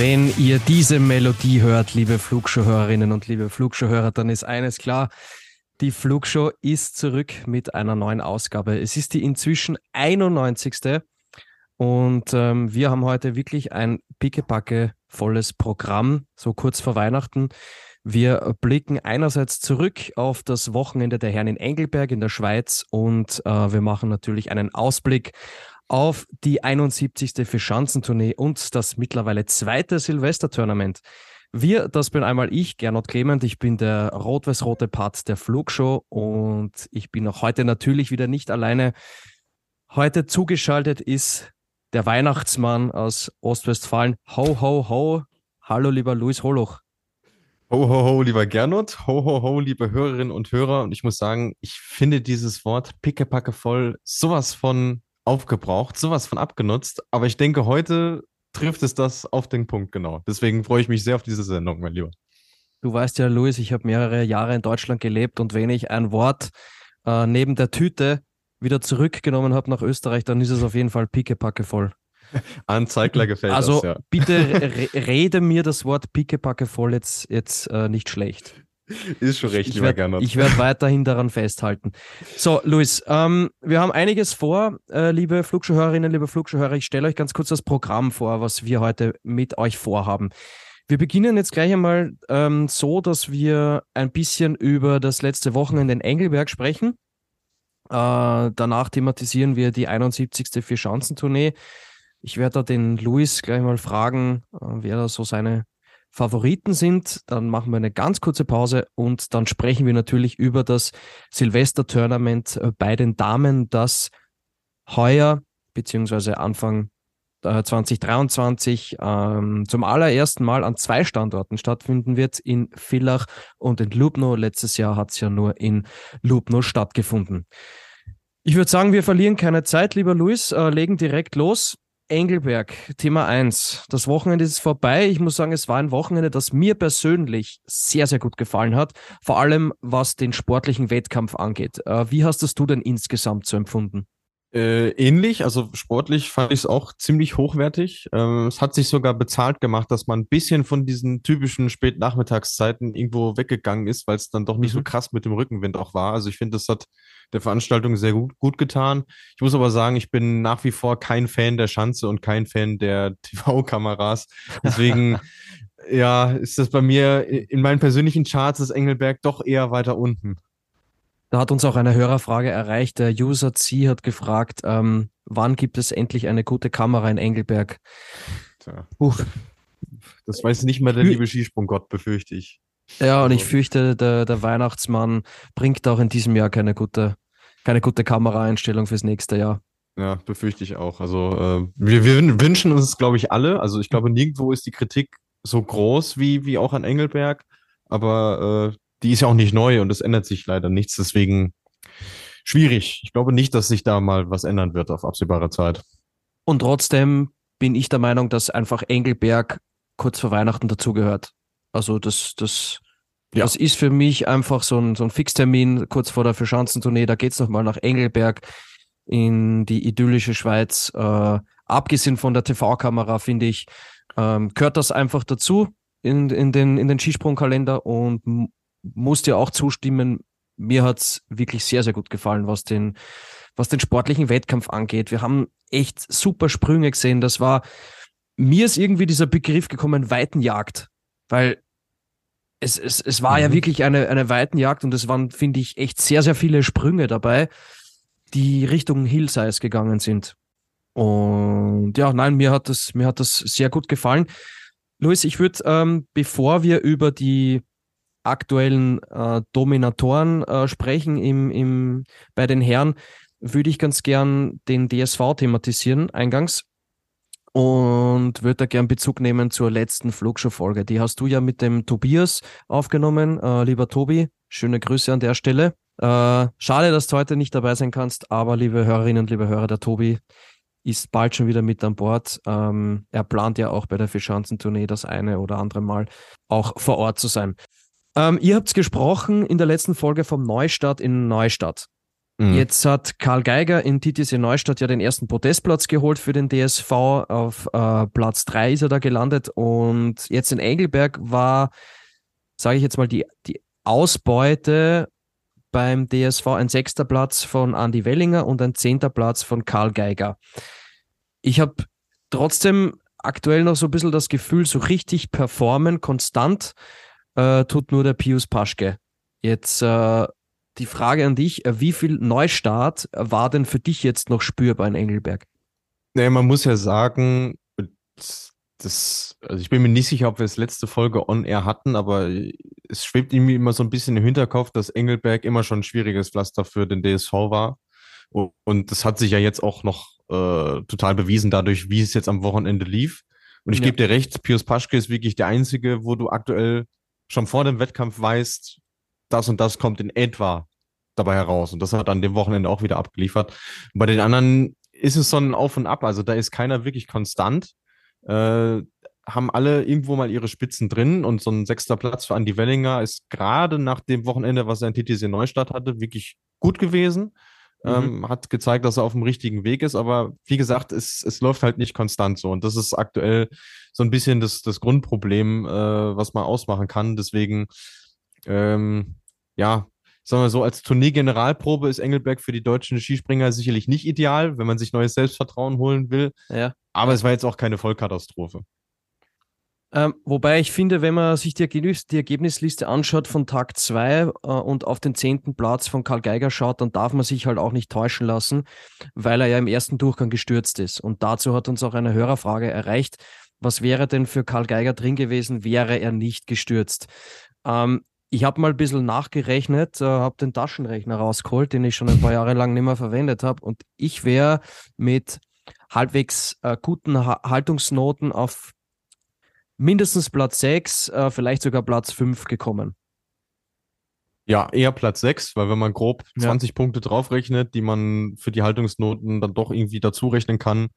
Wenn ihr diese Melodie hört, liebe Flugshow-Hörerinnen und liebe Flugshow-Hörer, dann ist eines klar. Die Flugshow ist zurück mit einer neuen Ausgabe. Es ist die inzwischen 91. Und ähm, wir haben heute wirklich ein pickepacke volles Programm, so kurz vor Weihnachten. Wir blicken einerseits zurück auf das Wochenende der Herren in Engelberg in der Schweiz und äh, wir machen natürlich einen Ausblick auf die 71. Verschanzentournee und das mittlerweile zweite Silvester-Tournament. Wir, das bin einmal ich, Gernot Clement. Ich bin der rot-weiß-rote Part der Flugshow und ich bin auch heute natürlich wieder nicht alleine. Heute zugeschaltet ist der Weihnachtsmann aus Ostwestfalen. Ho, ho, ho. Hallo, lieber Luis Holoch. Ho, ho, ho, lieber Gernot. Ho, ho, ho, liebe Hörerinnen und Hörer. Und ich muss sagen, ich finde dieses Wort pickepacke voll sowas von aufgebraucht, sowas von abgenutzt. Aber ich denke, heute trifft es das auf den Punkt genau. Deswegen freue ich mich sehr auf diese Sendung, mein Lieber. Du weißt ja, Luis, ich habe mehrere Jahre in Deutschland gelebt und wenn ich ein Wort äh, neben der Tüte wieder zurückgenommen habe nach Österreich, dann ist es auf jeden Fall pickepacke voll. An Zeigler gefällt also, das, ja. bitte re rede mir das Wort pickepacke voll jetzt, jetzt äh, nicht schlecht. Ist schon recht, ich lieber Gernot. Ich werde weiterhin daran festhalten. So, Luis, ähm, wir haben einiges vor, äh, liebe Flugschuhhörerinnen, liebe Flugschuhhörer. Ich stelle euch ganz kurz das Programm vor, was wir heute mit euch vorhaben. Wir beginnen jetzt gleich einmal ähm, so, dass wir ein bisschen über das letzte Wochenende in Engelberg sprechen. Äh, danach thematisieren wir die 71. Vier-Schanzentournee. Ich werde da den Luis gleich mal fragen, äh, wer da so seine Favoriten sind. Dann machen wir eine ganz kurze Pause und dann sprechen wir natürlich über das Silvester-Tournament äh, bei den Damen, das heuer beziehungsweise Anfang 2023 ähm, zum allerersten Mal an zwei Standorten stattfinden wird, in Villach und in Lubno. Letztes Jahr hat es ja nur in Lubno stattgefunden. Ich würde sagen, wir verlieren keine Zeit, lieber Luis, äh, legen direkt los. Engelberg, Thema 1. Das Wochenende ist vorbei. Ich muss sagen, es war ein Wochenende, das mir persönlich sehr, sehr gut gefallen hat. Vor allem, was den sportlichen Wettkampf angeht. Äh, wie hast das du denn insgesamt so empfunden? Äh, ähnlich, also sportlich fand ich es auch ziemlich hochwertig. Ähm, es hat sich sogar bezahlt gemacht, dass man ein bisschen von diesen typischen Spätnachmittagszeiten irgendwo weggegangen ist, weil es dann doch nicht mhm. so krass mit dem Rückenwind auch war. Also ich finde, das hat der Veranstaltung sehr gut, gut getan. Ich muss aber sagen, ich bin nach wie vor kein Fan der Schanze und kein Fan der TV-Kameras. Deswegen, ja, ist das bei mir in meinen persönlichen Charts ist Engelberg doch eher weiter unten. Da hat uns auch eine Hörerfrage erreicht. Der User C hat gefragt, ähm, wann gibt es endlich eine gute Kamera in Engelberg? Tja. Das weiß nicht mehr der liebe Skisprunggott, befürchte ich. Ja, und ich also fürchte, der, der Weihnachtsmann bringt auch in diesem Jahr keine gute, keine gute Kameraeinstellung fürs nächste Jahr. Ja, befürchte ich auch. Also äh, wir, wir wünschen uns, glaube ich, alle. Also ich glaube, nirgendwo ist die Kritik so groß wie, wie auch an Engelberg. Aber äh, die ist ja auch nicht neu und es ändert sich leider nichts. Deswegen schwierig. Ich glaube nicht, dass sich da mal was ändern wird auf absehbare Zeit. Und trotzdem bin ich der Meinung, dass einfach Engelberg kurz vor Weihnachten dazugehört. Also das, das, ja. das ist für mich einfach so ein, so ein Fixtermin kurz vor der Verschanzentournee. Da geht's noch mal nach Engelberg in die idyllische Schweiz. Äh, abgesehen von der TV-Kamera, finde ich, ähm, gehört das einfach dazu in, in, den, in den Skisprungkalender und muss dir auch zustimmen, mir hat's wirklich sehr, sehr gut gefallen, was den, was den sportlichen Wettkampf angeht. Wir haben echt super Sprünge gesehen. Das war, mir ist irgendwie dieser Begriff gekommen, Weitenjagd, weil es, es, es war mhm. ja wirklich eine, eine Weitenjagd und es waren, finde ich, echt sehr, sehr viele Sprünge dabei, die Richtung Hillsize gegangen sind. Und ja, nein, mir hat das, mir hat das sehr gut gefallen. Luis, ich würde, ähm, bevor wir über die aktuellen äh, Dominatoren äh, sprechen im, im, bei den Herren, würde ich ganz gern den DSV thematisieren, eingangs. Und würde da gern Bezug nehmen zur letzten Flugshow-Folge. Die hast du ja mit dem Tobias aufgenommen. Äh, lieber Tobi, Schöne Grüße an der Stelle. Äh, schade, dass du heute nicht dabei sein kannst, aber liebe Hörerinnen und liebe Hörer, der Tobi ist bald schon wieder mit an Bord. Ähm, er plant ja auch bei der Vierschanzentournee das eine oder andere Mal auch vor Ort zu sein. Ähm, ihr habt gesprochen in der letzten Folge vom Neustart in Neustadt. Mhm. Jetzt hat Karl Geiger in TTC Neustadt ja den ersten Podestplatz geholt für den DSV. Auf äh, Platz 3 ist er da gelandet. Und jetzt in Engelberg war, sage ich jetzt mal, die, die Ausbeute beim DSV ein sechster Platz von Andy Wellinger und ein zehnter Platz von Karl Geiger. Ich habe trotzdem aktuell noch so ein bisschen das Gefühl, so richtig performen, konstant äh, tut nur der Pius Paschke. Jetzt äh, die Frage an dich, äh, wie viel Neustart war denn für dich jetzt noch spürbar in Engelberg? Naja, man muss ja sagen, das, also ich bin mir nicht sicher, ob wir es letzte Folge on air hatten, aber es schwebt irgendwie immer so ein bisschen im Hinterkopf, dass Engelberg immer schon ein schwieriges Pflaster für den DSV war. Und das hat sich ja jetzt auch noch äh, total bewiesen dadurch, wie es jetzt am Wochenende lief. Und ich ja. gebe dir recht, Pius Paschke ist wirklich der einzige, wo du aktuell schon vor dem Wettkampf weißt, das und das kommt in etwa dabei heraus. Und das hat an dem Wochenende auch wieder abgeliefert. bei den anderen ist es so ein Auf und Ab. Also da ist keiner wirklich konstant äh, haben alle irgendwo mal ihre Spitzen drin und so ein sechster Platz für Andy Wellinger ist gerade nach dem Wochenende, was er in TTC Neustadt hatte, wirklich gut gewesen. Mhm. Ähm, hat gezeigt, dass er auf dem richtigen Weg ist, aber wie gesagt, es, es läuft halt nicht konstant so und das ist aktuell so ein bisschen das, das Grundproblem, äh, was man ausmachen kann. Deswegen, ähm, ja, sagen wir so, als Tournee-Generalprobe ist Engelberg für die deutschen Skispringer sicherlich nicht ideal, wenn man sich neues Selbstvertrauen holen will. Ja. Aber es war jetzt auch keine Vollkatastrophe. Ähm, wobei ich finde, wenn man sich die, Ergebnis, die Ergebnisliste anschaut von Tag 2 äh, und auf den zehnten Platz von Karl Geiger schaut, dann darf man sich halt auch nicht täuschen lassen, weil er ja im ersten Durchgang gestürzt ist. Und dazu hat uns auch eine Hörerfrage erreicht. Was wäre denn für Karl Geiger drin gewesen, wäre er nicht gestürzt? Ähm, ich habe mal ein bisschen nachgerechnet, äh, habe den Taschenrechner rausgeholt, den ich schon ein paar Jahre lang nicht mehr verwendet habe. Und ich wäre mit halbwegs äh, guten ha Haltungsnoten auf mindestens Platz 6, äh, vielleicht sogar Platz 5 gekommen. Ja, eher Platz 6, weil wenn man grob 20 ja. Punkte draufrechnet, die man für die Haltungsnoten dann doch irgendwie dazu rechnen kann,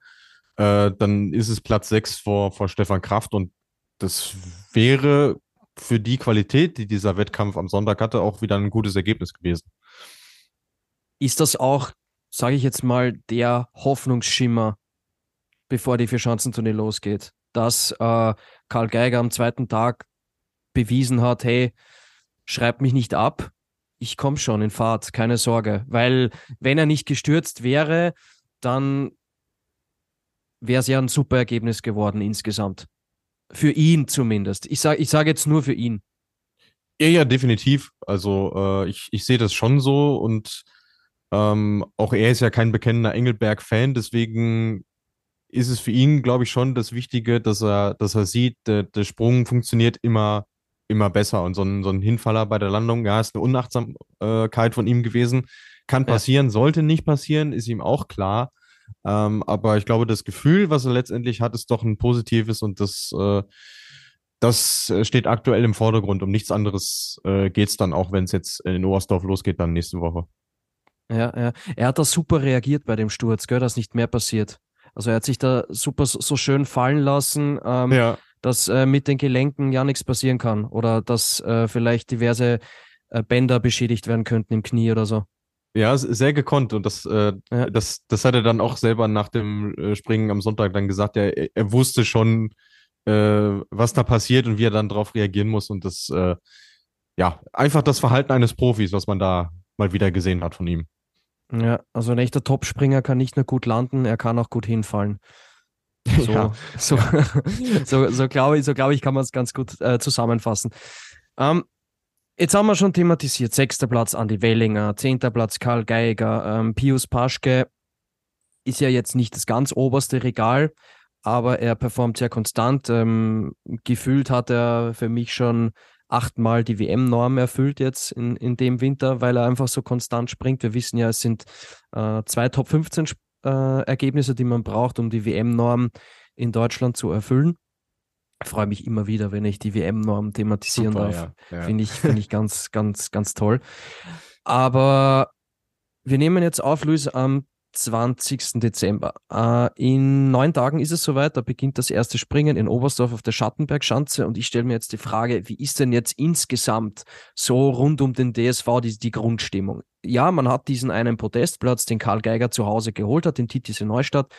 äh, dann ist es Platz 6 vor, vor Stefan Kraft und das wäre für die Qualität, die dieser Wettkampf am Sonntag hatte, auch wieder ein gutes Ergebnis gewesen. Ist das auch, sage ich jetzt mal, der Hoffnungsschimmer, bevor die Vierschanzentournee losgeht, dass äh, Karl Geiger am zweiten Tag bewiesen hat, hey, schreib mich nicht ab, ich komme schon in Fahrt, keine Sorge. Weil wenn er nicht gestürzt wäre, dann wäre es ja ein super Ergebnis geworden insgesamt. Für ihn zumindest. Ich sage ich sag jetzt nur für ihn. Ja, ja, definitiv. Also äh, ich, ich sehe das schon so und ähm, auch er ist ja kein bekennender Engelberg-Fan, deswegen ist es für ihn, glaube ich, schon das Wichtige, dass er, dass er sieht, der, der Sprung funktioniert immer, immer besser. Und so ein, so ein Hinfaller bei der Landung, ja, ist eine Unachtsamkeit von ihm gewesen. Kann passieren, ja. sollte nicht passieren, ist ihm auch klar. Ähm, aber ich glaube, das Gefühl, was er letztendlich hat, ist doch ein positives und das, äh, das steht aktuell im Vordergrund. Um nichts anderes äh, geht es dann auch, wenn es jetzt in Oberstdorf losgeht, dann nächste Woche. Ja, ja. Er hat da super reagiert bei dem Sturz, gell, dass nicht mehr passiert. Also er hat sich da super so schön fallen lassen, ähm, ja. dass äh, mit den Gelenken ja nichts passieren kann oder dass äh, vielleicht diverse äh, Bänder beschädigt werden könnten im Knie oder so. Ja, sehr gekonnt und das, äh, ja. das, das hat er dann auch selber nach dem äh, Springen am Sonntag dann gesagt. Er, er wusste schon, äh, was da passiert und wie er dann darauf reagieren muss und das, ja, einfach das Verhalten eines Profis, was man da mal wieder gesehen hat von ihm. Ja, also ein echter Topspringer kann nicht nur gut landen, er kann auch gut hinfallen. So, ja. so, so, so glaube ich, so glaub ich, kann man es ganz gut äh, zusammenfassen. Ähm, Jetzt haben wir schon thematisiert. Sechster Platz Andi Wellinger, zehnter Platz Karl Geiger, ähm, Pius Paschke ist ja jetzt nicht das ganz oberste Regal, aber er performt sehr konstant. Ähm, gefühlt hat er für mich schon achtmal die WM-Norm erfüllt jetzt in, in dem Winter, weil er einfach so konstant springt. Wir wissen ja, es sind äh, zwei Top 15 äh, Ergebnisse, die man braucht, um die WM-Norm in Deutschland zu erfüllen. freue mich immer wieder, wenn ich die WM-Norm thematisieren Super, darf. Ja, ja. Finde ich, find ich ganz, ganz, ganz toll. Aber wir nehmen jetzt auf, Luis, am 20. Dezember. Äh, in neun Tagen ist es soweit, da beginnt das erste Springen in Oberstdorf auf der Schattenbergschanze und ich stelle mir jetzt die Frage, wie ist denn jetzt insgesamt so rund um den DSV die, die Grundstimmung? Ja, man hat diesen einen Podestplatz, den Karl Geiger zu Hause geholt hat, in Titis in Neustadt,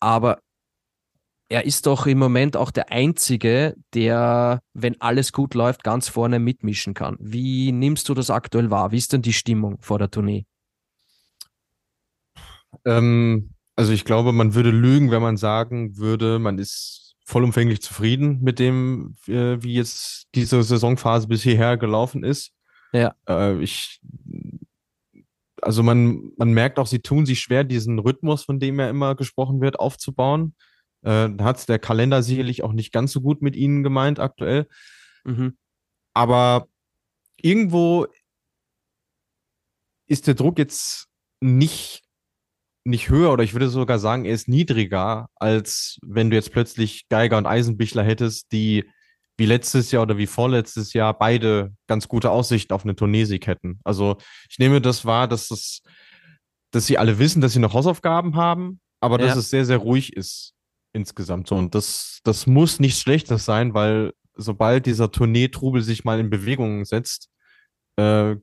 aber er ist doch im Moment auch der Einzige, der, wenn alles gut läuft, ganz vorne mitmischen kann. Wie nimmst du das aktuell wahr? Wie ist denn die Stimmung vor der Tournee? Ähm, also ich glaube, man würde lügen, wenn man sagen würde, man ist vollumfänglich zufrieden mit dem, äh, wie jetzt diese Saisonphase bis hierher gelaufen ist. Ja. Äh, ich, also man, man merkt auch, sie tun sich schwer, diesen Rhythmus, von dem ja immer gesprochen wird, aufzubauen. Äh, hat der Kalender sicherlich auch nicht ganz so gut mit ihnen gemeint aktuell. Mhm. Aber irgendwo ist der Druck jetzt nicht nicht höher oder ich würde sogar sagen, er ist niedriger, als wenn du jetzt plötzlich Geiger und Eisenbichler hättest, die wie letztes Jahr oder wie vorletztes Jahr beide ganz gute Aussichten auf eine Tourneesieg hätten. Also ich nehme das wahr, dass das, dass sie alle wissen, dass sie noch Hausaufgaben haben, aber dass ja. es sehr, sehr ruhig ist insgesamt so. Und das, das muss nichts Schlechtes sein, weil sobald dieser Tourneetrubel sich mal in Bewegung setzt, äh,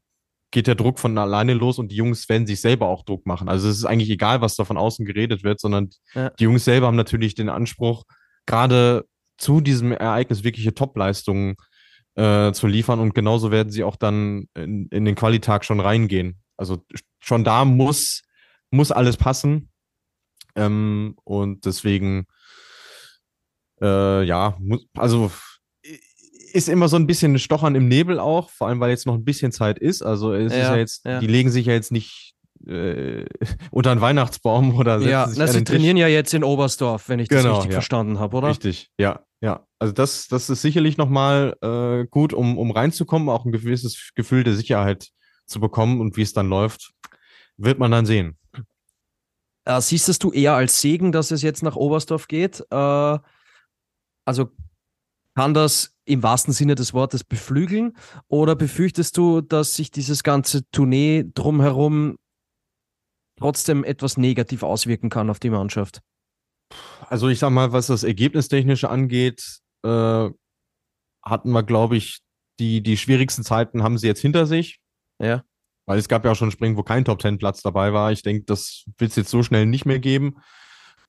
geht der Druck von alleine los und die Jungs werden sich selber auch Druck machen. Also es ist eigentlich egal, was da von außen geredet wird, sondern ja. die Jungs selber haben natürlich den Anspruch, gerade zu diesem Ereignis wirkliche Topleistungen äh, zu liefern und genauso werden sie auch dann in, in den Qualitag schon reingehen. Also schon da muss, muss alles passen. Ähm, und deswegen, äh, ja, muss, also ist immer so ein bisschen ein Stochern im Nebel auch, vor allem weil jetzt noch ein bisschen Zeit ist. Also es ja, ist ja jetzt, ja. die legen sich ja jetzt nicht äh, unter einen Weihnachtsbaum oder setzen ja, sich na, sie trainieren ja jetzt in Oberstdorf, wenn ich das genau, richtig ja. verstanden habe, oder? Richtig, ja, ja. Also das, das ist sicherlich nochmal äh, gut, um, um reinzukommen, auch ein gewisses Gefühl der Sicherheit zu bekommen und wie es dann läuft, wird man dann sehen. Äh, siehst du eher als Segen, dass es jetzt nach Oberstdorf geht? Äh, also kann das im wahrsten Sinne des Wortes beflügeln? Oder befürchtest du, dass sich dieses ganze Tournee drumherum trotzdem etwas negativ auswirken kann auf die Mannschaft? Also ich sag mal, was das Ergebnistechnische angeht, äh, hatten wir, glaube ich, die, die schwierigsten Zeiten haben sie jetzt hinter sich. Ja. Weil es gab ja auch schon Springen, wo kein Top-10-Platz dabei war. Ich denke, das wird es jetzt so schnell nicht mehr geben.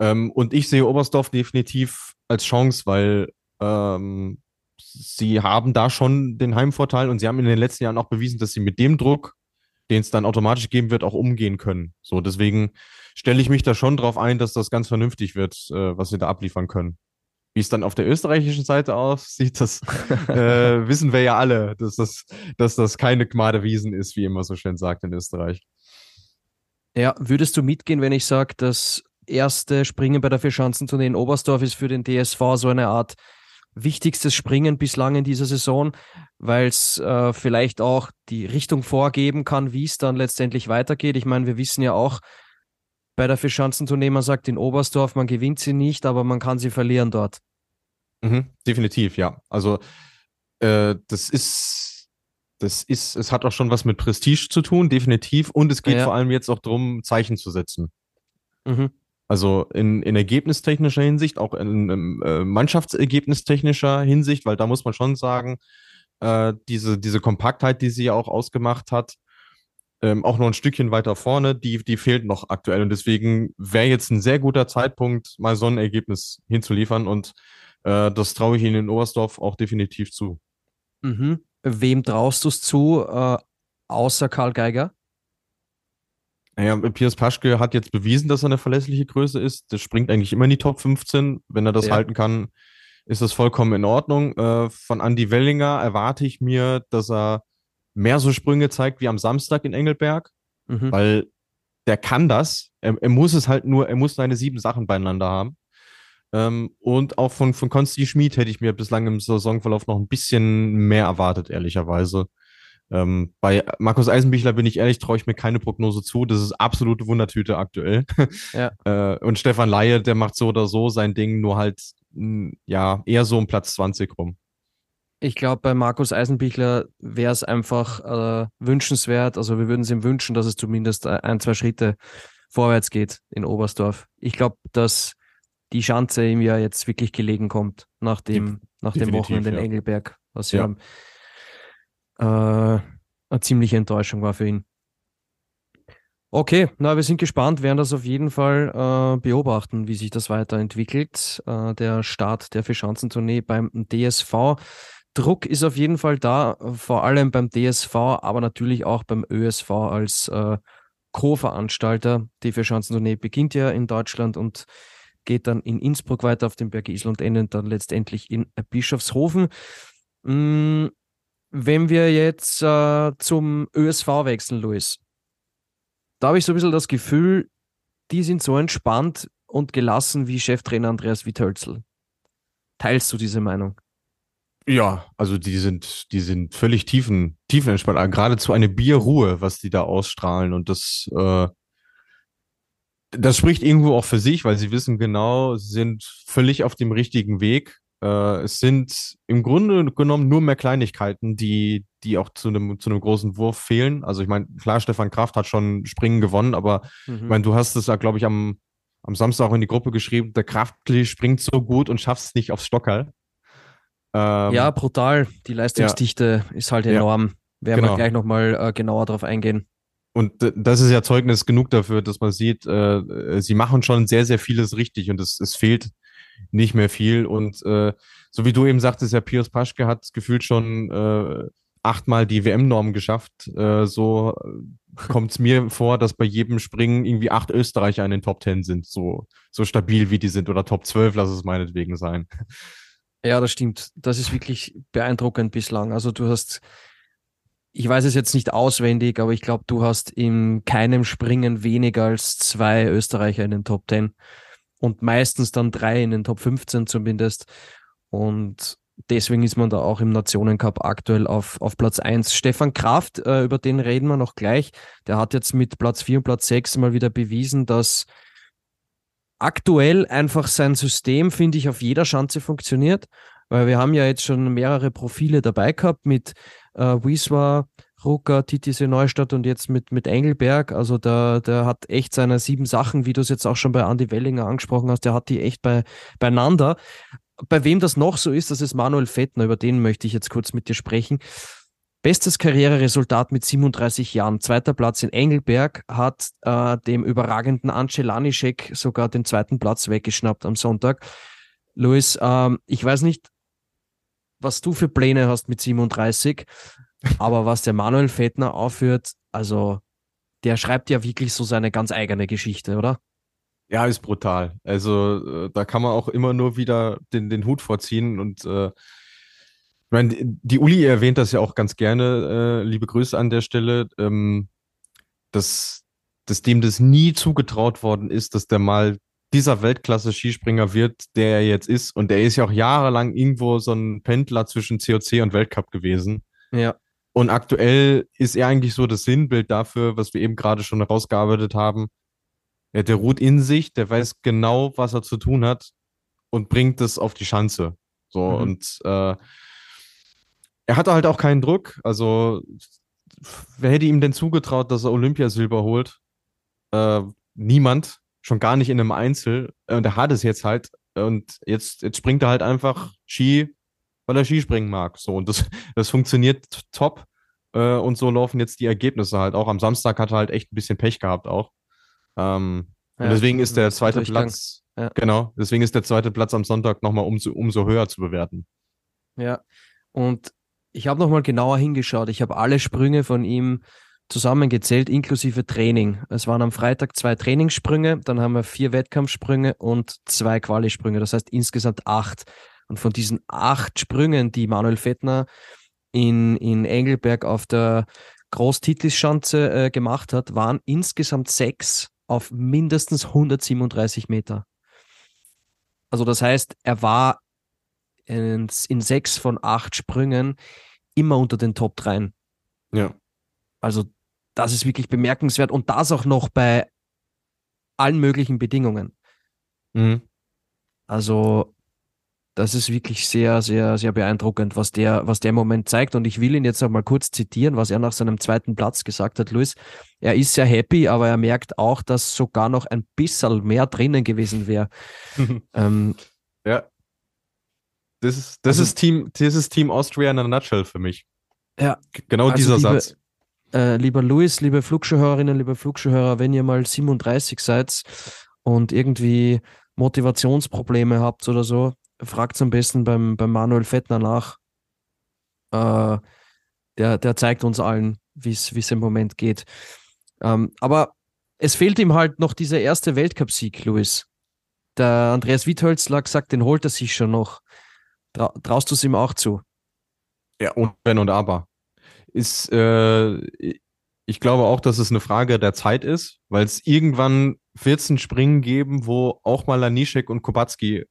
Ähm, und ich sehe Oberstdorf definitiv als Chance, weil ähm, sie haben da schon den Heimvorteil und sie haben in den letzten Jahren auch bewiesen, dass sie mit dem Druck, den es dann automatisch geben wird, auch umgehen können. So, deswegen stelle ich mich da schon drauf ein, dass das ganz vernünftig wird, äh, was sie da abliefern können. Wie es dann auf der österreichischen Seite aussieht, das äh, wissen wir ja alle, dass das, dass das keine Gmade Wiesen ist, wie immer so schön sagt in Österreich. Ja, würdest du mitgehen, wenn ich sage, das erste Springen bei der Vierschanzentournee in Oberstdorf ist für den DSV so eine Art wichtigstes Springen bislang in dieser Saison, weil es äh, vielleicht auch die Richtung vorgeben kann, wie es dann letztendlich weitergeht. Ich meine, wir wissen ja auch bei der Fischschanzentournee, man sagt in Oberstdorf, man gewinnt sie nicht, aber man kann sie verlieren dort. Mhm, definitiv, ja. Also äh, das ist, das ist, es hat auch schon was mit Prestige zu tun, definitiv. Und es geht ja. vor allem jetzt auch darum, Zeichen zu setzen. Mhm. Also in, in ergebnistechnischer Hinsicht, auch in, in äh, Mannschaftsergebnistechnischer Hinsicht, weil da muss man schon sagen, äh, diese, diese Kompaktheit, die sie ja auch ausgemacht hat, ähm, auch noch ein Stückchen weiter vorne, die, die fehlt noch aktuell. Und deswegen wäre jetzt ein sehr guter Zeitpunkt, mal so ein Ergebnis hinzuliefern. Und äh, das traue ich Ihnen in Oberstdorf auch definitiv zu. Mhm. Wem traust du es zu, äh, außer Karl Geiger? Naja, Piers Paschke hat jetzt bewiesen, dass er eine verlässliche Größe ist. Das springt eigentlich immer in die Top 15. Wenn er das ja. halten kann, ist das vollkommen in Ordnung. Äh, von Andy Wellinger erwarte ich mir, dass er mehr so Sprünge zeigt wie am Samstag in Engelberg, mhm. weil der kann das. Er, er, muss es halt nur, er muss seine sieben Sachen beieinander haben. Ähm, und auch von, von Konsti Schmid hätte ich mir bislang im Saisonverlauf noch ein bisschen mehr erwartet, ehrlicherweise. Ähm, bei Markus Eisenbichler bin ich ehrlich, traue ich mir keine Prognose zu. Das ist absolute Wundertüte aktuell. Ja. äh, und Stefan Laie, der macht so oder so sein Ding, nur halt ja eher so um Platz 20 rum. Ich glaube, bei Markus Eisenbichler wäre es einfach äh, wünschenswert. Also wir würden es ihm wünschen, dass es zumindest ein, zwei Schritte vorwärts geht in Oberstdorf. Ich glaube, dass die Schanze ihm ja jetzt wirklich gelegen kommt nach dem, nach dem Wochenende in ja. Engelberg, was ja, ja äh, eine ziemliche Enttäuschung war für ihn. Okay, na, wir sind gespannt, werden das auf jeden Fall äh, beobachten, wie sich das weiterentwickelt. Äh, der Start der Vierschanzentournee beim DSV. Druck ist auf jeden Fall da, vor allem beim DSV, aber natürlich auch beim ÖSV als äh, Co-Veranstalter. Die Vierschanzentournee beginnt ja in Deutschland und geht dann in Innsbruck weiter auf dem Berg Isel und endet dann letztendlich in Bischofshofen. Mm, wenn wir jetzt äh, zum ÖSV wechseln, Luis, da habe ich so ein bisschen das Gefühl, die sind so entspannt und gelassen wie Cheftrainer Andreas Witthölzl. Teilst du diese Meinung? Ja, also die sind, die sind völlig tiefen, tiefenentspannt. Ah, geradezu eine Bierruhe, was die da ausstrahlen. Und das, äh, das spricht irgendwo auch für sich, weil sie wissen genau, sie sind völlig auf dem richtigen Weg. Äh, es sind im Grunde genommen nur mehr Kleinigkeiten, die, die auch zu einem, zu einem großen Wurf fehlen. Also ich meine, klar, Stefan Kraft hat schon Springen gewonnen, aber mhm. ich meine, du hast es ja, glaube ich, am, am Samstag auch in die Gruppe geschrieben, der Kraftli springt so gut und schafft es nicht aufs Stockerl. Ähm, ja, brutal. Die Leistungsdichte ja. ist halt enorm. Ja, Werden genau. wir gleich nochmal äh, genauer drauf eingehen. Und das ist ja Zeugnis genug dafür, dass man sieht, äh, sie machen schon sehr, sehr vieles richtig und es, es fehlt nicht mehr viel. Und äh, so wie du eben sagtest, ja, Pius Paschke hat gefühlt schon äh, achtmal die WM-Norm geschafft. Äh, so kommt es mir vor, dass bei jedem Springen irgendwie acht Österreicher in den Top Ten sind, so, so stabil wie die sind. Oder Top 12, lass es meinetwegen sein. Ja, das stimmt. Das ist wirklich beeindruckend bislang. Also du hast, ich weiß es jetzt nicht auswendig, aber ich glaube, du hast in keinem Springen weniger als zwei Österreicher in den Top 10 und meistens dann drei in den Top 15 zumindest. Und deswegen ist man da auch im Nationencup aktuell auf, auf Platz 1. Stefan Kraft, äh, über den reden wir noch gleich. Der hat jetzt mit Platz 4 und Platz 6 mal wieder bewiesen, dass aktuell einfach sein System, finde ich, auf jeder Schanze funktioniert. Weil wir haben ja jetzt schon mehrere Profile dabei gehabt mit äh, Wieswa, Rucker, Titisee Neustadt und jetzt mit, mit Engelberg. Also der, der hat echt seine sieben Sachen, wie du es jetzt auch schon bei Andy Wellinger angesprochen hast, der hat die echt bei, beieinander. Bei wem das noch so ist, das ist Manuel Fettner, über den möchte ich jetzt kurz mit dir sprechen. Bestes Karriereresultat mit 37 Jahren. Zweiter Platz in Engelberg hat äh, dem überragenden Ance Lanischek sogar den zweiten Platz weggeschnappt am Sonntag. Luis, ähm, ich weiß nicht, was du für Pläne hast mit 37, aber was der Manuel Fettner aufführt, also der schreibt ja wirklich so seine ganz eigene Geschichte, oder? Ja, ist brutal. Also äh, da kann man auch immer nur wieder den, den Hut vorziehen und äh, ich meine, die Uli erwähnt das ja auch ganz gerne, äh, liebe Grüße an der Stelle, ähm, dass, dass dem das nie zugetraut worden ist, dass der mal dieser Weltklasse-Skispringer wird, der er jetzt ist. Und der ist ja auch jahrelang irgendwo so ein Pendler zwischen COC und Weltcup gewesen. Ja. Und aktuell ist er eigentlich so das Sinnbild dafür, was wir eben gerade schon herausgearbeitet haben. Ja, der ruht in sich, der weiß genau, was er zu tun hat und bringt es auf die Schanze. So, mhm. und äh, er hatte halt auch keinen Druck. Also, wer hätte ihm denn zugetraut, dass er Olympiasilber holt? Äh, niemand, schon gar nicht in einem Einzel. Und er hat es jetzt halt. Und jetzt, jetzt springt er halt einfach Ski weil er Skispringen mag. So, und das, das funktioniert top. Äh, und so laufen jetzt die Ergebnisse halt auch. Am Samstag hat er halt echt ein bisschen Pech gehabt auch. Ähm, ja, und deswegen ist der zweite Platz, ja. genau, deswegen ist der zweite Platz am Sonntag nochmal umso, umso höher zu bewerten. Ja, und ich habe nochmal genauer hingeschaut. Ich habe alle Sprünge von ihm zusammengezählt, inklusive Training. Es waren am Freitag zwei Trainingssprünge, dann haben wir vier Wettkampfsprünge und zwei Qualisprünge. Das heißt insgesamt acht. Und von diesen acht Sprüngen, die Manuel Fettner in, in Engelberg auf der Großtitlisschanze äh, gemacht hat, waren insgesamt sechs auf mindestens 137 Meter. Also das heißt, er war in, in sechs von acht Sprüngen immer unter den Top 3. Ja. Also das ist wirklich bemerkenswert und das auch noch bei allen möglichen Bedingungen. Mhm. Also das ist wirklich sehr, sehr, sehr beeindruckend, was der, was der im Moment zeigt. Und ich will ihn jetzt einmal kurz zitieren, was er nach seinem zweiten Platz gesagt hat, Luis. Er ist sehr happy, aber er merkt auch, dass sogar noch ein bisschen mehr drinnen gewesen wäre. ähm, ja. Das ist, das, also, ist Team, das ist Team Austria in a nutshell für mich. Ja. Genau also dieser liebe, Satz. Äh, lieber Luis, liebe Flugschauhörerinnen, liebe Flugschauhörer, wenn ihr mal 37 seid und irgendwie Motivationsprobleme habt oder so, fragt am besten beim, beim Manuel Fettner nach. Äh, der, der zeigt uns allen, wie es im Moment geht. Ähm, aber es fehlt ihm halt noch dieser erste Weltcupsieg, Luis. Der Andreas Wiethölzler sagt, den holt er sich schon noch. Trau traust du es ihm auch zu? Ja, und wenn und aber. Ist, äh, ich glaube auch, dass es eine Frage der Zeit ist, weil es irgendwann 14 Springen geben, wo auch mal Lanischek und Kubacki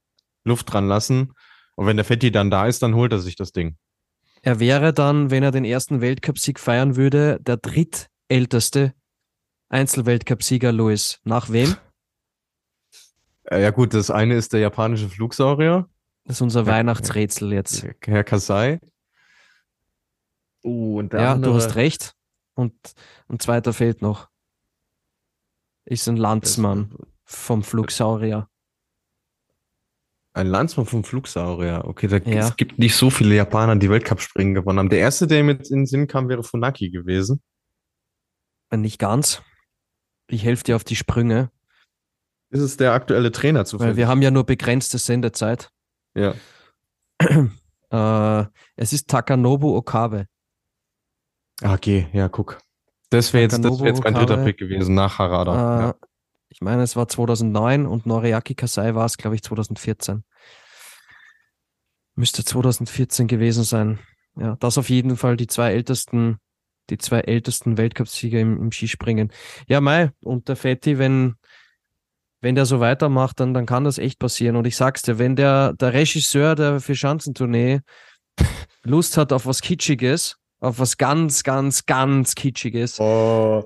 Luft dran lassen. Und wenn der Fetti dann da ist, dann holt er sich das Ding. Er wäre dann, wenn er den ersten Weltcupsieg feiern würde, der drittälteste Einzelweltcupsieger Louis. Nach wem? Ja gut, das eine ist der japanische Flugsaurier. Das ist unser Herr, Weihnachtsrätsel jetzt. Herr Kasai. Uh, und der ja, andere... du hast recht. Und ein zweiter fehlt noch. Ist ein Landsmann vom Flugsaurier. Ein Landsmann vom Flugsaurier. Okay, da, ja. es gibt nicht so viele Japaner, die Weltcup-Springen gewonnen haben. Der erste, der mir in den Sinn kam, wäre Funaki gewesen. Äh, nicht ganz. Ich helfe dir auf die Sprünge. Ist es der aktuelle Trainer zu Weil wir haben ja nur begrenzte Sendezeit. Ja. äh, es ist Takanobu Okabe. Ah, okay, ja, guck. Das wäre jetzt, wär jetzt mein dritter Pick gewesen nach Harada. Äh, ja. Ich meine, es war 2009 und Noriaki Kasai war es, glaube ich, 2014. Müsste 2014 gewesen sein. Ja, das auf jeden Fall die zwei ältesten, die zwei ältesten Weltcupsieger im, im Skispringen. Ja, Mai, und der Fetti, wenn, wenn der so weitermacht, dann, dann kann das echt passieren. Und ich sag's dir, wenn der, der Regisseur der Vier-Schanzentournee Lust hat auf was Kitschiges, auf was ganz, ganz, ganz Kitschiges, oh.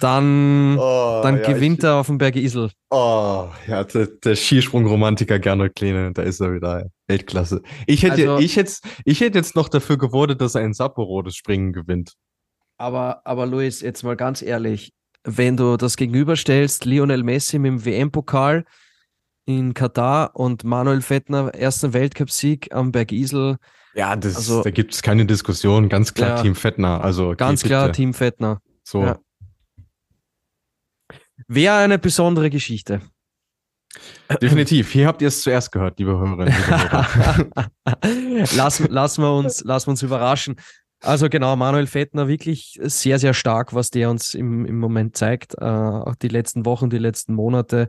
dann, oh, dann ja, gewinnt ich, er auf dem Berge Isel. Oh, ja, der, der Skisprungromantiker Gernot Kleene, da ist er wieder. Weltklasse. Ich hätte, also, ich hätte, ich hätte jetzt noch dafür gewotet, dass er in Sapporo das Springen gewinnt. Aber, aber Luis, jetzt mal ganz ehrlich, wenn du das gegenüberstellst, Lionel Messi mit dem WM-Pokal in Katar und Manuel Fettner, ersten Weltcupsieg am Berg Isel, ja, das, also, da gibt es keine Diskussion. Ganz klar ja, Team Fettner. Also ganz klar Team Fettner. So. Ja. Wäre eine besondere Geschichte. Definitiv. Hier habt ihr es zuerst gehört, liebe Hörerinnen. Liebe lassen, lassen, wir uns, lassen wir uns überraschen. Also genau, Manuel Fettner wirklich sehr, sehr stark, was der uns im, im Moment zeigt. Äh, auch die letzten Wochen, die letzten Monate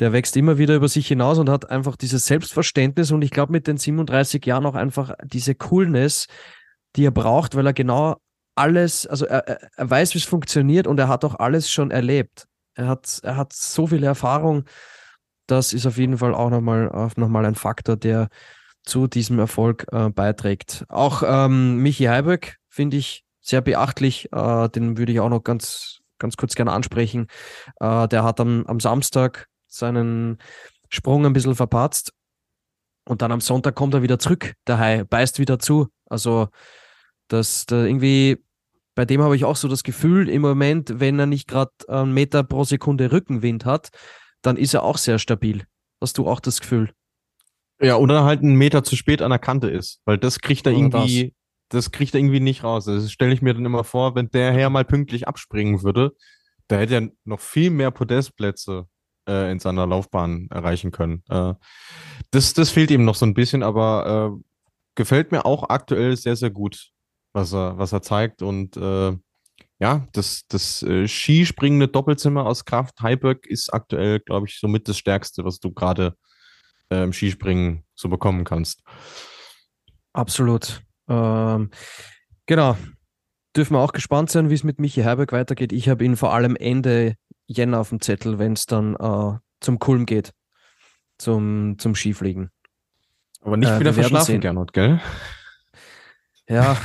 der wächst immer wieder über sich hinaus und hat einfach dieses Selbstverständnis und ich glaube mit den 37 Jahren auch einfach diese Coolness, die er braucht, weil er genau alles, also er, er weiß, wie es funktioniert und er hat auch alles schon erlebt. Er hat, er hat so viel Erfahrung. Das ist auf jeden Fall auch nochmal noch ein Faktor, der zu diesem Erfolg äh, beiträgt. Auch ähm, Michi Heiböck finde ich sehr beachtlich. Äh, den würde ich auch noch ganz, ganz kurz gerne ansprechen. Äh, der hat am, am Samstag seinen Sprung ein bisschen verpatzt. Und dann am Sonntag kommt er wieder zurück, der Hai, beißt wieder zu. Also, das da irgendwie, bei dem habe ich auch so das Gefühl, im Moment, wenn er nicht gerade einen Meter pro Sekunde Rückenwind hat, dann ist er auch sehr stabil. Hast du auch das Gefühl? Ja, oder halt einen Meter zu spät an der Kante ist, weil das kriegt er oder irgendwie, das. das. kriegt er irgendwie nicht raus. Das stelle ich mir dann immer vor, wenn der Herr mal pünktlich abspringen würde, da hätte er noch viel mehr Podestplätze äh, in seiner Laufbahn erreichen können. Äh, das, das fehlt ihm noch so ein bisschen, aber äh, gefällt mir auch aktuell sehr, sehr gut, was er, was er zeigt. Und äh, ja, das, das äh, Skispringende Doppelzimmer aus Kraft Heiberg ist aktuell, glaube ich, somit das Stärkste, was du gerade im Skispringen so bekommen kannst. Absolut. Ähm, genau. Dürfen wir auch gespannt sein, wie es mit Michi Herberg weitergeht. Ich habe ihn vor allem Ende Jänner auf dem Zettel, wenn es dann äh, zum Kulm geht, zum, zum Skifliegen. Aber nicht äh, wieder verschlafen, Gernot, gell? Ja,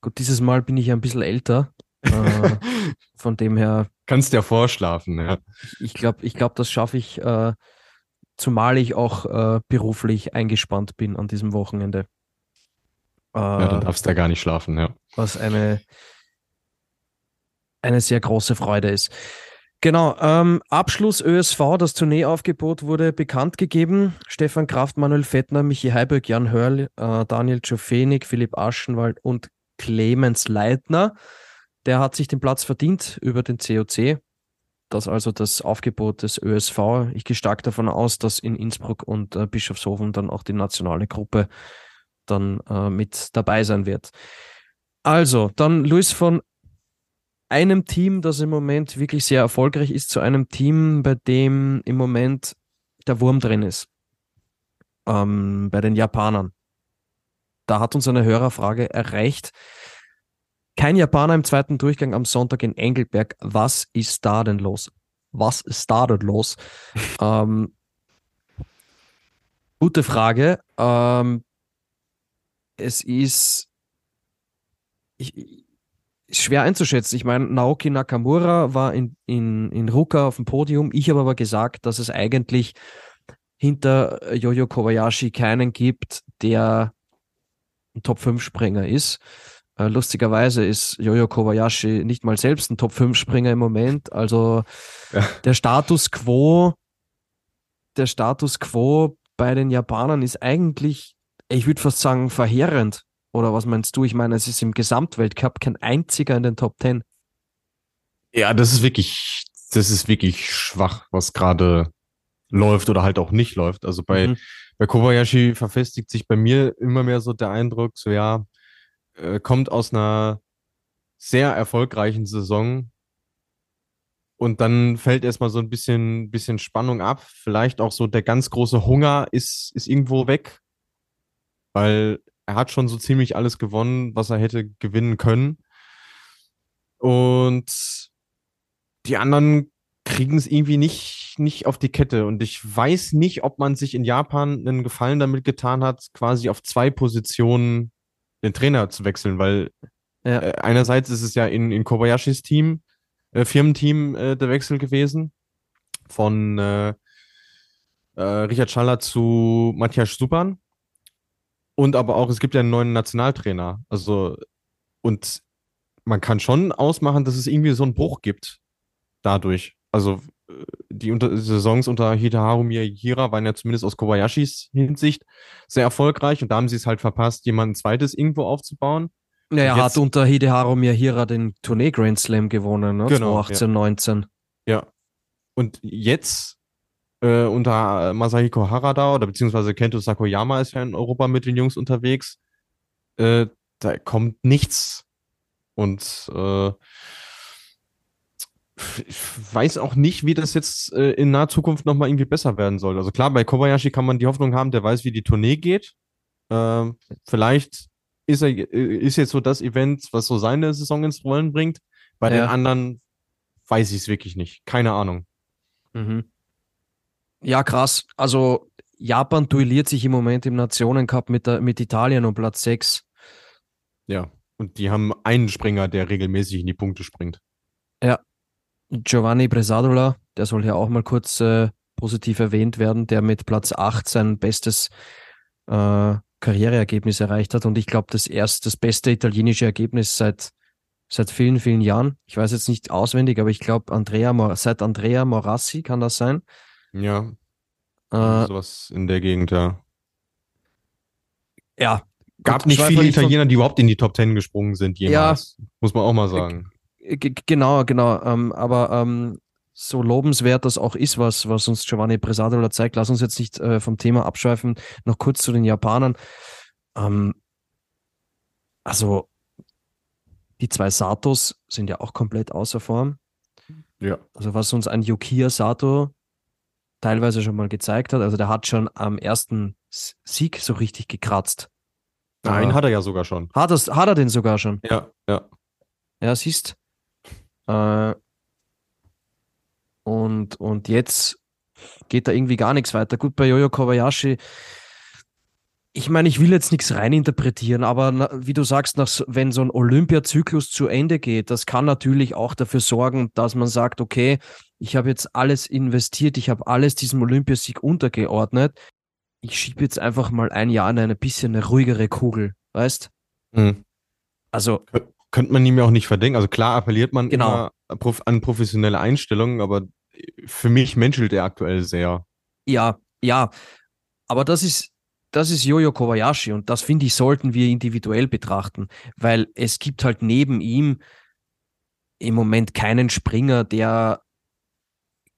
gut, dieses Mal bin ich ja ein bisschen älter. äh, von dem her. Kannst ja vorschlafen, ja. Ich glaube, ich glaub, das schaffe ich, äh, zumal ich auch äh, beruflich eingespannt bin an diesem Wochenende. Äh, ja, dann darfst du ja gar nicht schlafen, ja. Was eine, eine sehr große Freude ist. Genau, ähm, Abschluss ÖSV, das Tourneeaufgebot wurde bekannt gegeben. Stefan Kraft, Manuel Fettner, Michi Heiberg, Jan Hörl, äh, Daniel Czofenik, Philipp Aschenwald und Clemens Leitner. Der hat sich den Platz verdient über den COC. Das also das Aufgebot des ÖSV. Ich gehe stark davon aus, dass in Innsbruck und äh, Bischofshofen dann auch die nationale Gruppe dann äh, mit dabei sein wird. Also, dann Luis von einem Team, das im Moment wirklich sehr erfolgreich ist, zu einem Team, bei dem im Moment der Wurm drin ist. Ähm, bei den Japanern. Da hat uns eine Hörerfrage erreicht. Kein Japaner im zweiten Durchgang am Sonntag in Engelberg. Was ist da denn los? Was ist da denn los? ähm, gute Frage. Ähm, es ist. Ich, schwer einzuschätzen. Ich meine, Naoki Nakamura war in, in, in Ruka auf dem Podium. Ich habe aber gesagt, dass es eigentlich hinter Jojo Kobayashi keinen gibt, der ein Top-5-Springer ist. Äh, lustigerweise ist Jojo Kobayashi nicht mal selbst ein Top-5-Springer im Moment. Also ja. der Status quo, der Status quo bei den Japanern ist eigentlich, ich würde fast sagen, verheerend. Oder was meinst du? Ich meine, es ist im Gesamtweltcup kein einziger in den Top Ten. Ja, das ist wirklich, das ist wirklich schwach, was gerade läuft oder halt auch nicht läuft. Also bei, mhm. bei Kobayashi verfestigt sich bei mir immer mehr so der Eindruck, so ja, äh, kommt aus einer sehr erfolgreichen Saison und dann fällt erstmal so ein bisschen, bisschen Spannung ab. Vielleicht auch so der ganz große Hunger ist, ist irgendwo weg, weil er hat schon so ziemlich alles gewonnen, was er hätte gewinnen können. Und die anderen kriegen es irgendwie nicht, nicht auf die Kette. Und ich weiß nicht, ob man sich in Japan einen Gefallen damit getan hat, quasi auf zwei Positionen den Trainer zu wechseln, weil ja. äh, einerseits ist es ja in, in Kobayashis Team, äh, Firmenteam äh, der Wechsel gewesen von äh, äh, Richard Schaller zu Matthias Stupan. Und aber auch, es gibt ja einen neuen Nationaltrainer. Also, und man kann schon ausmachen, dass es irgendwie so einen Bruch gibt dadurch. Also, äh, die unter Saisons unter Hitaharu Miyahira waren ja zumindest aus Kobayashis Hinsicht sehr erfolgreich und da haben sie es halt verpasst, jemanden zweites irgendwo aufzubauen. Ja, er hat unter Hideharu Miyahira den Tournee Grand Slam gewonnen, ne? Genau, 2018, ja. 19. Ja. Und jetzt äh, unter Masahiko Harada oder beziehungsweise Kento Sakoyama ist ja in Europa mit den Jungs unterwegs. Äh, da kommt nichts. Und äh, ich weiß auch nicht, wie das jetzt äh, in naher Zukunft nochmal irgendwie besser werden soll. Also klar, bei Kobayashi kann man die Hoffnung haben, der weiß, wie die Tournee geht. Äh, vielleicht ist er äh, ist jetzt so das Event, was so seine Saison ins Rollen bringt. Bei ja. den anderen weiß ich es wirklich nicht. Keine Ahnung. Mhm. Ja, krass. Also Japan duelliert sich im Moment im Nationencup mit, der, mit Italien um Platz 6. Ja, und die haben einen Springer, der regelmäßig in die Punkte springt. Ja, Giovanni Bresadola, der soll hier auch mal kurz äh, positiv erwähnt werden, der mit Platz 8 sein bestes äh, Karriereergebnis erreicht hat. Und ich glaube, das erste, das beste italienische Ergebnis seit, seit vielen, vielen Jahren. Ich weiß jetzt nicht auswendig, aber ich glaube, Andrea, seit Andrea Morassi kann das sein. Ja. Äh, sowas in der Gegend, ja. Ja. Gab nicht viele Italiener, die überhaupt in die Top Ten gesprungen sind jemals. Ja, muss man auch mal sagen. Genau, genau. Ähm, aber ähm, so lobenswert das auch ist, was, was uns Giovanni Presadola zeigt, lass uns jetzt nicht äh, vom Thema abschweifen. Noch kurz zu den Japanern. Ähm, also, die zwei Satos sind ja auch komplett außer Form. Ja. Also, was uns ein Yukiya Sato teilweise schon mal gezeigt hat. Also der hat schon am ersten Sieg so richtig gekratzt. Nein, uh, hat er ja sogar schon. Hat, das, hat er den sogar schon? Ja, ja. Ja, siehst. Äh, und, und jetzt geht da irgendwie gar nichts weiter. Gut, bei Jojo Kobayashi, ich meine, ich will jetzt nichts reininterpretieren, aber wie du sagst, nach, wenn so ein Olympiazyklus zu Ende geht, das kann natürlich auch dafür sorgen, dass man sagt, okay, ich habe jetzt alles investiert, ich habe alles diesem Olympiasieg untergeordnet. Ich schiebe jetzt einfach mal ein Jahr in eine bisschen eine ruhigere Kugel, weißt? Mhm. Also könnte man ihm ja auch nicht verdenken. Also klar appelliert man Genau. immer an professionelle Einstellungen, aber für mich menschelt er aktuell sehr. Ja, ja. Aber das ist, das ist Jojo Kobayashi und das finde ich, sollten wir individuell betrachten, weil es gibt halt neben ihm im Moment keinen Springer, der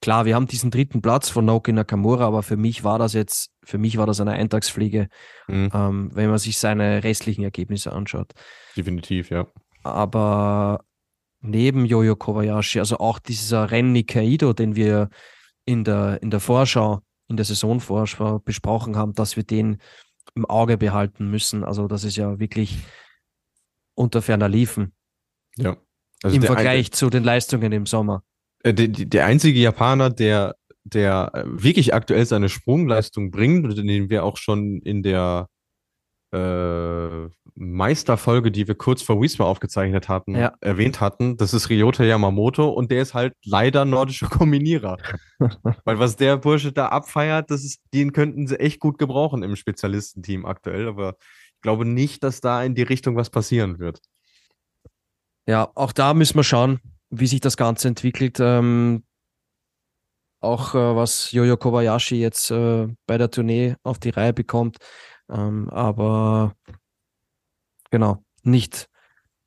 klar, wir haben diesen dritten Platz von Naoki Nakamura, aber für mich war das jetzt, für mich war das eine Eintagsfliege, Mhm. ähm, wenn man sich seine restlichen Ergebnisse anschaut. Definitiv, ja. Aber neben Jojo Kobayashi, also auch dieser Renny Kaido, den wir in der, in der Vorschau, in der Saisonvorschau besprochen haben, dass wir den im Auge behalten müssen. Also das ist ja wirklich unter ferner Liefen Ja. Also im Vergleich zu den Leistungen im Sommer. Ein, äh, der, der einzige Japaner, der, der äh, wirklich aktuell seine Sprungleistung bringt den wir auch schon in der äh, Meisterfolge, die wir kurz vor Wismar aufgezeichnet hatten, Ja. erwähnt hatten, das ist Ryota Yamamoto und der ist halt leider nordischer Kombinierer. Weil was der Bursche da abfeiert, das ist, den könnten sie echt gut gebrauchen im Spezialistenteam aktuell, aber ich glaube nicht, dass da in die Richtung was passieren wird. Ja, auch da müssen wir schauen, wie sich das Ganze entwickelt. Ähm, auch äh, was Jojo Kobayashi jetzt äh, bei der Tournee auf die Reihe bekommt. Ähm, aber genau, nicht,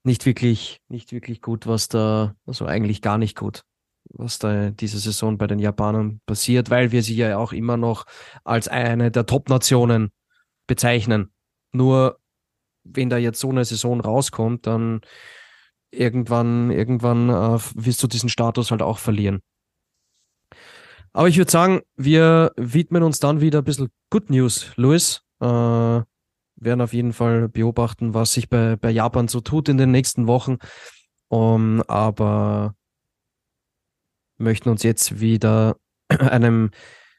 nicht wirklich, nicht wirklich gut, was da, also eigentlich gar nicht gut, was da diese Saison bei den Japanern passiert, weil wir sie ja auch immer noch als eine der Top-Nationen bezeichnen. Nur wenn da jetzt so eine Saison rauskommt, dann irgendwann, irgendwann äh, wirst du diesen Status halt auch verlieren. Aber ich würde sagen, wir widmen uns dann wieder ein bisschen Good News, Luis. Äh, werden auf jeden Fall beobachten, was sich bei, bei Japan so tut in den nächsten Wochen. Um, aber möchten uns jetzt wieder einem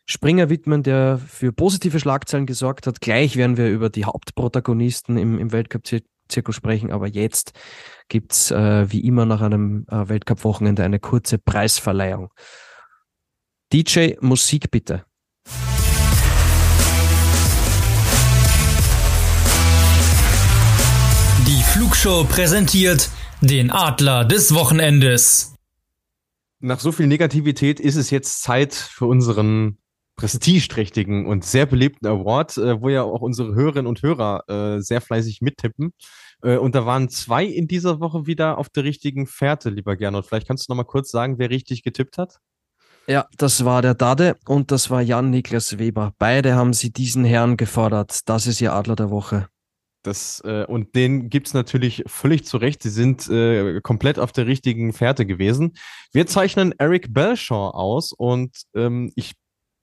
Springer widmen, der für positive Schlagzeilen gesorgt hat. Gleich werden wir über die Hauptprotagonisten im, im Weltcup-Zirkus sprechen, aber jetzt gibt's äh, wie immer nach einem äh, Weltcup-Wochenende eine kurze Preisverleihung. DJ Musik bitte. Die Flugshow präsentiert den Adler des Wochenendes. Nach so viel Negativität ist es jetzt Zeit für unseren prestigeträchtigen und sehr beliebten Award, äh, wo ja auch unsere Hörerinnen und Hörer äh, sehr fleißig mittippen. Äh, und da waren zwei in dieser Woche wieder auf der richtigen Fährte, lieber Gernot. Vielleicht kannst du noch mal kurz sagen, wer richtig getippt hat? Ja, das war der Dade und das war Jan Niklas Weber. Beide haben sie diesen Herrn gefordert. Das ist ihr Adler der Woche. Das, äh, und den gibt's natürlich völlig zu Recht. Sie sind äh, komplett auf der richtigen Fährte gewesen. Wir zeichnen Eric Belshaw aus und ähm, ich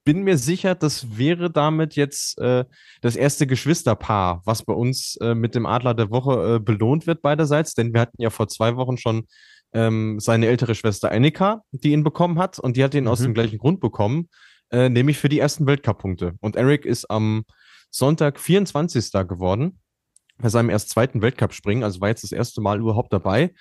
bin mir sicher, das wäre damit jetzt äh, das erste Geschwisterpaar, was bei uns äh, mit dem Adler der Woche äh, belohnt wird beiderseits, denn wir hatten ja vor zwei Wochen schon ähm, seine ältere Schwester Annika, die ihn bekommen hat und die hat ihn aus Mhm. dem gleichen Grund bekommen, äh, nämlich für die ersten Weltcup-Punkte. Und Eric ist am Sonntag 24. geworden bei seinem erst zweiten Weltcup-Springen, also war jetzt das erste Mal überhaupt dabei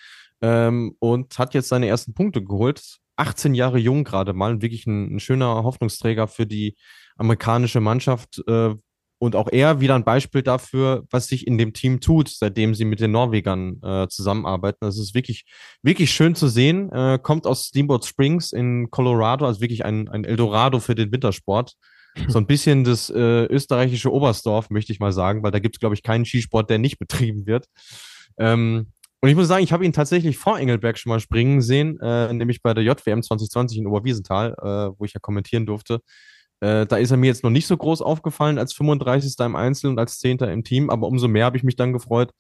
ähm, und hat jetzt seine ersten Punkte geholt. 18 Jahre jung gerade mal und wirklich ein, ein schöner Hoffnungsträger für die amerikanische Mannschaft. Äh, und auch er wieder ein Beispiel dafür, was sich in dem Team tut, seitdem sie mit den Norwegern äh, zusammenarbeiten. Das ist wirklich, wirklich schön zu sehen. Äh, kommt aus Steamboat Springs in Colorado, also wirklich ein, ein Eldorado für den Wintersport. So ein bisschen das äh, österreichische Oberstdorf, möchte ich mal sagen, weil da gibt es, glaube ich, keinen Skisport, der nicht betrieben wird. Ähm, und ich muss sagen, ich habe ihn tatsächlich vor Engelberg schon mal springen sehen, äh, nämlich bei der JWM 2020 in Oberwiesenthal, äh, wo ich ja kommentieren durfte. Äh, da ist er mir jetzt noch nicht so groß aufgefallen als 35. im Einzel und als 10. im Team, aber umso mehr habe ich mich dann gefreut,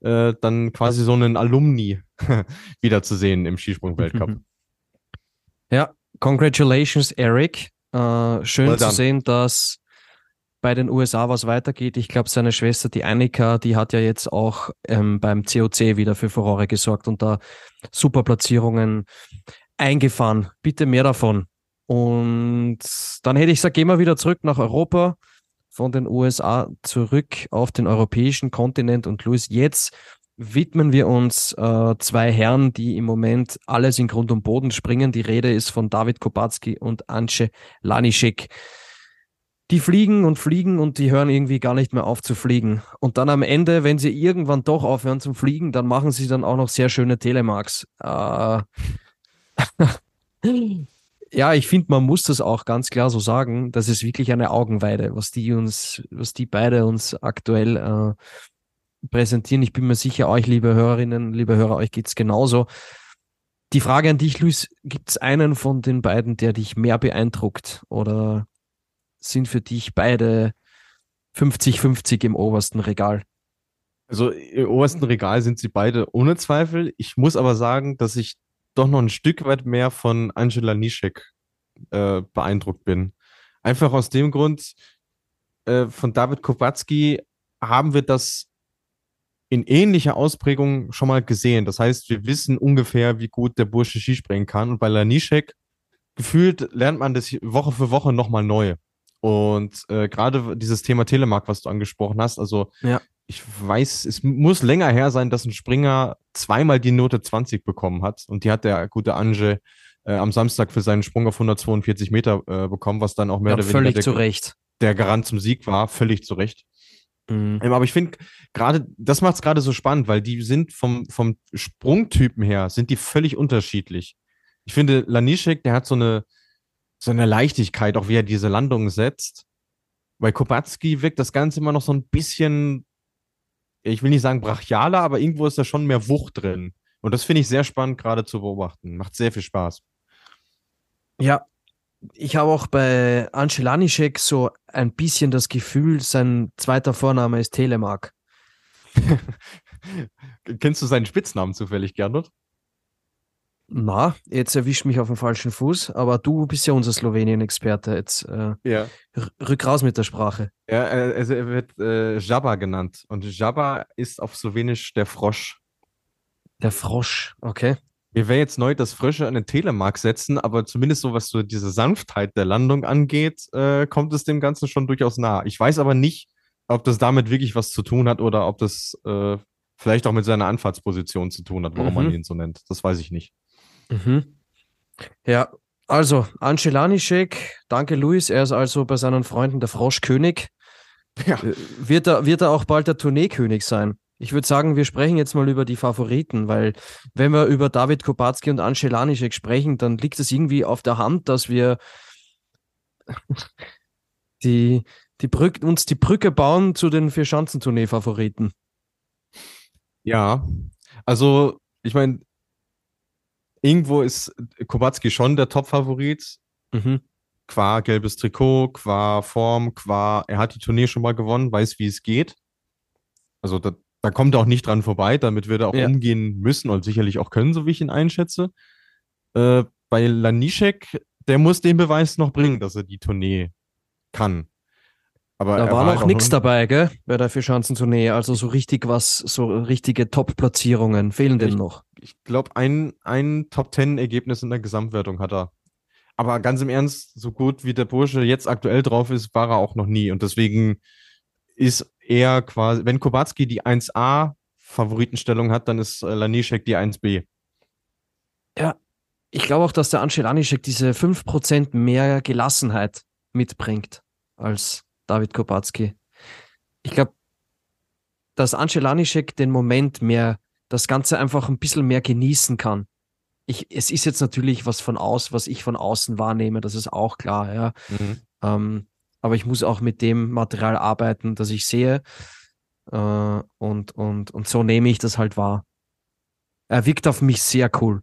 äh, dann quasi so einen Alumni wiederzusehen im Skisprung-Weltcup. Ja, congratulations, Eric. Äh, schön Well zu sehen, dass bei den USA was weitergeht. Ich glaube, seine Schwester, die Annika, die hat ja jetzt auch ähm, beim COC wieder für Furore gesorgt und da super Platzierungen eingefahren. Bitte mehr davon. Und dann hätte ich gesagt, gehen wir wieder zurück nach Europa von den USA zurück auf den europäischen Kontinent. Und Luis, jetzt widmen wir uns äh, zwei Herren, die im Moment alles in Grund und Boden springen. Die Rede ist von David Kopacki und Ance Lanischek. Die fliegen und fliegen und die hören irgendwie gar nicht mehr auf zu fliegen. Und dann am Ende, wenn sie irgendwann doch aufhören zum Fliegen, dann machen sie dann auch noch sehr schöne Telemarks. Äh, ja, ich finde, man muss das auch ganz klar so sagen. Das ist wirklich eine Augenweide, was die uns, was die beide uns aktuell äh, präsentieren. Ich bin mir sicher, euch, liebe Hörerinnen, liebe Hörer, euch geht's genauso. Die Frage an dich, Luis, gibt es einen von den beiden, der dich mehr beeindruckt? Oder sind für dich beide 50-50 im obersten Regal? Also im obersten Regal sind sie beide ohne Zweifel. Ich muss aber sagen, dass ich doch noch ein Stück weit mehr von Angela Nischek äh, beeindruckt bin. Einfach aus dem Grund, äh, von David Kowalski haben wir das in ähnlicher Ausprägung schon mal gesehen. Das heißt, wir wissen ungefähr, wie gut der Bursche Skispringen kann. Und bei Lanischek gefühlt lernt man das Woche für Woche nochmal neu. Und äh, gerade dieses Thema Telemark, was du angesprochen hast, also ja. Ich weiß, es muss länger her sein, dass ein Springer zweimal die Note 20 bekommen hat. Und die hat der gute Ange äh, am Samstag für seinen Sprung auf 142 Meter äh, bekommen, was dann auch mehr ja, oder weniger völlig der, zu Recht. der Garant zum Sieg war, völlig zu Recht. Mhm. Ähm, aber ich finde gerade, das macht es gerade so spannend, weil die sind vom, vom Sprungtypen her, sind die völlig unterschiedlich. Ich finde, Lanischek, der hat so eine, so eine Leichtigkeit, auch wie er diese Landung setzt. Bei Kopatski wirkt das Ganze immer noch so ein bisschen, ich will nicht sagen brachialer, aber irgendwo ist da schon mehr Wucht drin. Und das finde ich sehr spannend gerade zu beobachten. Macht sehr viel Spaß. Ja, ich habe auch bei Ancelanischek so ein bisschen das Gefühl, sein zweiter Vorname ist Telemark. Kennst du seinen Spitznamen zufällig, Gernot? Na, jetzt erwischt mich auf dem falschen Fuß, aber du bist ja unser Slowenien-Experte. Jetzt äh, ja. rück raus mit der Sprache. Ja, also er wird äh, Jabba genannt und Jabba ist auf Slowenisch der Frosch. Der Frosch, okay. Mir wäre jetzt neu, dass Frösche an den Telemark setzen, aber zumindest so, was so diese Sanftheit der Landung angeht, äh, kommt es dem Ganzen schon durchaus nah. Ich weiß aber nicht, ob das damit wirklich was zu tun hat oder ob das äh, vielleicht auch mit seiner Anfahrtsposition zu tun hat, warum mhm. man ihn so nennt. Das weiß ich nicht. Mhm. Ja, also Ancelanischek, danke Luis, er ist also bei seinen Freunden der Froschkönig. Ja. Äh, wird, er, wird er auch bald der Tourneekönig sein? Ich würde sagen, wir sprechen jetzt mal über die Favoriten, weil wenn wir über David Kopacki und Ance Lanischek sprechen, dann liegt es irgendwie auf der Hand, dass wir die, die Brück, uns die Brücke bauen zu den Vier-Schanzentournee-Favoriten. Ja, also ich meine, irgendwo ist Kubacki schon der Top-Favorit. Mhm. Qua gelbes Trikot, qua Form, qua er hat die Tournee schon mal gewonnen, weiß, wie es geht. Also da, da kommt er auch nicht dran vorbei, damit wird er auch ja. umgehen müssen und sicherlich auch können, so wie ich ihn einschätze. Äh, bei Lanischek, der muss den Beweis noch bringen, dass er die Tournee kann. Aber da war, war noch nichts dabei, gell? Bei der Vierschanzentournee. Also so richtig was, so richtige Top-Platzierungen fehlen dem noch. Ich glaube, ein, ein Top-10-Ergebnis in der Gesamtwertung hat er. Aber ganz im Ernst, so gut wie der Bursche jetzt aktuell drauf ist, war er auch noch nie. Und deswegen ist er quasi, wenn Kubacki die 1A Favoritenstellung hat, dann ist äh, Lanischek die 1B. Ja, ich glaube auch, dass der Anschel Lanischek diese 5% mehr Gelassenheit mitbringt als David Kubacki. Ich glaube, dass Anschel Lanischek den Moment mehr, das Ganze einfach ein bisschen mehr genießen kann. Ich, es ist jetzt natürlich was von aus, was ich von außen wahrnehme, das ist auch klar, ja. Mhm. Ähm, aber ich muss auch mit dem Material arbeiten, das ich sehe. Äh, und, und, und so nehme ich das halt wahr. Er wirkt auf mich sehr cool,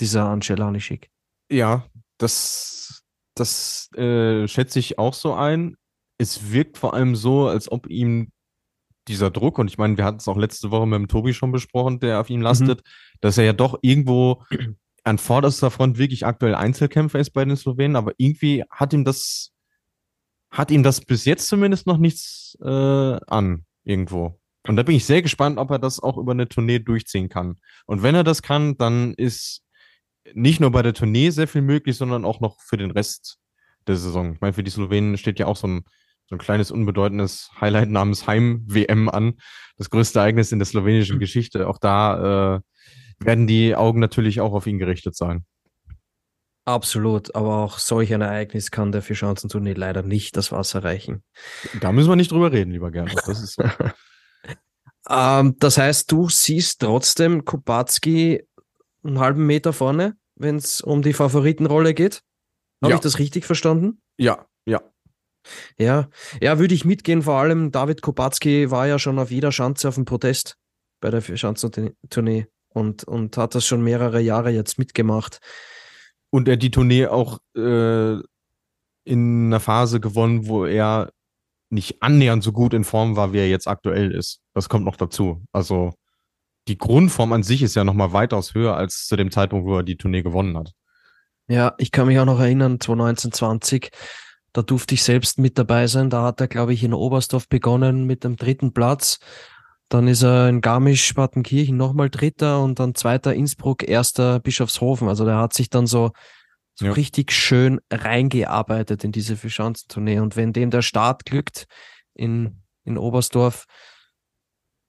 dieser Angelanischik. Ja, das, das äh, schätze ich auch so ein. Es wirkt vor allem so, als ob ihm dieser Druck, und ich meine, wir hatten es auch letzte Woche mit dem Tobi schon besprochen, der auf ihm lastet, mhm. dass er ja doch irgendwo an vorderster Front wirklich aktuell Einzelkämpfer ist bei den Slowenen, aber irgendwie hat ihm das hat ihm das bis jetzt zumindest noch nichts äh, an, irgendwo. Und da bin ich sehr gespannt, ob er das auch über eine Tournee durchziehen kann. Und wenn er das kann, dann ist nicht nur bei der Tournee sehr viel möglich, sondern auch noch für den Rest der Saison. Ich meine, für die Slowenen steht ja auch so ein so ein kleines unbedeutendes Highlight namens Heim-WM an. Das größte Ereignis in der slowenischen mhm. Geschichte. Auch da äh, werden die Augen natürlich auch auf ihn gerichtet sein. Absolut, aber auch solch ein Ereignis kann der Vierschanzentournee leider nicht das Wasser reichen. Da müssen wir nicht drüber reden, lieber Gernot. Das ist so. ähm, das heißt, du siehst trotzdem Kubacki einen halben Meter vorne, wenn es um die Favoritenrolle geht. Habe ja. ich das richtig verstanden? Ja, ja. Ja, würde ich mitgehen. Vor allem David Kubacki war ja schon auf jeder Schanze auf dem Protest bei der Schanzentournee und, und hat das schon mehrere Jahre jetzt mitgemacht. Und er die Tournee auch äh, in einer Phase gewonnen, wo er nicht annähernd so gut in Form war, wie er jetzt aktuell ist. Das kommt noch dazu. Also die Grundform an sich ist ja nochmal weitaus höher als zu dem Zeitpunkt, wo er die Tournee gewonnen hat. Ja, ich kann mich auch noch erinnern, 2019, 20, da durfte ich selbst mit dabei sein. Da hat er, glaube ich, in Oberstdorf begonnen mit dem dritten Platz. Dann ist er in Garmisch-Partenkirchen nochmal Dritter und dann Zweiter Innsbruck, Erster Bischofshofen. Also der hat sich dann so, so ja. richtig schön reingearbeitet in diese Fischanzentournee. Und wenn dem der Start glückt in, in Oberstdorf,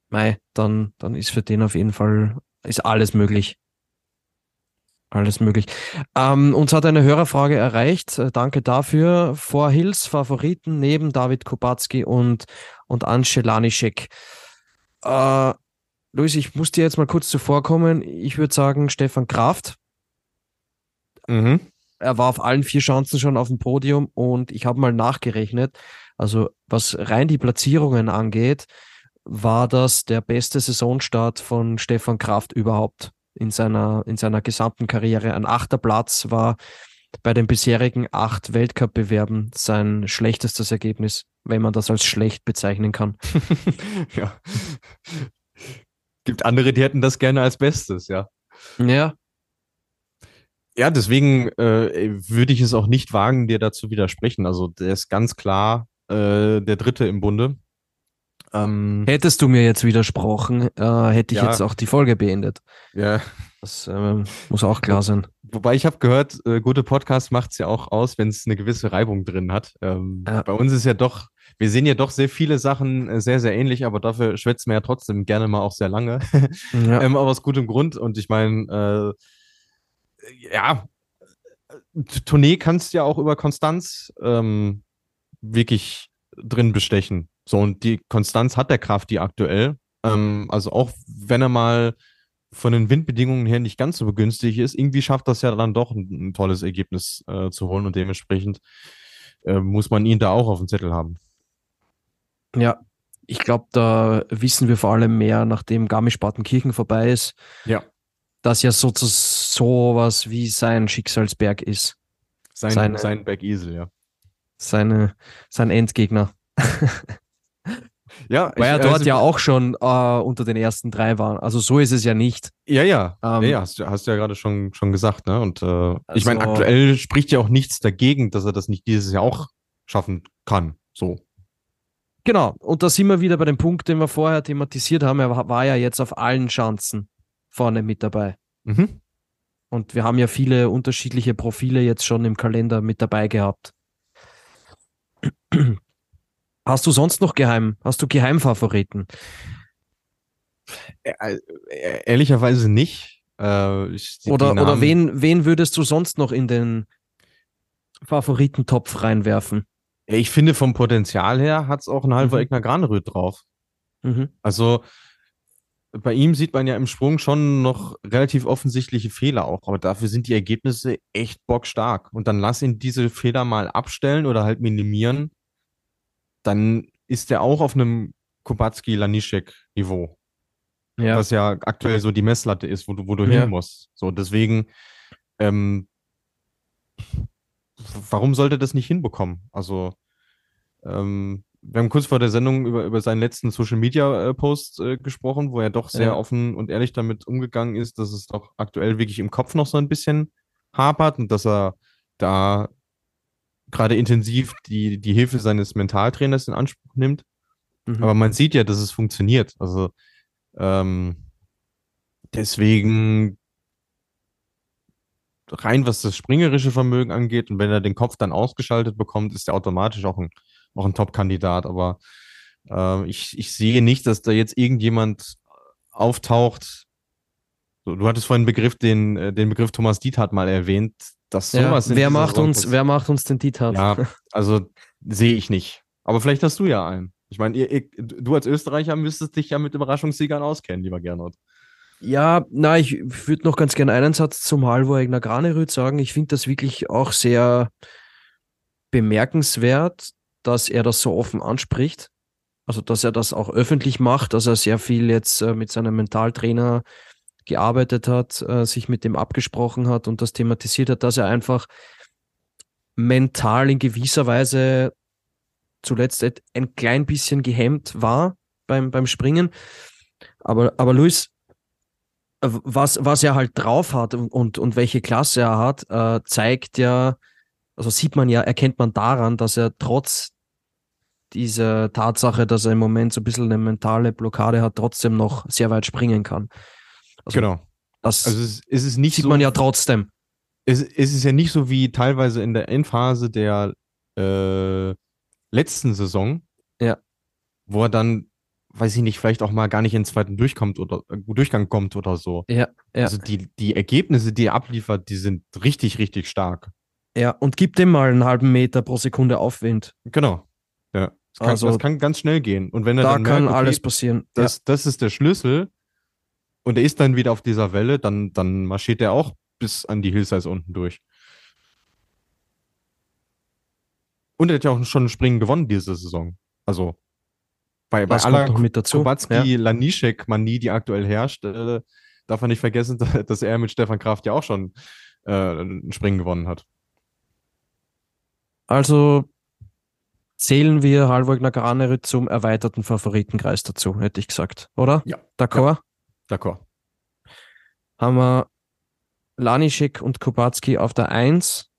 mei, dann, dann ist für den auf jeden Fall, ist alles möglich. Alles möglich. Ähm, uns hat eine Hörerfrage erreicht. Äh, danke dafür. Vor Hills Favoriten neben David Kubacki und, und Anše Lanišek. Äh, Luis, ich muss dir jetzt mal kurz zuvorkommen. Ich würde sagen, Stefan Kraft. Mhm. Er war auf allen vier Chancen schon auf dem Podium und ich habe mal nachgerechnet. Also, was rein die Platzierungen angeht, war das der beste Saisonstart von Stefan Kraft überhaupt in seiner, in seiner gesamten Karriere. Ein achter Platz war bei den bisherigen acht Weltcup-Bewerben sein schlechtestes Ergebnis, wenn man das als schlecht bezeichnen kann. ja. Gibt andere, die hätten das gerne als Bestes, ja. Ja. Ja, deswegen äh, würde ich es auch nicht wagen, dir dazu widersprechen. Also der ist ganz klar äh, der Dritte im Bunde. Ähm, Hättest du mir jetzt widersprochen, äh, hätte ich ja. jetzt auch die Folge beendet. Ja. Das äh, muss auch klar sein. Wobei ich habe gehört, äh, gute Podcast macht es ja auch aus, wenn es eine gewisse Reibung drin hat. Ähm, ja. Bei uns ist ja doch, wir sehen ja doch sehr viele Sachen äh, sehr, sehr ähnlich, aber dafür schwätzen wir ja trotzdem gerne mal auch sehr lange. Ja. ähm, aber aus gutem Grund. Und ich meine, äh, ja, Tournee kannst du ja auch über Konstanz ähm, wirklich drin bestechen. So, und die Konstanz hat der Kraft die aktuell. Ähm, also auch wenn er mal von den Windbedingungen her nicht ganz so begünstigt ist, irgendwie schafft das ja dann doch ein, ein tolles Ergebnis äh, zu holen und dementsprechend äh, muss man ihn da auch auf dem Zettel haben. Ja, ich glaube, da wissen wir vor allem mehr, nachdem Garmisch-Partenkirchen vorbei ist. Ja. Dass ja sozusagen sowas wie sein Schicksalsberg ist. Sein, seine, sein Bergisel, ja. Seine, sein Endgegner. Ja, Weil er dort also, ja auch schon äh, unter den ersten drei war. Also so ist es ja nicht. Ja, ja. Ähm, ja, ja hast, hast, du ja gerade schon, schon gesagt. Ne? Und äh, also, ich meine, aktuell spricht ja auch nichts dagegen, dass er das nicht dieses Jahr auch schaffen kann. So. Genau. Und da sind wir wieder bei dem Punkt, den wir vorher thematisiert haben. Er war ja jetzt auf allen Chancen vorne mit dabei. Mhm. Und wir haben ja viele unterschiedliche Profile jetzt schon im Kalender mit dabei gehabt. Hast du sonst noch geheim? Hast du Geheimfavoriten? Ehrlicherweise nicht. Äh, oder oder wen, wen würdest du sonst noch in den Favoritentopf reinwerfen? Ich finde, vom Potenzial her hat es auch ein halber mhm. Egner Graneröd drauf. Mhm. Also bei ihm sieht man ja im Sprung schon noch relativ offensichtliche Fehler auch, aber dafür sind die Ergebnisse echt bockstark. Und dann lass ihn diese Fehler mal abstellen oder halt minimieren dann ist er auch auf einem Kubacki-Lanischek-Niveau. Ja. Was ja aktuell so die Messlatte ist, wo du, wo du ja. hin musst. So, deswegen, ähm, warum sollte das nicht hinbekommen? Also, ähm, wir haben kurz vor der Sendung über, über seinen letzten Social Media äh, Post äh, gesprochen, wo er doch sehr ja. offen und ehrlich damit umgegangen ist, dass es doch aktuell wirklich im Kopf noch so ein bisschen hapert und dass er da gerade intensiv die, die Hilfe seines Mentaltrainers in Anspruch nimmt. Mhm. Aber man sieht ja, dass es funktioniert. Also ähm, deswegen rein was das springerische Vermögen angeht und wenn er den Kopf dann ausgeschaltet bekommt, ist er automatisch auch ein auch ein Top-Kandidat, aber äh, ich, ich sehe nicht, dass da jetzt irgendjemand auftaucht. Du hattest vorhin Begriff, den, äh, den Begriff Thomas Diethardt mal erwähnt, sowas ja, wer macht uns, wer macht uns den Diethardt? Ja, also sehe ich nicht. Aber vielleicht hast du ja einen. Ich meine, du als Österreicher müsstest dich ja mit Überraschungssiegern auskennen, lieber Gernot. Ja, na, ich würde noch ganz gerne einen Satz zum Halvor Egner Granerüth sagen. Ich finde das wirklich auch sehr bemerkenswert, dass er das so offen anspricht. Also, dass er das auch öffentlich macht, dass er sehr viel jetzt äh, mit seinem Mentaltrainer gearbeitet hat, äh, sich mit dem abgesprochen hat und das thematisiert hat, dass er einfach mental in gewisser Weise zuletzt ein klein bisschen gehemmt war beim, beim Springen. Aber, aber Luis, was, was er halt drauf hat und, und welche Klasse er hat, äh, zeigt ja, also sieht man ja, erkennt man daran, dass er trotz dieser Tatsache, dass er im Moment so ein bisschen eine mentale Blockade hat, trotzdem noch sehr weit springen kann. Also genau. Das also es, es ist nicht sieht so, man ja trotzdem. Es, es ist ja nicht so wie teilweise in der Endphase der äh, letzten Saison, ja. wo er dann weiß ich nicht, vielleicht auch mal gar nicht in den zweiten Durchkommt oder, äh, Durchgang kommt oder so. Ja, ja. Also die, die Ergebnisse, die er abliefert, die sind richtig, richtig stark. Ja, und gibt dem mal einen halben Meter pro Sekunde Aufwind. Genau. Ja. Das kann, also, das kann ganz schnell gehen. Und wenn er da dann kann merkt, okay, alles passieren. Das, ja. das ist der Schlüssel und er ist dann wieder auf dieser Welle, dann, dann marschiert er auch bis an die Hillsides unten durch. Und er hat ja auch schon ein Springen gewonnen diese Saison. Also bei, bei aller mit dazu? Kubacki-Lanischek-Manie, die aktuell herrscht, äh, darf man nicht vergessen, dass er mit Stefan Kraft ja auch schon äh, ein Springen gewonnen hat. Also zählen wir Halvor Granerüt zum erweiterten Favoritenkreis dazu, hätte ich gesagt, oder? Ja. D'accord? Ja. D'accord. Haben wir Lanischek und Kubacki auf der 1,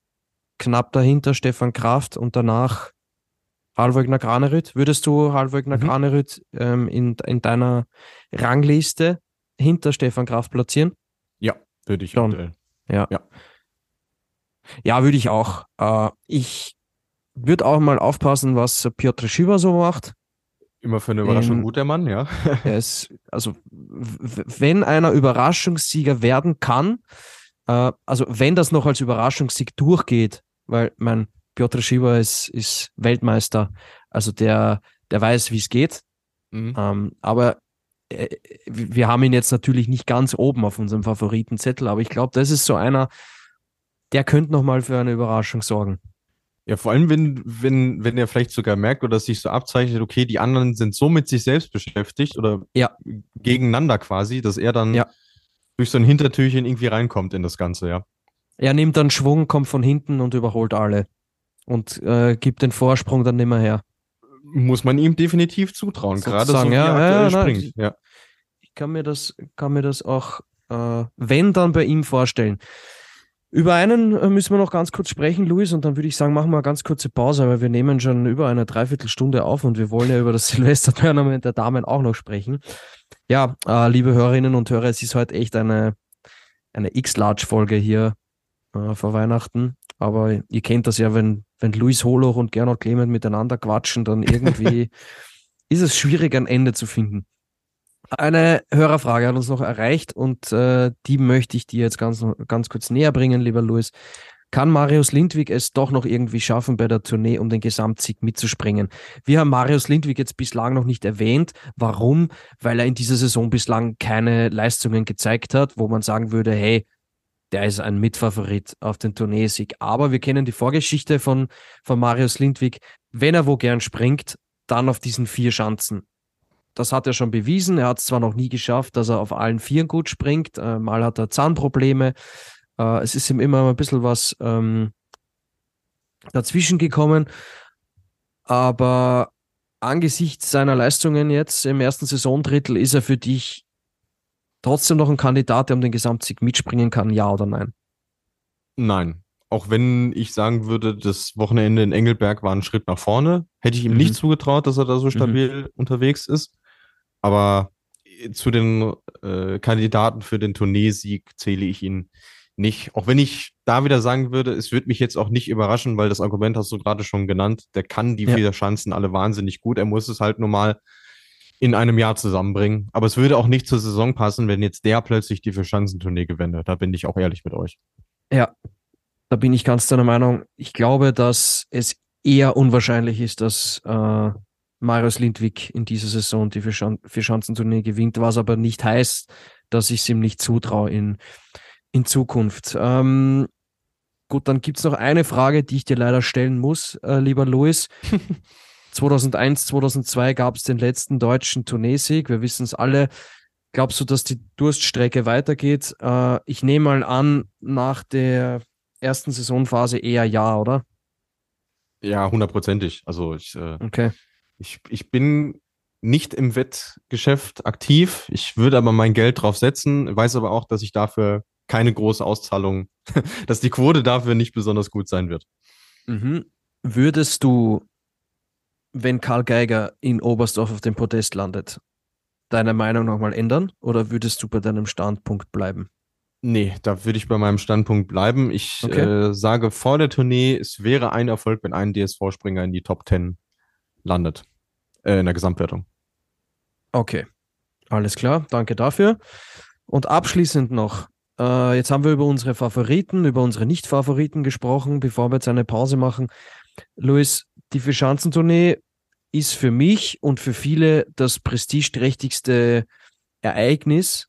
knapp dahinter Stefan Kraft und danach Halvögner Granerüt. Würdest du Halvögner mhm. Granerüt ähm, in, in deiner Rangliste hinter Stefan Kraft platzieren? Ja, würde ich. Schon. Ja. ja. Ja, würde ich auch. Äh, ich würde auch mal aufpassen, was Piotr Schieber so macht. Immer für eine Überraschung ähm, gut, der Mann, ja. er ist, also, wenn einer Überraschungssieger werden kann, äh, also wenn das noch als Überraschungssieg durchgeht, weil mein Piotr Schieber ist, ist Weltmeister, also der, der weiß, wie es geht. Mhm. Ähm, aber äh, wir haben ihn jetzt natürlich nicht ganz oben auf unserem Favoritenzettel, aber ich glaube, das ist so einer, der könnte nochmal für eine Überraschung sorgen. Ja, vor allem, wenn, wenn, wenn er vielleicht sogar merkt oder sich so abzeichnet, okay, die anderen sind so mit sich selbst beschäftigt oder ja. gegeneinander quasi, dass er dann ja. durch so ein Hintertürchen irgendwie reinkommt in das Ganze, ja. Er nimmt dann Schwung, kommt von hinten und überholt alle und äh, gibt den Vorsprung dann nicht mehr her. Muss man ihm definitiv zutrauen, gerade so wie ja, er ja, springt. Ich, ja. ich kann mir das, kann mir das auch, äh, wenn dann bei ihm vorstellen. Über einen äh, müssen wir noch ganz kurz sprechen, Luis, und dann würde ich sagen, machen wir eine ganz kurze Pause, weil wir nehmen schon über eine Dreiviertelstunde auf und wir wollen ja über das Silvester-Tournament der Damen auch noch sprechen. Ja, äh, liebe Hörerinnen und Hörer, es ist heute echt eine, eine X-Large-Folge hier äh, vor Weihnachten. Aber ihr kennt das ja, wenn, wenn Luis Holoch und Gernot Clement miteinander quatschen, dann irgendwie ist es schwierig, ein Ende zu finden. Eine Hörerfrage hat uns noch erreicht und äh, die möchte ich dir jetzt ganz, ganz kurz näher bringen, lieber Luis. Kann Marius Lindwig es doch noch irgendwie schaffen, bei der Tournee um den Gesamtsieg mitzuspringen? Wir haben Marius Lindwig jetzt bislang noch nicht erwähnt. Warum? Weil er in dieser Saison bislang keine Leistungen gezeigt hat, wo man sagen würde, hey, der ist ein Mitfavorit auf den Tourneesieg. Aber wir kennen die Vorgeschichte von, von Marius Lindwig. Wenn er wo gern springt, dann auf diesen vier Schanzen. Das hat er schon bewiesen. Er hat es zwar noch nie geschafft, dass er auf allen Vieren gut springt. Äh, mal hat er Zahnprobleme. Äh, es ist ihm immer ein bisschen was ähm, dazwischen gekommen. Aber angesichts seiner Leistungen jetzt im ersten Saisondrittel ist er für dich trotzdem noch ein Kandidat, der um den Gesamtsieg mitspringen kann, ja oder nein? Nein. Auch wenn ich sagen würde, das Wochenende in Engelberg war ein Schritt nach vorne, hätte ich ihm mhm. nicht zugetraut, dass er da so mhm. stabil mhm. unterwegs ist. Aber zu den äh, Kandidaten für den Tourneesieg zähle ich ihn nicht. Auch wenn ich da wieder sagen würde, es würde mich jetzt auch nicht überraschen, weil das Argument hast du gerade schon genannt. Der kann die ja. vier Chancen alle wahnsinnig gut. Er muss es halt nur mal in einem Jahr zusammenbringen. Aber es würde auch nicht zur Saison passen, wenn jetzt der plötzlich die Vier-Schanzentournee gewinne. Da bin ich auch ehrlich mit euch. Ja, da bin ich ganz deiner Meinung. Ich glaube, dass es eher unwahrscheinlich ist, dass äh, Marius Lindwig in dieser Saison die Vier-Schanzentournee gewinnt, was aber nicht heißt, dass ich es ihm nicht zutraue in, in Zukunft. Ähm, gut, dann gibt es noch eine Frage, die ich dir leider stellen muss, äh, lieber Luis. 2001, 2002 gab es den letzten deutschen Tourneesieg. Wir wissen es alle. Glaubst du, dass die Durststrecke weitergeht? Äh, ich nehme mal an, nach der ersten Saisonphase eher ja, oder? Ja, hundertprozentig. Also ich, äh, okay. Ich, ich bin nicht im Wettgeschäft aktiv. Ich würde aber mein Geld drauf setzen, weiß aber auch, dass ich dafür keine große Auszahlung, dass die Quote dafür nicht besonders gut sein wird. Mhm. Würdest du wenn Karl Geiger in Oberstdorf auf dem Podest landet, deine Meinung nochmal ändern oder würdest du bei deinem Standpunkt bleiben? Nee, da würde ich bei meinem Standpunkt bleiben. Ich okay. äh, sage vor der Tournee, es wäre ein Erfolg, wenn ein DSV-Springer in die Top 10 landet. Äh, in der Gesamtwertung. Okay, alles klar, danke dafür. Und abschließend noch, äh, jetzt haben wir über unsere Favoriten, über unsere Nicht-Favoriten gesprochen, bevor wir jetzt eine Pause machen. Luis, die Verschanzentournee ist für mich und für viele das prestigeträchtigste Ereignis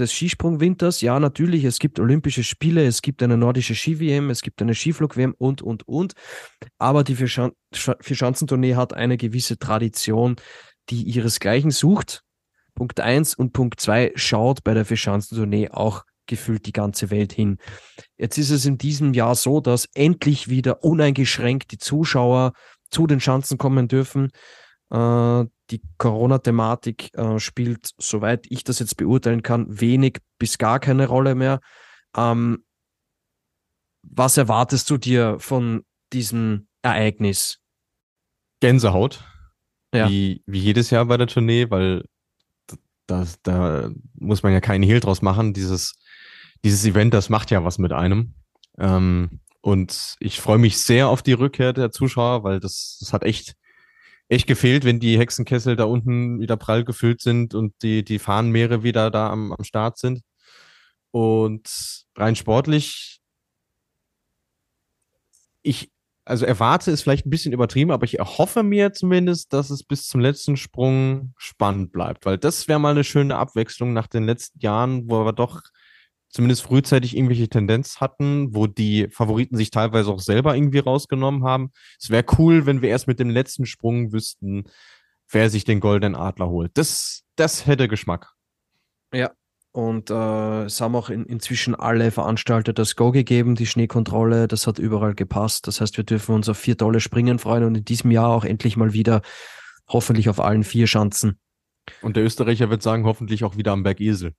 des Skisprungwinters. Ja, natürlich, es gibt Olympische Spiele, es gibt eine nordische Ski-WM, es gibt eine Skiflug-WM und, und, und. Aber die Vierschanzentournee hat eine gewisse Tradition, die ihresgleichen sucht. Punkt 1 und Punkt 2 schaut bei der Vierschanzentournee auch gefühlt die ganze Welt hin. Jetzt ist es in diesem Jahr so, dass endlich wieder uneingeschränkt die Zuschauer zu den Schanzen kommen dürfen. Äh, die Corona-Thematik äh, spielt, soweit ich das jetzt beurteilen kann, wenig bis gar keine Rolle mehr. Ähm, was erwartest du dir von diesem Ereignis? Gänsehaut. Ja. Wie, wie jedes Jahr bei der Tournee, weil da, da muss man ja keinen Hehl draus machen. Dieses dieses Event, das macht ja was mit einem. Ähm, und ich freue mich sehr auf die Rückkehr der Zuschauer, weil das, das hat echt, echt gefehlt, wenn die Hexenkessel da unten wieder prall gefüllt sind und die, die Fahnenmeere wieder da am, am Start sind. Und rein sportlich, ich, also erwarte es vielleicht ein bisschen übertrieben, aber ich erhoffe mir zumindest, dass es bis zum letzten Sprung spannend bleibt, weil das wäre mal eine schöne Abwechslung nach den letzten Jahren, wo wir doch zumindest frühzeitig irgendwelche Tendenz hatten, wo die Favoriten sich teilweise auch selber irgendwie rausgenommen haben. Es wäre cool, wenn wir erst mit dem letzten Sprung wüssten, wer sich den goldenen Adler holt. Das, das hätte Geschmack. Ja, und äh, es haben auch in, inzwischen alle Veranstalter das Go gegeben, die Schneekontrolle, das hat überall gepasst. Das heißt, wir dürfen uns auf vier tolle Springen freuen und in diesem Jahr auch endlich mal wieder hoffentlich auf allen vier Schanzen. Und der Österreicher wird sagen, hoffentlich auch wieder am Berg Esel.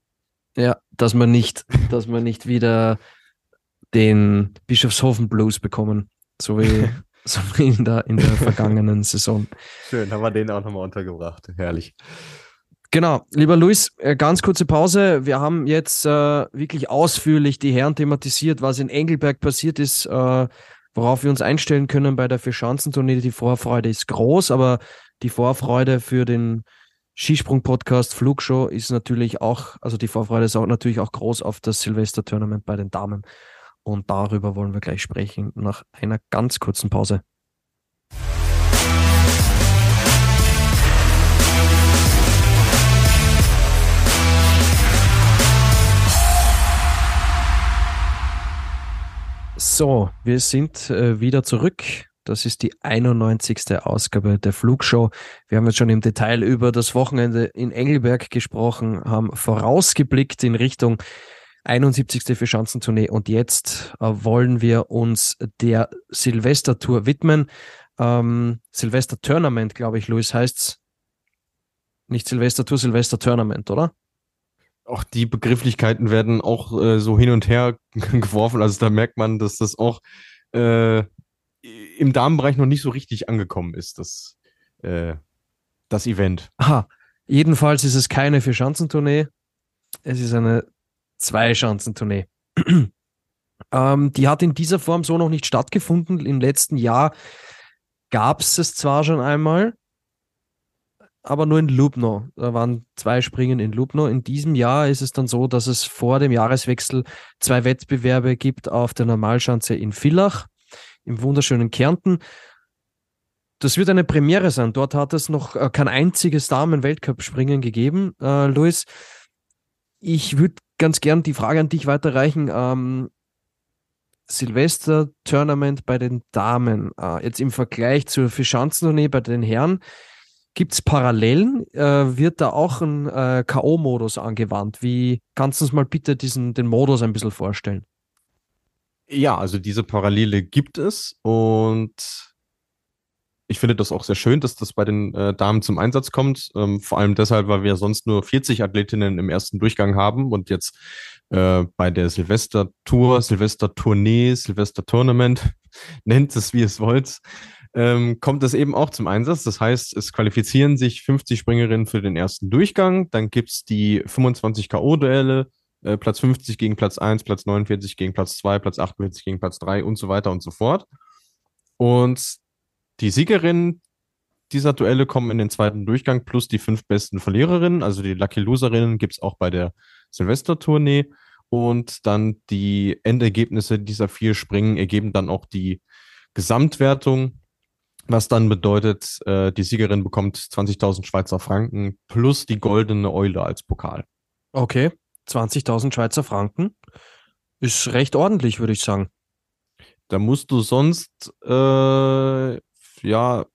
Ja, dass man nicht, dass man nicht wieder den Bischofshofen Blues bekommen, so wie, so wie in der, in der vergangenen Saison. Schön, haben wir den auch nochmal untergebracht. Herrlich. Genau, lieber Luis, äh, ganz kurze Pause. Wir haben jetzt äh, wirklich ausführlich die Herren thematisiert, was in Engelberg passiert ist, äh, worauf wir uns einstellen können bei der Vierschanzentournee. Die Vorfreude ist groß, aber die Vorfreude für den Skisprung-Podcast Flugshow ist natürlich auch, also die Vorfreude ist auch natürlich auch groß auf das Silvester-Tournament bei den Damen. Und darüber wollen wir gleich sprechen nach einer ganz kurzen Pause. So, wir sind äh, wieder zurück das ist die 91. Ausgabe der Flugshow. Wir haben jetzt schon im Detail über das Wochenende in Engelberg gesprochen, haben vorausgeblickt in Richtung 71. für Schanzentournee und jetzt äh, wollen wir uns der Silvestertour widmen. Ähm, Silvester Tournament, glaube ich, Luis, heißt's. Nicht Silvester Tour, Silvester Tournament, oder? Auch die Begrifflichkeiten werden auch äh, so hin und her geworfen. Also da merkt man, dass das auch äh, im Damenbereich noch nicht so richtig angekommen ist, das, äh, das Event. Aha. Jedenfalls ist es keine Vier-Schanzentournee. Es ist eine Zwei-Schanzentournee. Ähm, die hat in dieser Form so noch nicht stattgefunden. Im letzten Jahr gab es es zwar schon einmal, aber nur in Lubno. Da waren zwei Springen in Lubno. In diesem Jahr ist es dann so, dass es vor dem Jahreswechsel zwei Wettbewerbe gibt auf der Normalschanze in Villach, im wunderschönen Kärnten. Das wird eine Premiere sein. Dort hat es noch äh, kein einziges Damen-Weltcup-Springen gegeben. Äh, Luis, ich würde ganz gern die Frage an dich weiterreichen. Ähm, Silvester-Tournament bei den Damen, äh, jetzt im Vergleich zur Fischanzentournee bei den Herren, gibt es Parallelen? Äh, wird da auch ein äh, K.O.-Modus angewandt? Wie kannst du uns mal bitte diesen, den Modus ein bisschen vorstellen? Ja, also diese Parallele gibt es und ich finde das auch sehr schön, dass das bei den äh, Damen zum Einsatz kommt. Ähm, vor allem deshalb, weil wir sonst nur 40 Athletinnen im ersten Durchgang haben und jetzt äh, bei der Silvester-Tour, Silvester-Tournee, Silvester-Tournament, nennt es wie es wollt, ähm, kommt das eben auch zum Einsatz. Das heißt, es qualifizieren sich 50 Springerinnen für den ersten Durchgang. Dann gibt's die 25 K.O.-Duelle, äh, Platz 50 gegen Platz 1, Platz 49 gegen Platz 2, Platz 48 gegen Platz 3 und so weiter und so fort. Und die Siegerinnen dieser Duelle kommen in den zweiten Durchgang plus die fünf besten Verliererinnen. Also die Lucky Loserinnen gibt es auch bei der Silvester-Tournee. Und dann die Endergebnisse dieser vier Springen ergeben dann auch die Gesamtwertung, was dann bedeutet, äh, die Siegerin bekommt 20.000 Schweizer Franken plus die goldene Eule als Pokal. Okay, 20.000 Schweizer Franken ist recht ordentlich, würde ich sagen. Da musst du sonst äh, ja,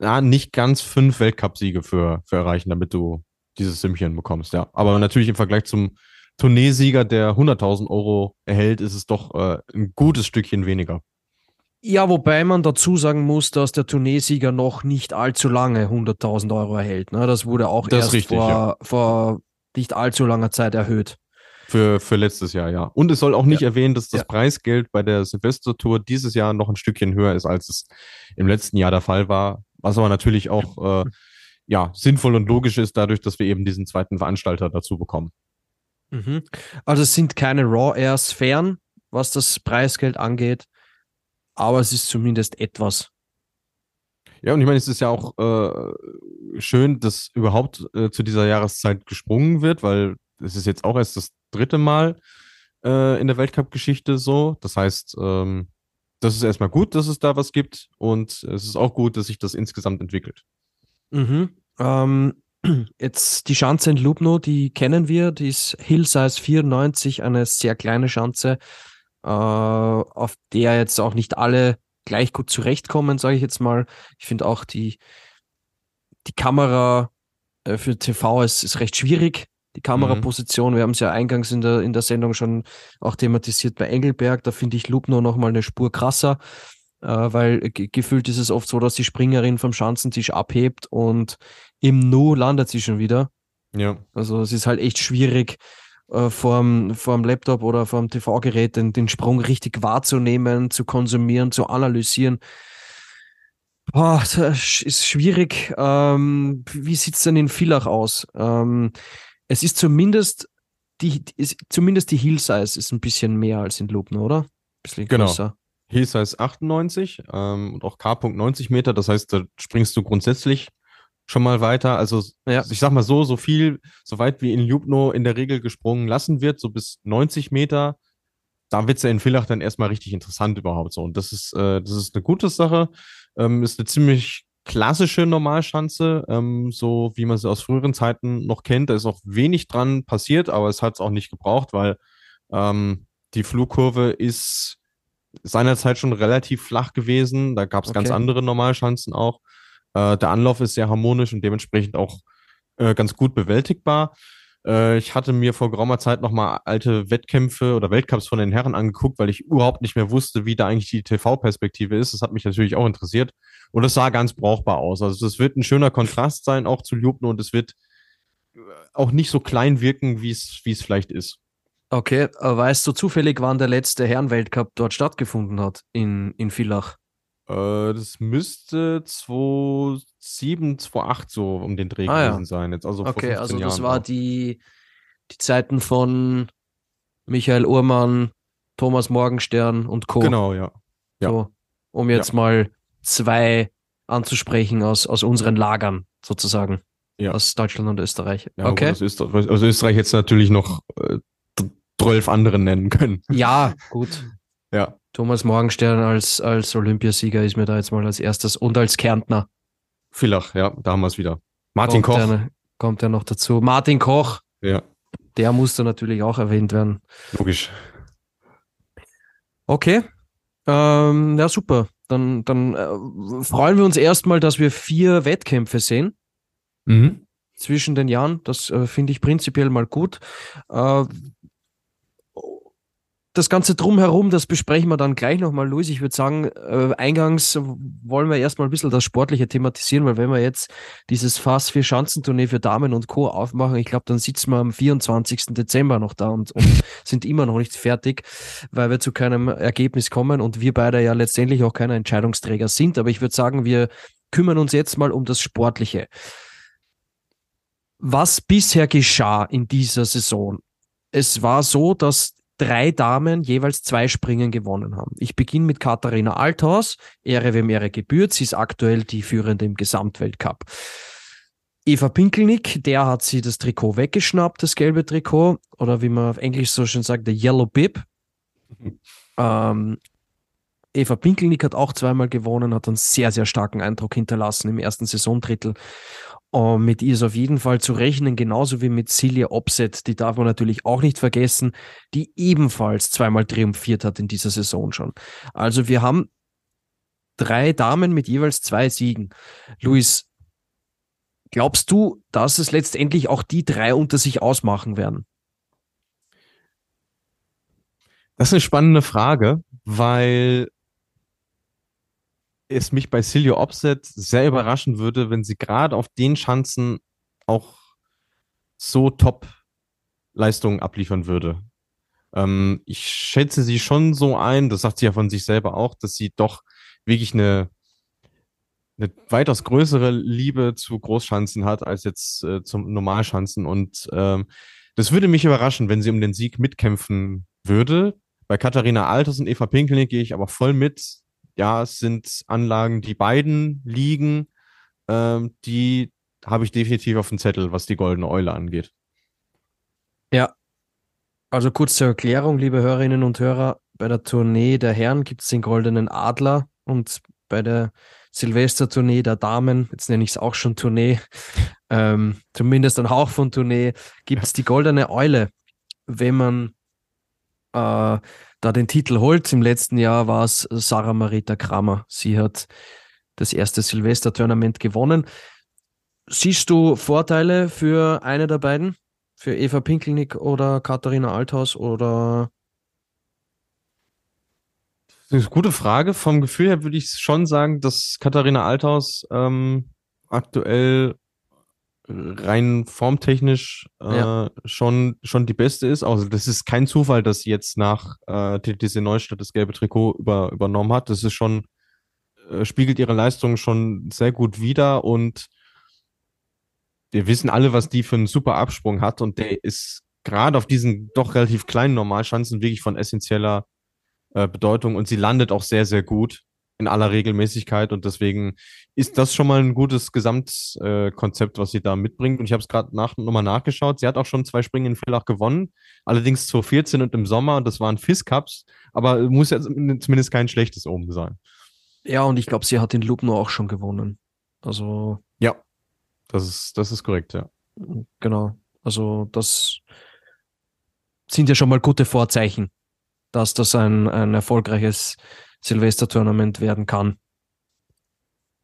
ja, nicht ganz fünf Weltcupsiege für, für erreichen, damit du dieses Sümmchen bekommst, ja. Aber natürlich im Vergleich zum Tourneesieger, der 100.000 Euro erhält, ist es doch äh, ein gutes Stückchen weniger. Ja, wobei man dazu sagen muss, dass der Tourneesieger noch nicht allzu lange 100.000 Euro erhält. Ne? Das wurde auch das erst richtig, vor, ja. vor nicht allzu langer Zeit erhöht. Für, für letztes Jahr, ja. Und es soll auch nicht ja. erwähnen, dass das ja. Preisgeld bei der Silvester-Tour dieses Jahr noch ein Stückchen höher ist, als es im letzten Jahr der Fall war. Was aber natürlich auch äh, ja, sinnvoll und logisch ist, dadurch, dass wir eben diesen zweiten Veranstalter dazu bekommen. Mhm. Also es sind keine Raw Airs fern, was das Preisgeld angeht, aber es ist zumindest etwas. Ja, und ich meine, es ist ja auch äh, schön, dass überhaupt äh, zu dieser Jahreszeit gesprungen wird, weil es ist jetzt auch erst das dritte Mal äh, in der Weltcup-Geschichte so. Das heißt, ähm, das ist erstmal gut, dass es da was gibt und es ist auch gut, dass sich das insgesamt entwickelt. Mhm. Ähm, jetzt die Schanze in Lubno, die kennen wir, die ist Hill Size 94, eine sehr kleine Schanze, äh, auf der jetzt auch nicht alle gleich gut zurechtkommen, sage ich jetzt mal. Ich finde auch die, die Kamera äh, für TV ist, ist recht schwierig die Kameraposition. Mhm. Wir haben es ja eingangs in der, in der Sendung schon auch thematisiert bei Engelberg. Da finde ich Lubno nochmal eine Spur krasser, äh, weil gefühlt ist es oft so, dass die Springerin vom Schanzentisch abhebt und im Nu landet sie schon wieder. Ja. Also es ist halt echt schwierig, äh, vorm, vorm Laptop oder vorm TV-Gerät den, den Sprung richtig wahrzunehmen, zu konsumieren, zu analysieren. Boah, das ist schwierig. Ähm, wie sieht es denn in Villach aus? Ähm, es ist zumindest die, ist, zumindest die Heel Size ist ein bisschen mehr als in Lubno, oder? Bisschen genau. größer. Heel Size 98 ähm, und auch K-Punkt 90 Meter. Das heißt, da springst du grundsätzlich schon mal weiter. Also ja. ich sag mal so, so viel, so weit wie in Lubno in der Regel gesprungen lassen wird, so bis 90 Meter, da wird es ja in Villach dann erstmal richtig interessant überhaupt so. Und das ist, äh, das ist eine gute Sache. Ähm, ist eine ziemlich klassische Normalschanze, ähm, so wie man sie aus früheren Zeiten noch kennt. Da ist auch wenig dran passiert, aber es hat es auch nicht gebraucht, weil ähm, die Flugkurve ist seinerzeit schon relativ flach gewesen. Da gab es okay. ganz andere Normalschanzen auch. Äh, der Anlauf ist sehr harmonisch und dementsprechend auch äh, ganz gut bewältigbar. Äh, ich hatte mir vor geraumer Zeit nochmal alte Wettkämpfe oder Weltcups von den Herren angeguckt, weil ich überhaupt nicht mehr wusste, wie da eigentlich die TV-Perspektive ist. Das hat mich natürlich auch interessiert. Und es sah ganz brauchbar aus. Also es wird ein schöner Kontrast sein, auch zu Ljubno, und es wird auch nicht so klein wirken, wie es, vielleicht ist. Okay, weißt du zufällig, wann der letzte Herrenweltcup dort stattgefunden hat, in, in Villach? Äh, das müsste 2007, 2008 so um den Dreh ah, gewesen ja. sein. Jetzt also okay, also das Jahren war die, die Zeiten von Michael Uhrmann, Thomas Morgenstern und Co. Genau, ja. ja. So, um jetzt ja. mal zwei anzusprechen aus, aus unseren Lagern sozusagen. Ja. Aus Deutschland und Österreich. Ja, okay. Aus Österreich, aus Österreich jetzt natürlich noch äh, zwölf andere nennen können. Ja, gut. Ja. Thomas Morgenstern als, als Olympiasieger ist mir da jetzt mal als erstes und als Kärntner. Villach, ja, da haben wir es wieder. Martin kommt Koch. Der, kommt ja noch dazu. Martin Koch. Ja. Der musste natürlich auch erwähnt werden. Logisch. Okay. Ähm, ja, super. Dann, dann äh, freuen wir uns erstmal, dass wir vier Wettkämpfe sehen. Mhm. Zwischen den Jahren. Das äh, finde ich prinzipiell mal gut. Äh, das Ganze drumherum, das besprechen wir dann gleich nochmal, Luis. Ich würde sagen, äh, eingangs wollen wir erstmal ein bisschen das Sportliche thematisieren, weil wenn wir jetzt dieses Fass für Schanzentournee für Damen und Co. aufmachen, ich glaube, dann sitzen wir am 24. Dezember noch da und, und sind immer noch nicht fertig, weil wir zu keinem Ergebnis kommen und wir beide ja letztendlich auch keine Entscheidungsträger sind. Aber ich würde sagen, wir kümmern uns jetzt mal um das Sportliche. Was bisher geschah in dieser Saison? Es war so, dass drei Damen jeweils zwei Springen gewonnen haben. Ich beginne mit Katharina Althaus, Ehre wem Ehre gebührt, sie ist aktuell die Führende im Gesamtweltcup. Eva Pinkelnick, der hat sie das Trikot weggeschnappt, das gelbe Trikot, oder wie man auf Englisch so schön sagt, der Yellow Bib. Ähm, Eva Pinkelnick hat auch zweimal gewonnen, hat einen sehr, sehr starken Eindruck hinterlassen im ersten Saisondrittel. Und mit ihr ist auf jeden Fall zu rechnen, genauso wie mit Celia Opset, die darf man natürlich auch nicht vergessen, die ebenfalls zweimal triumphiert hat in dieser Saison schon. Also wir haben drei Damen mit jeweils zwei Siegen. Luis, glaubst du, dass es letztendlich auch die drei unter sich ausmachen werden? Das ist eine spannende Frage, weil es mich bei Silio Opset sehr überraschen würde, wenn sie gerade auf den Schanzen auch so top Leistungen abliefern würde. Ähm, ich schätze sie schon so ein, das sagt sie ja von sich selber auch, dass sie doch wirklich eine, eine weitaus größere Liebe zu Großschanzen hat als jetzt äh, zum Normalschanzen. Und ähm, das würde mich überraschen, wenn sie um den Sieg mitkämpfen würde. Bei Katharina Alters und Eva Pinkelnick gehe ich aber voll mit ja, es sind Anlagen, die beiden liegen. Ähm, die habe ich definitiv auf dem Zettel, was die Goldene Eule angeht. Ja. Also kurz zur Erklärung, liebe Hörerinnen und Hörer, bei der Tournee der Herren gibt es den Goldenen Adler und bei der Silvestertournee der Damen, jetzt nenne ich es auch schon Tournee, ähm, zumindest ein Hauch von Tournee, gibt es die Goldene Eule. Wenn man äh, da den Titel holt. Im letzten Jahr war es Sarah Marita Kramer. Sie hat das erste Silvester-Tournament gewonnen. Siehst du Vorteile für eine der beiden? Für Eva Pinkelnick oder Katharina Althaus oder? Das ist eine gute Frage. Vom Gefühl her würde ich schon sagen, dass Katharina Althaus ähm, aktuell rein formtechnisch äh, ja. schon, schon die beste ist. Also das ist kein Zufall, dass sie jetzt nach äh, TTC Neustadt das gelbe Trikot über, übernommen hat. Das ist schon, äh, spiegelt ihre Leistung schon sehr gut wider und wir wissen alle, was die für einen super Absprung hat und der ist gerade auf diesen doch relativ kleinen Normalschanzen wirklich von essentieller äh, Bedeutung und sie landet auch sehr, sehr gut in aller Regelmäßigkeit und deswegen ist das schon mal ein gutes Gesamtkonzept, was sie da mitbringt. Und ich habe es gerade nach, nochmal nachgeschaut. Sie hat auch schon zwei Springen in Villach gewonnen, allerdings 2014 und im Sommer und das waren FIS Cups, aber muss ja zumindest kein schlechtes oben sein. Ja, und ich glaube, sie hat in Lubno auch schon gewonnen. Also. Ja, das ist, das ist korrekt, ja. Genau. Also, das sind ja schon mal gute Vorzeichen, dass das ein, ein erfolgreiches Silvester-Tournament werden kann.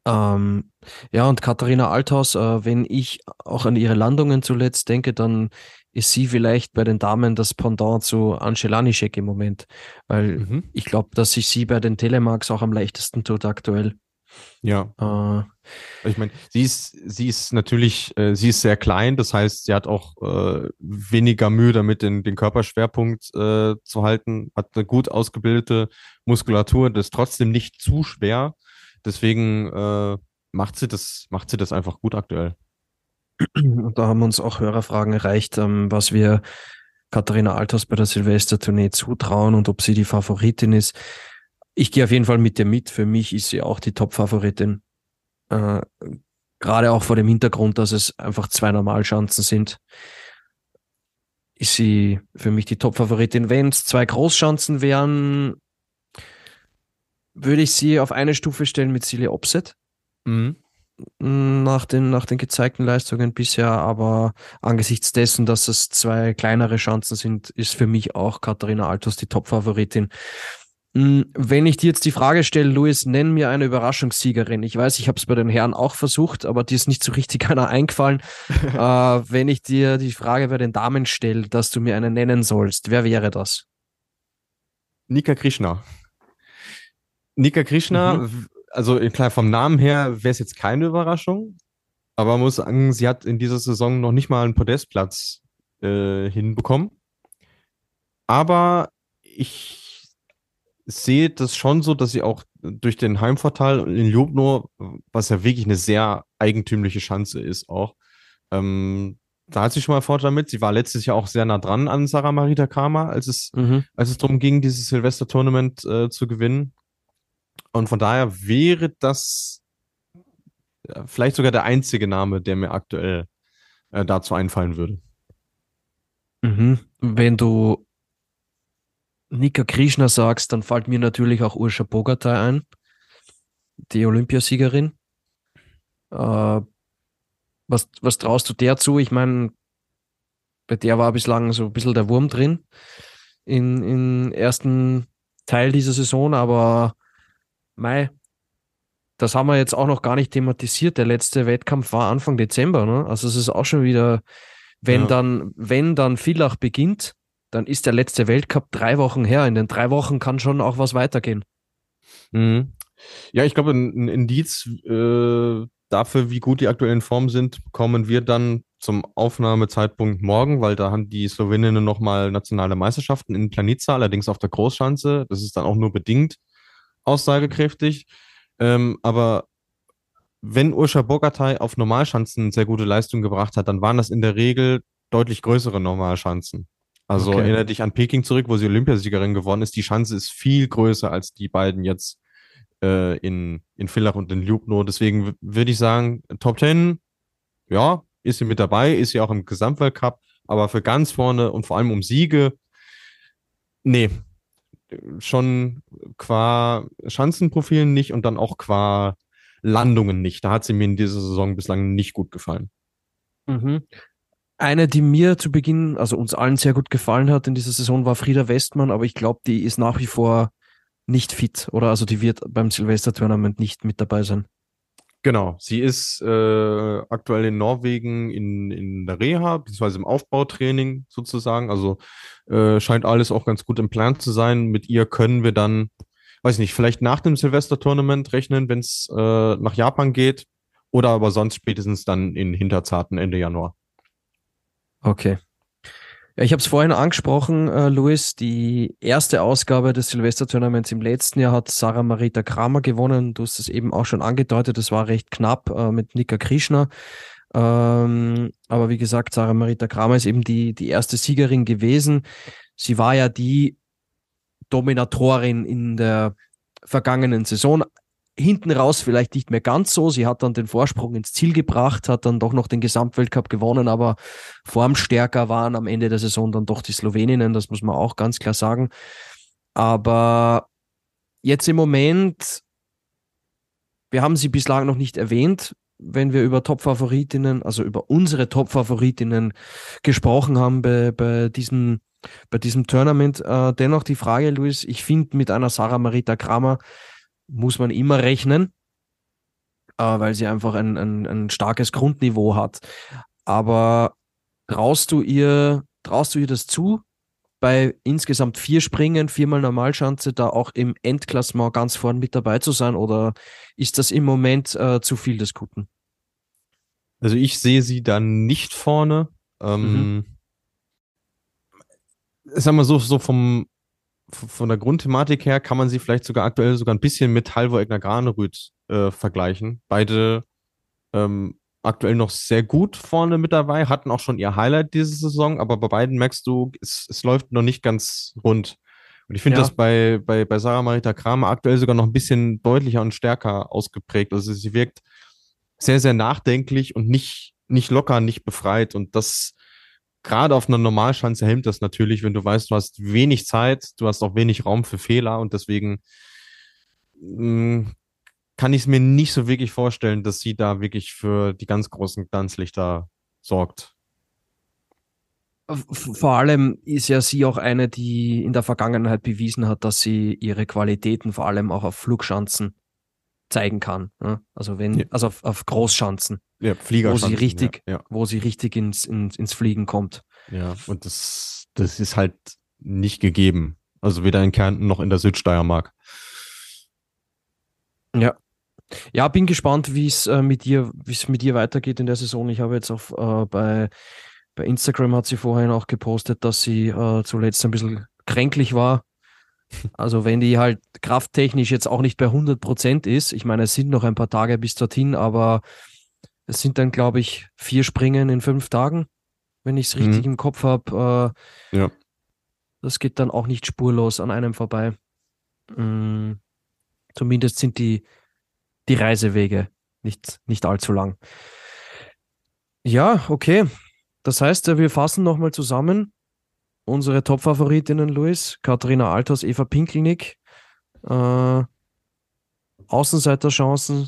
Ähm, ja, und Katharina Althaus, äh, wenn ich auch an ihre Landungen zuletzt denke, dann ist sie vielleicht bei den Damen das Pendant zu Angelanischek im Moment, weil mhm. ich glaube, dass sich sie bei den Telemarks auch am leichtesten tut aktuell. Ja. Äh, ich meine, sie ist, sie ist natürlich, äh, sie ist sehr klein, das heißt, sie hat auch äh, weniger Mühe damit, den, den Körperschwerpunkt äh, zu halten, hat eine gut ausgebildete Muskulatur, das ist trotzdem nicht zu schwer. Deswegen äh, macht sie das, macht sie das einfach gut aktuell. Da haben uns auch Hörerfragen erreicht, ähm, was wir Katharina Althaus bei der Silvestertournee zutrauen und ob sie die Favoritin ist. Ich gehe auf jeden Fall mit dir mit. Für mich ist sie auch die Top-Favoritin. Äh, Gerade auch vor dem Hintergrund, dass es einfach zwei Normalschanzen sind, ist sie für mich die Top-Favoritin. Wenn es zwei Großschanzen wären, würde ich sie auf eine Stufe stellen mit Silly Opset. Mhm. Nach den, nach den gezeigten Leistungen bisher, aber angesichts dessen, dass es zwei kleinere Chancen sind, ist für mich auch Katharina Altos die Top-Favoritin. Hm, wenn ich dir jetzt die Frage stelle, Luis, nenn mir eine Überraschungssiegerin. Ich weiß, ich habe es bei den Herren auch versucht, aber dir ist nicht so richtig einer eingefallen. äh, wenn ich dir die Frage bei den Damen stelle, dass du mir eine nennen sollst, wer wäre das? Nika Krishna. Nika Krishna, mhm. also klar, vom Namen her wäre es jetzt keine Überraschung, aber man muss sagen, sie hat in dieser Saison noch nicht mal einen Podestplatz äh, hinbekommen. Aber ich sehe das schon so, dass sie auch durch den Heimvorteil in Ljubno, was ja wirklich eine sehr eigentümliche Chance ist, auch, ähm, da hat sie schon mal Vorteil mit. Sie war letztes Jahr auch sehr nah dran an Sarah Marita Kama, als es, mhm. als es darum ging, dieses Silvester-Tournament äh, zu gewinnen. Und von daher wäre das ja, vielleicht sogar der einzige Name, der mir aktuell äh, dazu einfallen würde. Mhm. Wenn du Nika Krishna sagst, dann fällt mir natürlich auch Urscha Bogatay ein, die Olympiasiegerin. Äh, was, was traust du der zu? Ich meine, bei der war bislang so ein bisschen der Wurm drin im in ersten Teil dieser Saison, aber Mai, das haben wir jetzt auch noch gar nicht thematisiert. Der letzte Wettkampf war Anfang Dezember, ne? Also es ist auch schon wieder, wenn ja. dann, wenn dann Villach beginnt, dann ist der letzte Weltcup drei Wochen her. In den drei Wochen kann schon auch was weitergehen. Mhm. Ja, ich glaube, ein, Indiz äh, dafür, wie gut die aktuellen Formen sind, bekommen wir dann zum Aufnahmezeitpunkt morgen, weil da haben die Sloweninnen nochmal nationale Meisterschaften in Planica, allerdings auf der Großschanze. Das ist dann auch nur bedingt aussagekräftig. Ähm, aber wenn Urscha Bogatay auf Normalschanzen sehr gute Leistung gebracht hat, dann waren das in der Regel deutlich größere Normalschanzen. Also okay. erinnere dich an Peking zurück, wo sie Olympiasiegerin geworden ist. Die Chance ist viel größer als die beiden jetzt äh, in, in Villach und in Ljubno. Deswegen würde ich sagen, Top 10, ja, ist sie mit dabei, ist sie auch im Gesamtweltcup, aber für ganz vorne und vor allem um Siege, nee, schon qua Schanzenprofilen nicht und dann auch qua Landungen nicht. Da hat sie mir in dieser Saison bislang nicht gut gefallen. Mhm. Eine, die mir zu Beginn, also uns allen sehr gut gefallen hat in dieser Saison, war Frieda Westmann, aber ich glaube, die ist nach wie vor nicht fit, oder? Also die wird beim Silvester-Tournament nicht mit dabei sein. Genau, sie ist äh, aktuell in Norwegen in, in der Reha, beziehungsweise im Aufbautraining sozusagen. Also äh, scheint alles auch ganz gut im Plan zu sein. Mit ihr können wir dann, weiß ich nicht, vielleicht nach dem Silvester-Tournament rechnen, wenn es äh, nach Japan geht. Oder aber sonst spätestens dann in Hinterzarten Ende Januar. Okay. Ja, ich habe es vorhin angesprochen, äh, Luis. Die erste Ausgabe des Silvester-Tournaments im letzten Jahr hat Sarah Marita Kramer gewonnen. Du hast es eben auch schon angedeutet, es war recht knapp äh, mit Nika Krishna. Ähm, aber wie gesagt, Sarah Marita Kramer ist eben die, die erste Siegerin gewesen. Sie war ja die Dominatorin in der vergangenen Saison hinten raus vielleicht nicht mehr ganz so. Sie hat dann den Vorsprung ins Ziel gebracht, hat dann doch noch den Gesamtweltcup gewonnen, aber formstärker waren am Ende der Saison dann doch die Sloweninnen, das muss man auch ganz klar sagen. Aber jetzt im Moment, wir haben sie bislang noch nicht erwähnt, wenn wir über Top-Favoritinnen, also über unsere Top-Favoritinnen gesprochen haben bei, bei diesem bei diesem Tournament. Äh, dennoch die Frage, Luis, ich finde mit einer Sarah Marita Kramer muss man immer rechnen, äh, weil sie einfach ein, ein, ein starkes Grundniveau hat. Aber traust du ihr, traust du ihr das zu, bei insgesamt vier Springen, viermal Normalschanze, da auch im Endklassement ganz vorn mit dabei zu sein? Oder ist das im Moment äh, zu viel des Guten? Also ich sehe sie dann nicht vorne. Ähm, mhm. Sagen wir so, so vom, von der Grundthematik her kann man sie vielleicht sogar aktuell sogar ein bisschen mit Halvor Egner Granerüth äh, vergleichen. Beide ähm, aktuell noch sehr gut vorne mit dabei, hatten auch schon ihr Highlight diese Saison, aber bei beiden merkst du, es, es läuft noch nicht ganz rund. Und ich finde Ja. das bei, bei, bei Sarah Marita Kramer aktuell sogar noch ein bisschen deutlicher und stärker ausgeprägt. Also sie wirkt sehr, sehr nachdenklich und nicht, nicht locker, nicht befreit. Und das gerade auf einer Normalschanze hemmt das natürlich, wenn du weißt, du hast wenig Zeit, du hast auch wenig Raum für Fehler und deswegen mh, kann ich es mir nicht so wirklich vorstellen, dass sie da wirklich für die ganz großen Glanzlichter sorgt. Vor allem ist ja sie auch eine, die in der Vergangenheit bewiesen hat, dass sie ihre Qualitäten vor allem auch auf Flugschanzen zeigen kann. ne? Also wenn, Ja. also auf, auf Großschanzen, Ja, wo sie richtig, Ja, wo sie richtig ins, ins, ins Fliegen kommt. ja, ja. Und das, das ist halt nicht gegeben. Also weder in Kärnten noch in der Südsteiermark. Ja. Ja, bin gespannt, wie es äh, mit ihr, wie es mit ihr weitergeht in der Saison. Ich habe jetzt auf äh, bei, bei Instagram hat sie vorhin auch gepostet, dass sie äh, zuletzt ein bisschen kränklich war. Also wenn die halt krafttechnisch jetzt auch nicht bei 100 Prozent ist, ich meine, es sind noch ein paar Tage bis dorthin, aber es sind dann, glaube ich, vier Springen in fünf Tagen, wenn ich es richtig Mhm. im Kopf habe. Äh, Ja. Das geht dann auch nicht spurlos an einem vorbei. Mm, zumindest sind die, die Reisewege nicht, nicht allzu lang. Ja, okay. Das heißt, wir fassen nochmal zusammen. Unsere Top-Favoritinnen, Luis, Katharina Althaus, Eva Pinkelnick, äh, Außenseiterchancen,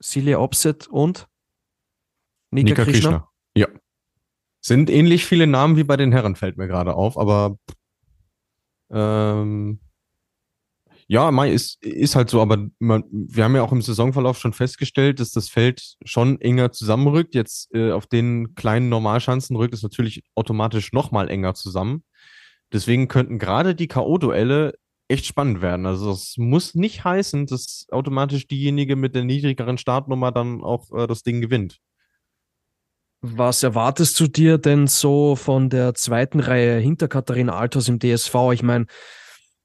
Silja Opset und Nika, Nika Krishna. Krishna. Ja. Sind ähnlich viele Namen wie bei den Herren, fällt mir gerade auf, aber ähm, ja, Mai ist, ist halt so, aber man, wir haben ja auch im Saisonverlauf schon festgestellt, dass das Feld schon enger zusammenrückt. Jetzt äh, auf den kleinen Normalschanzen rückt es natürlich automatisch nochmal enger zusammen. Deswegen könnten gerade die K.O.-Duelle echt spannend werden. Also das muss nicht heißen, dass automatisch diejenige mit der niedrigeren Startnummer dann auch äh, das Ding gewinnt. Was erwartest du dir denn so von der zweiten Reihe hinter Katharina Althaus im DSV? Ich meine,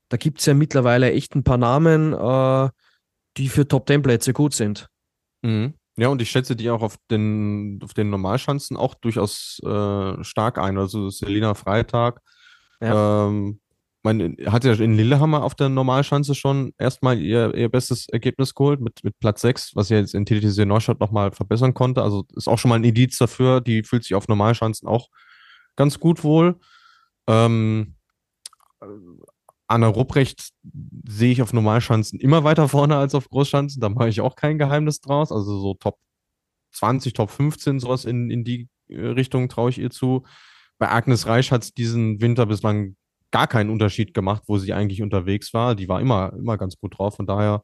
da gibt es ja mittlerweile echt ein paar Namen, äh, die für Top-10-Plätze gut sind. Mhm. Ja, und ich schätze die auch auf den, auf den Normalschanzen auch durchaus äh, stark ein. Also Selina Freitag, ähm, man hat ja in Lillehammer auf der Normalschanze schon erstmal ihr, ihr bestes Ergebnis geholt mit, mit Platz 6, was sie jetzt in TTC Neustadt nochmal verbessern konnte. Also ist auch schon mal ein Indiz dafür. Die fühlt sich auf Normalschanzen auch ganz gut wohl. Ähm, äh, Anna Rupprecht sehe ich auf Normalschanzen immer weiter vorne als auf Großschanzen. Da mache ich auch kein Geheimnis draus. Also so Top 20, Top 15, sowas in, in die äh, Richtung traue ich ihr zu. Bei Agnes Reich hat es diesen Winter bislang gar keinen Unterschied gemacht, wo sie eigentlich unterwegs war. Die war immer, immer ganz gut drauf. Von daher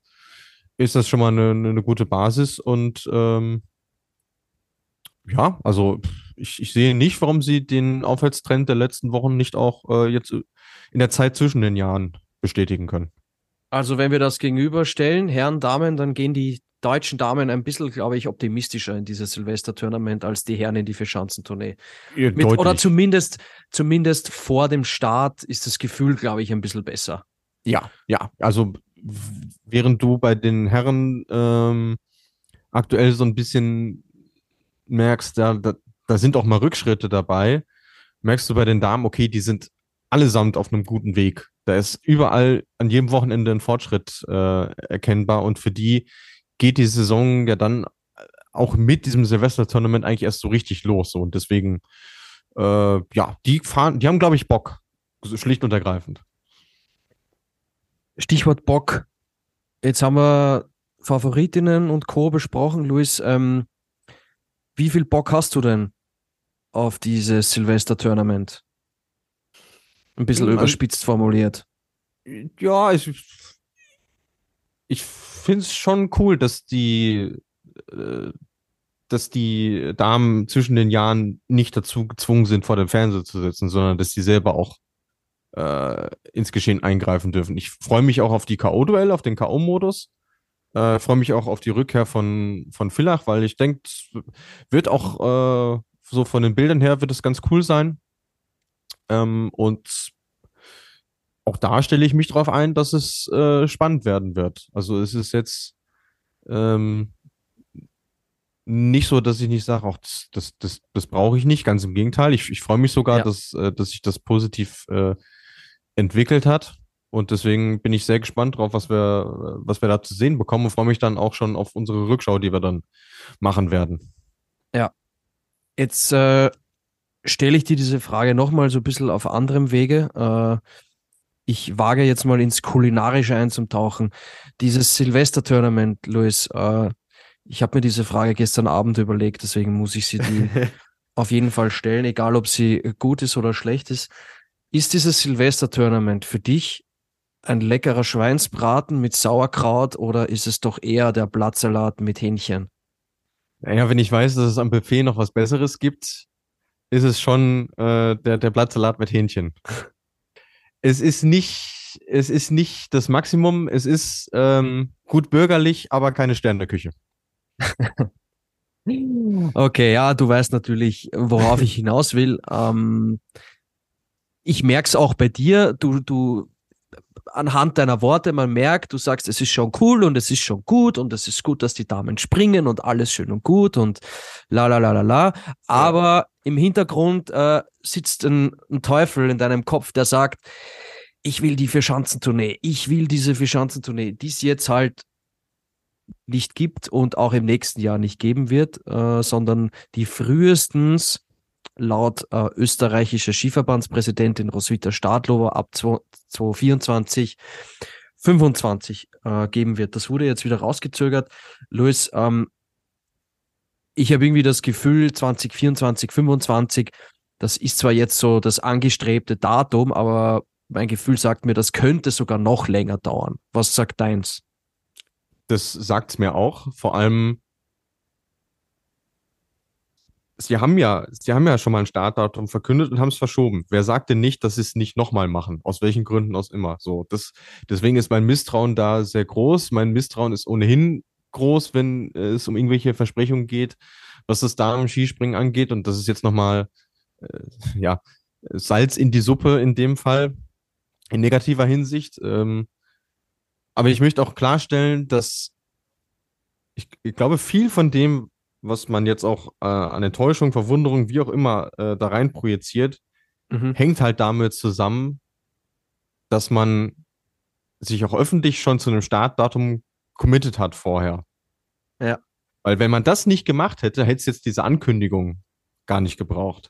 ist das schon mal eine, eine gute Basis. Und ähm, ja, also ich, ich sehe nicht, warum sie den Aufwärtstrend der letzten Wochen nicht auch äh, jetzt in der Zeit zwischen den Jahren bestätigen können. Also wenn wir das gegenüberstellen, Herren, Damen, dann gehen die deutschen Damen ein bisschen, glaube ich, optimistischer in dieses Silvester-Tournament als die Herren in die Vierschanzentournee. Ja, Mit, oder zumindest, zumindest vor dem Start ist das Gefühl, glaube ich, ein bisschen besser. Ja, ja. Also während du bei den Herren ähm, aktuell so ein bisschen merkst, da, da, da sind auch mal Rückschritte dabei, merkst du bei den Damen, okay, die sind allesamt auf einem guten Weg. Da ist überall an jedem Wochenende ein Fortschritt äh, erkennbar und für die geht die Saison ja dann auch mit diesem Silvester-Tournament eigentlich erst so richtig los. So. Und deswegen, äh, ja, die fahren, die haben, glaube ich, Bock. Schlicht und ergreifend. Stichwort Bock. Jetzt haben wir Favoritinnen und Co. besprochen. Luis, ähm, wie viel Bock hast du denn auf dieses Silvester-Tournament? Ein bisschen Also- überspitzt formuliert. Ja, ich, ich finde es schon cool, dass die, äh, dass die Damen zwischen den Jahren nicht dazu gezwungen sind, vor dem Fernseher zu sitzen, sondern dass die selber auch äh, ins Geschehen eingreifen dürfen. Ich freue mich auch auf die K.O.-Duelle, auf den K.O.-Modus. Äh, freue mich auch auf die Rückkehr von, von Villach, weil ich denke, wird auch äh, so von den Bildern her wird es ganz cool sein. Ähm, und auch da stelle ich mich darauf ein, dass es äh, spannend werden wird. Also es ist jetzt ähm, nicht so, dass ich nicht sage, auch das, das, das, das brauche ich nicht. Ganz im Gegenteil. Ich, ich freue mich sogar, ja. dass, äh, dass sich das positiv äh, entwickelt hat. Und deswegen bin ich sehr gespannt drauf, was wir, was wir da zu sehen bekommen und freue mich dann auch schon auf unsere Rückschau, die wir dann machen werden. Ja. Jetzt äh, stelle ich dir diese Frage nochmal so ein bisschen auf anderem Wege. Äh, ich wage jetzt mal ins Kulinarische einzutauchen. Dieses Silvester-Tournament, Luis, äh, ich habe mir diese Frage gestern Abend überlegt, deswegen muss ich sie dir auf jeden Fall stellen, egal ob sie gut ist oder schlecht ist. Ist dieses Silvester-Tournament für dich ein leckerer Schweinsbraten mit Sauerkraut oder ist es doch eher der Blattsalat mit Hähnchen? Naja, wenn ich weiß, dass es am Buffet noch was Besseres gibt, ist es schon äh, der, der Blattsalat mit Hähnchen. es ist nicht, es ist nicht das Maximum, es ist ähm, gut bürgerlich, aber keine Sterneküche. okay, ja, du weißt natürlich, worauf ich hinaus will. Ähm, ich merke es auch bei dir, du, du anhand deiner Worte, man merkt, du sagst, es ist schon cool und es ist schon gut und es ist gut, dass die Damen springen und alles schön und gut und la la la la la. Aber. Im Hintergrund äh, sitzt ein, ein, Teufel in deinem Kopf, der sagt, ich will die Vierschanzentournee, ich will diese Vierschanzentournee, die es jetzt halt nicht gibt und auch im nächsten Jahr nicht geben wird, äh, sondern die frühestens laut äh, österreichischer Skiverbandspräsidentin Roswitha Stadlober ab 2024 25 äh, geben wird. Das wurde jetzt wieder rausgezögert. Luis, ähm, ich habe irgendwie das Gefühl, 2024, 25, das ist zwar jetzt so das angestrebte Datum, aber mein Gefühl sagt mir, das könnte sogar noch länger dauern. Was sagt deins? Das sagt es mir auch. Vor allem, sie haben ja, sie haben ja schon mal ein Startdatum verkündet und haben es verschoben. Wer sagt denn nicht, dass sie es nicht nochmal machen? Aus welchen Gründen aus immer? So, das, deswegen ist mein Misstrauen da sehr groß. Mein Misstrauen ist ohnehin groß, wenn es um irgendwelche Versprechungen geht, was das da im Skispringen angeht. Und das ist jetzt nochmal, äh, ja, Salz in die Suppe in dem Fall, in negativer Hinsicht. Ähm, aber ich möchte auch klarstellen, dass ich, ich glaube, viel von dem, was man jetzt auch äh, an Enttäuschung, Verwunderung, wie auch immer äh, da rein projiziert, mhm. hängt halt damit zusammen, dass man sich auch öffentlich schon zu einem Startdatum committed hat vorher. Ja. Weil wenn man das nicht gemacht hätte, hätte es jetzt diese Ankündigung gar nicht gebraucht.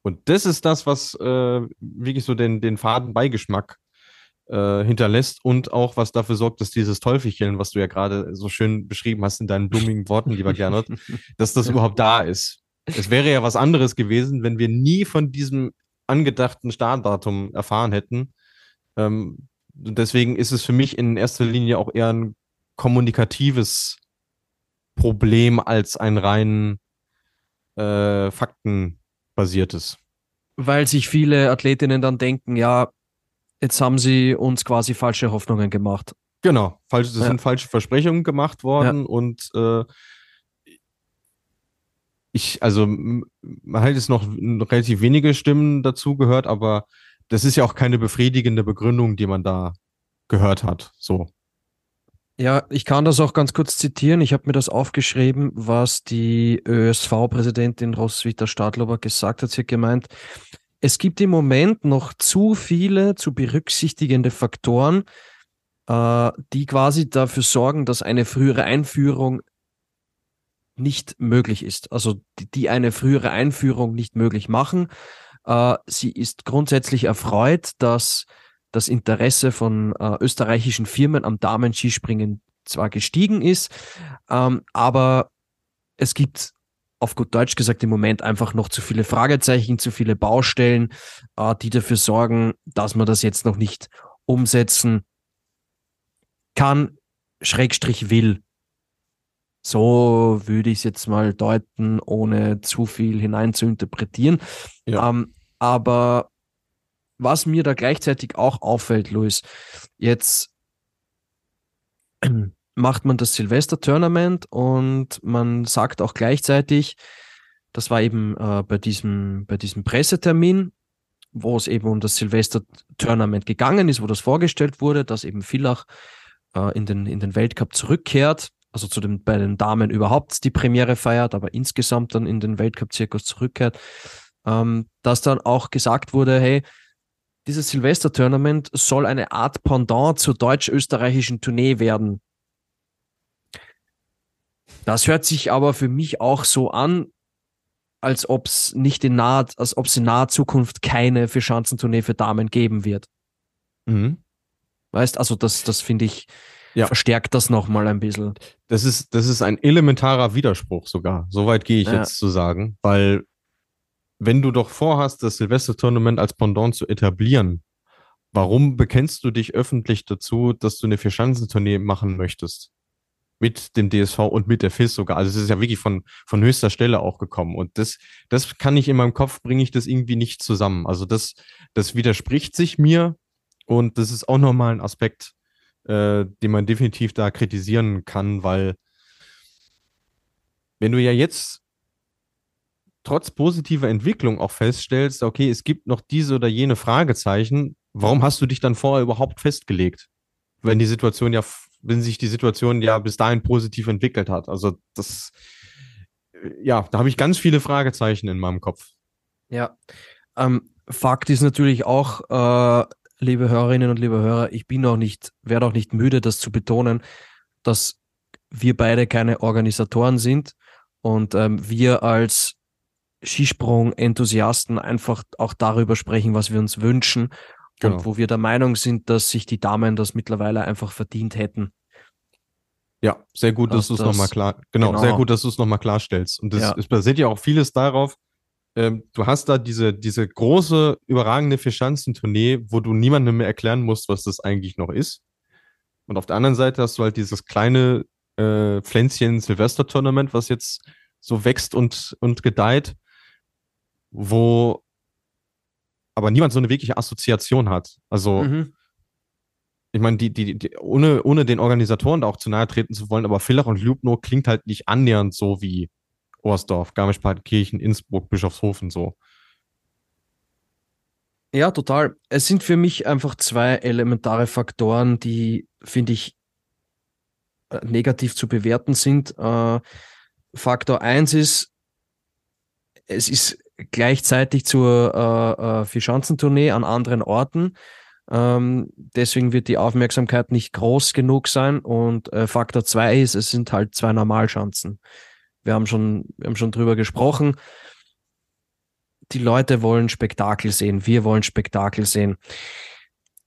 Und das ist das, was äh, wirklich so den, den faden Beigeschmack äh, hinterlässt und auch was dafür sorgt, dass dieses Teufelchen, was du ja gerade so schön beschrieben hast in deinen blumigen Worten, lieber Gernot, dass das überhaupt da ist. Es wäre ja was anderes gewesen, wenn wir nie von diesem angedachten Startdatum erfahren hätten. Ähm, deswegen ist es für mich in erster Linie auch eher ein kommunikatives Problem als ein rein äh, faktenbasiertes. Weil sich viele Athletinnen dann denken, ja, Jetzt haben sie uns quasi falsche Hoffnungen gemacht. Genau, falsch, das ja. sind falsche Versprechungen gemacht worden ja. und äh, ich, also man hat jetzt noch relativ wenige Stimmen dazu gehört, aber das ist ja auch keine befriedigende Begründung, die man da gehört hat. So. Ja, ich kann das auch ganz kurz zitieren. Ich habe mir das aufgeschrieben, was die ÖSV-Präsidentin Roswitha Stadlober gesagt hat. Sie hat gemeint, es gibt im Moment noch zu viele zu berücksichtigende Faktoren, äh, die quasi dafür sorgen, dass eine frühere Einführung nicht möglich ist. Also die, eine frühere Einführung nicht möglich machen. Äh, sie ist grundsätzlich erfreut, dass das Interesse von äh, österreichischen Firmen am Damen-Skispringen zwar gestiegen ist, ähm, aber es gibt auf gut Deutsch gesagt im Moment einfach noch zu viele Fragezeichen, zu viele Baustellen, äh, die dafür sorgen, dass man das jetzt noch nicht umsetzen kann, Schrägstrich will. So würde ich es jetzt mal deuten, ohne zu viel hinein zu interpretieren. Ja. Ähm, aber was mir da gleichzeitig auch auffällt, Luis, jetzt macht man das Silvester-Tournament und man sagt auch gleichzeitig, das war eben äh, bei, diesem, bei diesem Pressetermin, wo es eben um das Silvester-Tournament gegangen ist, wo das vorgestellt wurde, dass eben Villach äh, in, den, in den Weltcup zurückkehrt. also zu den, bei den Damen überhaupt die Premiere feiert, aber insgesamt dann in den Weltcup-Zirkus zurückkehrt, ähm, dass dann auch gesagt wurde, hey, dieses Silvester-Tournament soll eine Art Pendant zur deutsch-österreichischen Tournee werden. Das hört sich aber für mich auch so an, als ob es nicht in naher, als ob es in naher Zukunft keine Vierschanzentournee für Damen geben wird. Mhm. Weißt, also das, das finde ich, ja. verstärkt das nochmal ein bisschen. Das ist, das ist ein elementarer Widerspruch sogar. Soweit gehe ich ja. jetzt zu sagen, weil wenn du doch vorhast, das Silvester-Tournament als Pendant zu etablieren, warum bekennst du dich öffentlich dazu, dass du eine Vierschanzentournee machen möchtest? Mit dem DSV und mit der FIS sogar. Also es ist ja wirklich von, von höchster Stelle auch gekommen. Und das, das kann ich in meinem Kopf, bringe ich das irgendwie nicht zusammen. Also das, das widerspricht sich mir und das ist auch nochmal ein Aspekt, äh, den man definitiv da kritisieren kann, weil wenn du ja jetzt trotz positiver Entwicklung auch feststellst, okay, es gibt noch diese oder jene Fragezeichen, warum hast du dich dann vorher überhaupt festgelegt? Wenn die Situation ja, wenn sich die Situation ja bis dahin positiv entwickelt hat. Also das, ja, da habe ich ganz viele Fragezeichen in meinem Kopf. Ja. Ähm, Fakt ist natürlich auch, äh, liebe Hörerinnen und liebe Hörer, ich bin auch nicht, werde auch nicht müde, das zu betonen, dass wir beide keine Organisatoren sind und ähm, wir als Skisprung-Enthusiasten einfach auch darüber sprechen, was wir uns wünschen genau. und wo wir der Meinung sind, dass sich die Damen das mittlerweile einfach verdient hätten. Ja, sehr gut, dass, dass du es nochmal klar, genau, genau, sehr gut, dass du es nochmal klarstellst. Und das, ja. es basiert ja auch vieles darauf, ähm, du hast da diese, diese große, überragende Vierschanzentournee, wo du niemandem mehr erklären musst, was das eigentlich noch ist. Und auf der anderen Seite hast du halt dieses kleine äh, Pflänzchen Silvester-Tournament, was jetzt so wächst und, und gedeiht wo aber niemand so eine wirkliche Assoziation hat. Also, mhm. ich meine, die, die, die, ohne, ohne den Organisatoren da auch zu nahe treten zu wollen, aber Villach und Lubno klingt halt nicht annähernd so wie Orsdorf, Garmisch-Partenkirchen, Innsbruck, Bischofshofen so. Ja, total. Es sind für mich einfach zwei elementare Faktoren, die, finde ich, negativ zu bewerten sind. Äh, Faktor 1 ist, es ist gleichzeitig zur äh, äh, Vierschanzentournee an anderen Orten. Ähm, deswegen wird die Aufmerksamkeit nicht groß genug sein. Und äh, Faktor zwei ist, es sind halt zwei Normalschanzen. Wir haben schon, wir haben schon drüber gesprochen. Die Leute wollen Spektakel sehen. Wir wollen Spektakel sehen.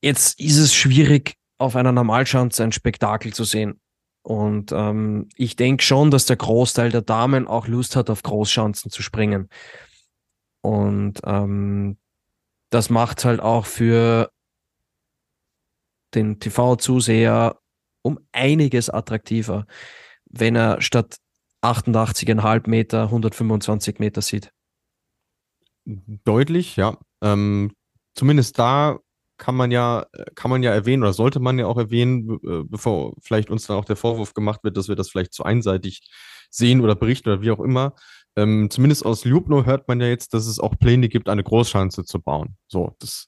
Jetzt ist es schwierig, auf einer Normalschanze ein Spektakel zu sehen. Und ähm, ich denke schon, dass der Großteil der Damen auch Lust hat, auf Großschanzen zu springen. Und ähm, das macht halt auch für den TV-Zuseher um einiges attraktiver, wenn er statt 88,5 Meter 125 Meter sieht. Deutlich, ja. Ähm, zumindest da kann man ja, kann man ja erwähnen oder sollte man ja auch erwähnen, äh, bevor vielleicht uns dann auch der Vorwurf gemacht wird, dass wir das vielleicht zu einseitig sehen oder berichten oder wie auch immer. Ähm, zumindest aus Ljubno hört man ja jetzt, dass es auch Pläne gibt, eine Großschanze zu bauen. So, das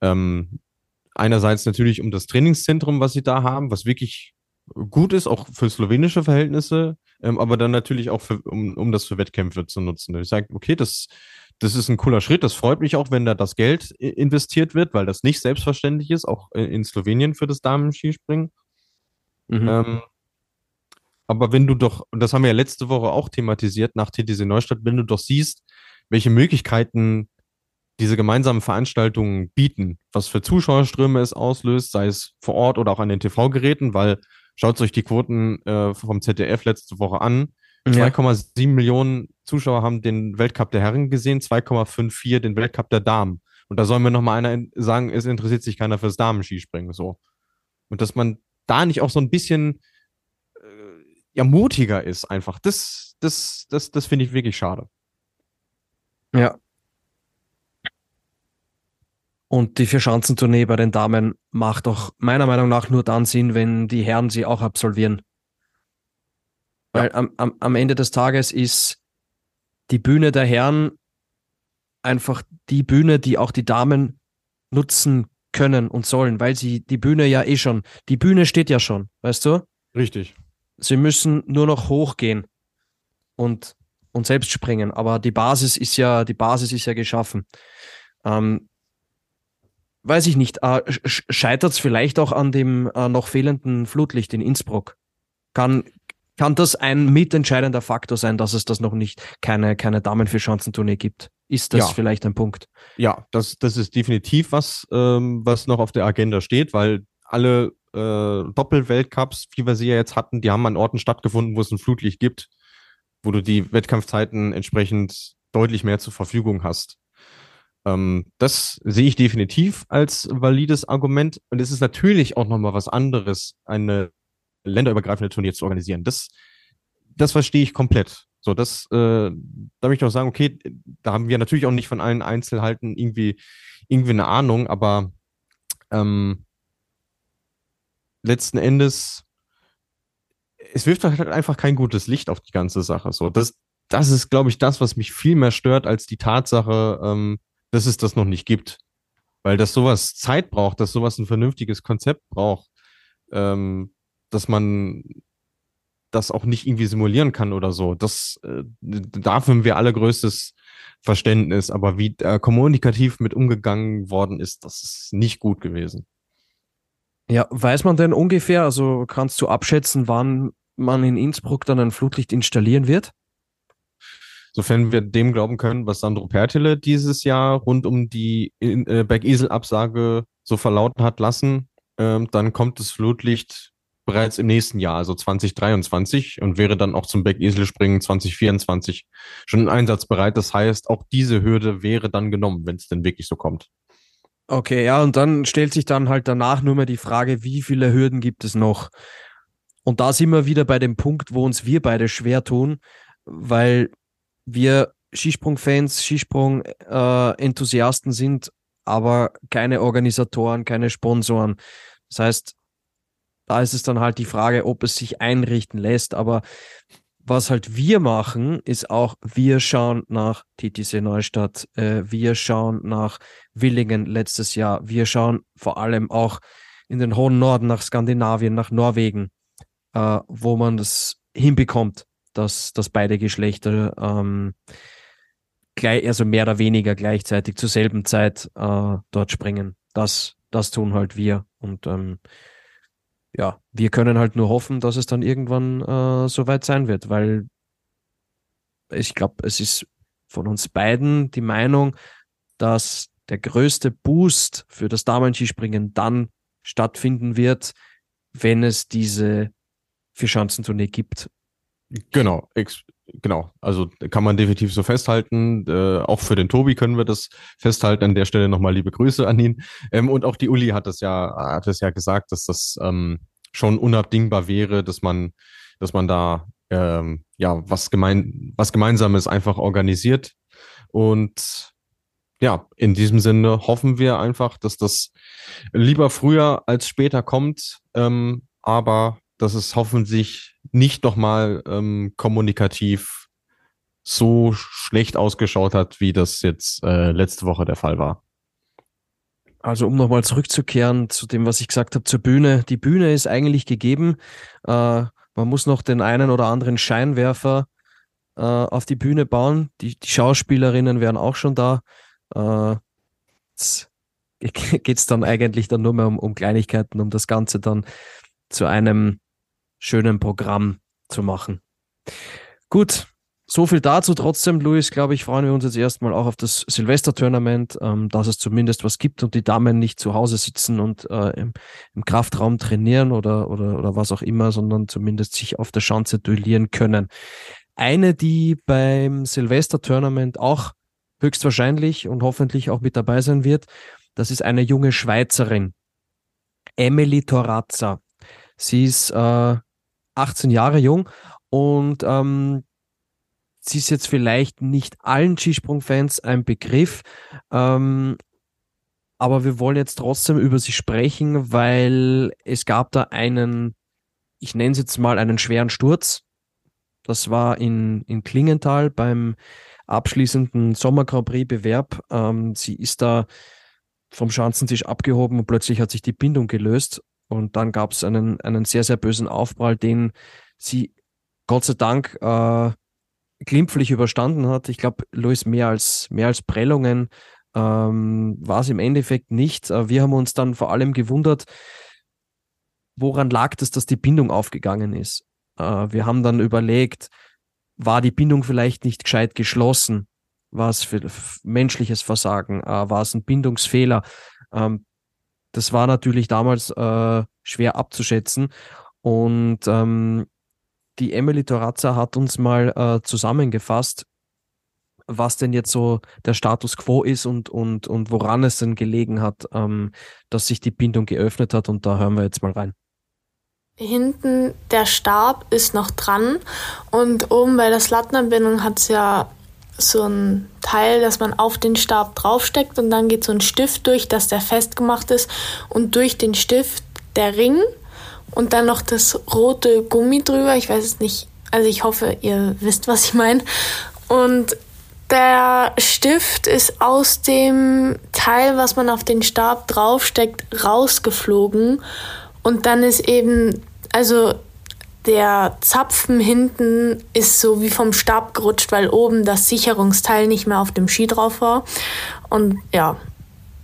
ähm, einerseits natürlich um das Trainingszentrum, was sie da haben, was wirklich gut ist, auch für slowenische Verhältnisse, ähm, aber dann natürlich auch für, um, um das für Wettkämpfe zu nutzen. Ich sage, okay, das, das ist ein cooler Schritt. Das freut mich auch, wenn da das Geld investiert wird, weil das nicht selbstverständlich ist, auch in Slowenien für das Damen-Skispringen. Mhm. Ähm, aber wenn du doch, und das haben wir ja letzte Woche auch thematisiert nach TTC Neustadt, wenn du doch siehst, welche Möglichkeiten diese gemeinsamen Veranstaltungen bieten, was für Zuschauerströme es auslöst, sei es vor Ort oder auch an den TV-Geräten, weil schaut euch die Quoten äh, vom ZDF letzte Woche an. Ja. 2,7 Millionen Zuschauer haben den Weltcup der Herren gesehen, 2,54 den Weltcup der Damen. Und da soll mir noch mal einer sagen, es interessiert sich keiner fürs Damenskispringen so. Und dass man da nicht auch so ein bisschen ja mutiger ist einfach. Das, das, das, das finde ich wirklich schade. Ja. Und die Vierschanzentournee bei den Damen macht auch meiner Meinung nach nur dann Sinn, wenn die Herren sie auch absolvieren. Weil ja. am, am, am Ende des Tages ist die Bühne der Herren einfach die Bühne, die auch die Damen nutzen können und sollen, weil sie die Bühne ja eh schon, die Bühne steht ja schon, weißt du? Richtig sie müssen nur noch hochgehen und, und selbst springen. Aber die Basis ist ja, die Basis ist ja geschaffen. Ähm, weiß ich nicht, äh, scheitert es vielleicht auch an dem äh, noch fehlenden Flutlicht in Innsbruck? Kann, kann das ein mitentscheidender Faktor sein, dass es das noch nicht keine, keine Damen für Schanzentournee gibt? Ist das ja. vielleicht ein Punkt? Ja, das, das ist definitiv was, ähm, was noch auf der Agenda steht, weil alle äh, Doppelweltcups, wie wir sie ja jetzt hatten, die haben an Orten stattgefunden, wo es ein Flutlicht gibt, wo du die Wettkampfzeiten entsprechend deutlich mehr zur Verfügung hast. Ähm, das sehe ich definitiv als valides Argument. Und es ist natürlich auch nochmal was anderes, eine länderübergreifende Turnier zu organisieren. Das, das verstehe ich komplett. So, das, äh, da möchte ich auch sagen, okay, da haben wir natürlich auch nicht von allen Einzelheiten irgendwie, irgendwie eine Ahnung, aber ähm, letzten Endes, es wirft halt einfach kein gutes Licht auf die ganze Sache. So, das, das ist, glaube ich, das, was mich viel mehr stört als die Tatsache, ähm, dass es das noch nicht gibt. Weil das sowas Zeit braucht, dass sowas ein vernünftiges Konzept braucht, ähm, dass man das auch nicht irgendwie simulieren kann oder so. Das, äh, dafür haben wir allergrößtes Verständnis. Aber wie äh, kommunikativ mit umgegangen worden ist, das ist nicht gut gewesen. Ja, weiß man denn ungefähr, also kannst du abschätzen, wann man in Innsbruck dann ein Flutlicht installieren wird? Sofern wir dem glauben können, was Sandro Pertile dieses Jahr rund um die äh, Bergisel-Absage so verlauten hat lassen, ähm, dann kommt das Flutlicht bereits im nächsten Jahr, also 2023 und wäre dann auch zum Bergisel-Springen 2024 schon einsatzbereit. Das heißt, auch diese Hürde wäre dann genommen, wenn es denn wirklich so kommt. Okay, ja, und dann stellt sich dann halt danach nur mehr die Frage, wie viele Hürden gibt es noch? Und da sind wir wieder bei dem Punkt, wo uns wir beide schwer tun, weil wir Skisprung-Fans, Skisprung-Enthusiasten sind, aber keine Organisatoren, keine Sponsoren. Das heißt, da ist es dann halt die Frage, ob es sich einrichten lässt. Aber was halt wir machen, ist auch, wir schauen nach TTC Neustadt, äh, wir schauen nach Willingen letztes Jahr, wir schauen vor allem auch in den hohen Norden nach Skandinavien, nach Norwegen, äh, wo man das hinbekommt, dass, dass beide Geschlechter ähm, gleich, also mehr oder weniger gleichzeitig zur selben Zeit äh, dort springen. Das, das tun halt wir. Und ähm, ja, wir können halt nur hoffen, dass es dann irgendwann äh, soweit sein wird, weil ich glaube, es ist von uns beiden die Meinung, dass der größte Boost für das Damen-Skispringen dann stattfinden wird, wenn es diese Vierschanzentournee gibt. Genau, genau. Also kann man definitiv so festhalten. Äh, auch für den Tobi können wir das festhalten. An der Stelle nochmal liebe Grüße an ihn. Ähm, und auch die Uli hat das ja, hat es ja gesagt, dass das ähm, schon unabdingbar wäre, dass man, dass man da ähm, ja was gemein, was Gemeinsames einfach organisiert. Und ja, in diesem Sinne hoffen wir einfach, dass das lieber früher als später kommt, ähm, aber dass es hoffentlich nicht nochmal ähm, kommunikativ so schlecht ausgeschaut hat, wie das jetzt äh, letzte Woche der Fall war. Also um nochmal zurückzukehren zu dem, was ich gesagt habe zur Bühne. Die Bühne ist eigentlich gegeben. Äh, man muss noch den einen oder anderen Scheinwerfer äh, auf die Bühne bauen. Die, die, Schauspielerinnen wären auch schon da. Äh, Geht es dann eigentlich dann nur mehr um, um Kleinigkeiten, um das Ganze dann zu einem schönen Programm zu machen. Gut, so viel dazu. Trotzdem, Luis, glaube ich, freuen wir uns jetzt erstmal auch auf das Silvester-Tournament, ähm, dass es zumindest was gibt und die Damen nicht zu Hause sitzen und äh, im, im, Kraftraum trainieren oder, oder, oder was auch immer, sondern zumindest sich auf der Schanze duellieren können. Eine, die beim Silvester-Tournament auch höchstwahrscheinlich und hoffentlich auch mit dabei sein wird, das ist eine junge Schweizerin, Emily Torazza. Sie ist äh, 18 Jahre jung und ähm, sie ist jetzt vielleicht nicht allen Skisprung-Fans ein Begriff, ähm, aber wir wollen jetzt trotzdem über sie sprechen, weil es gab da einen, ich nenne es jetzt mal einen schweren Sturz. Das war in, in Klingenthal beim abschließenden Sommer Grand Prix Bewerb. Ähm, sie ist da vom Schanzentisch abgehoben und plötzlich hat sich die Bindung gelöst und dann gab es einen, einen sehr, sehr bösen Aufprall, den sie Gott sei Dank äh, glimpflich überstanden hat. Ich glaube, Luis, mehr als, mehr als Prellungen ähm, war es im Endeffekt nicht. Äh, wir haben uns dann vor allem gewundert, woran lag das, dass die Bindung aufgegangen ist. Äh, wir haben dann überlegt, war die Bindung vielleicht nicht gescheit geschlossen? War es für menschliches Versagen? Äh, war es ein Bindungsfehler? Ähm, das war natürlich damals äh, schwer abzuschätzen. Und ähm, die Emily Torazza hat uns mal äh, zusammengefasst, was denn jetzt so der Status quo ist und, und, und woran es denn gelegen hat, ähm, dass sich die Bindung geöffnet hat. Und da hören wir jetzt mal rein. Hinten der Stab ist noch dran und oben bei der Slattenanbindung hat es ja so ein Teil, das man auf den Stab draufsteckt und dann geht so ein Stift durch, dass der festgemacht ist und durch den Stift der Ring und dann noch das rote Gummi drüber. Ich weiß es nicht, also ich hoffe, ihr wisst, was ich meine. Und der Stift ist aus dem Teil, was man auf den Stab draufsteckt, rausgeflogen. Und dann ist eben, also der Zapfen hinten ist so wie vom Stab gerutscht, weil oben das Sicherungsteil nicht mehr auf dem Ski drauf war. Und ja,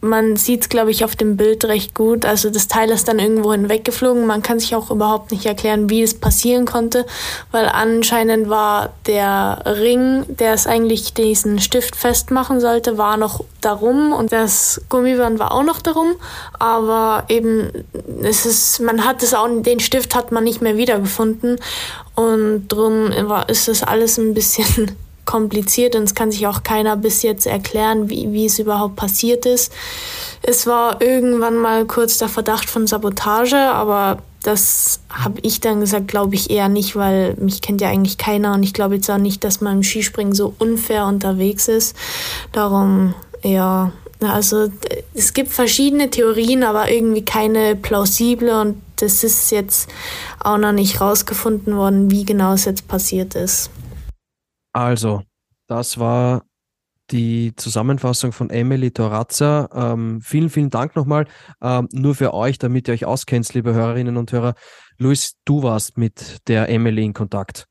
man sieht es, glaube ich, auf dem Bild recht gut. Also das Teil ist dann irgendwo hinweggeflogen. Man kann sich auch überhaupt nicht erklären, wie es passieren konnte, weil anscheinend war der Ring, der es eigentlich diesen Stift festmachen sollte, war noch darum und das Gummiband war auch noch darum. Aber eben, es ist, man hat es auch, den Stift hat man nicht mehr wiedergefunden und drum ist es alles ein bisschen kompliziert und es kann sich auch keiner bis jetzt erklären, wie, wie es überhaupt passiert ist. Es war irgendwann mal kurz der Verdacht von Sabotage, aber das habe ich dann gesagt, glaube ich eher nicht, weil mich kennt ja eigentlich keiner und ich glaube jetzt auch nicht, dass man im Skispringen so unfair unterwegs ist. Darum, ja, also es gibt verschiedene Theorien, aber irgendwie keine plausible und das ist jetzt auch noch nicht rausgefunden worden, wie genau es jetzt passiert ist. Also, das war die Zusammenfassung von Emily Torazza. Ähm, vielen, vielen Dank nochmal. Ähm, nur für euch, damit ihr euch auskennt, liebe Hörerinnen und Hörer. Luis, du warst mit der Emily in Kontakt.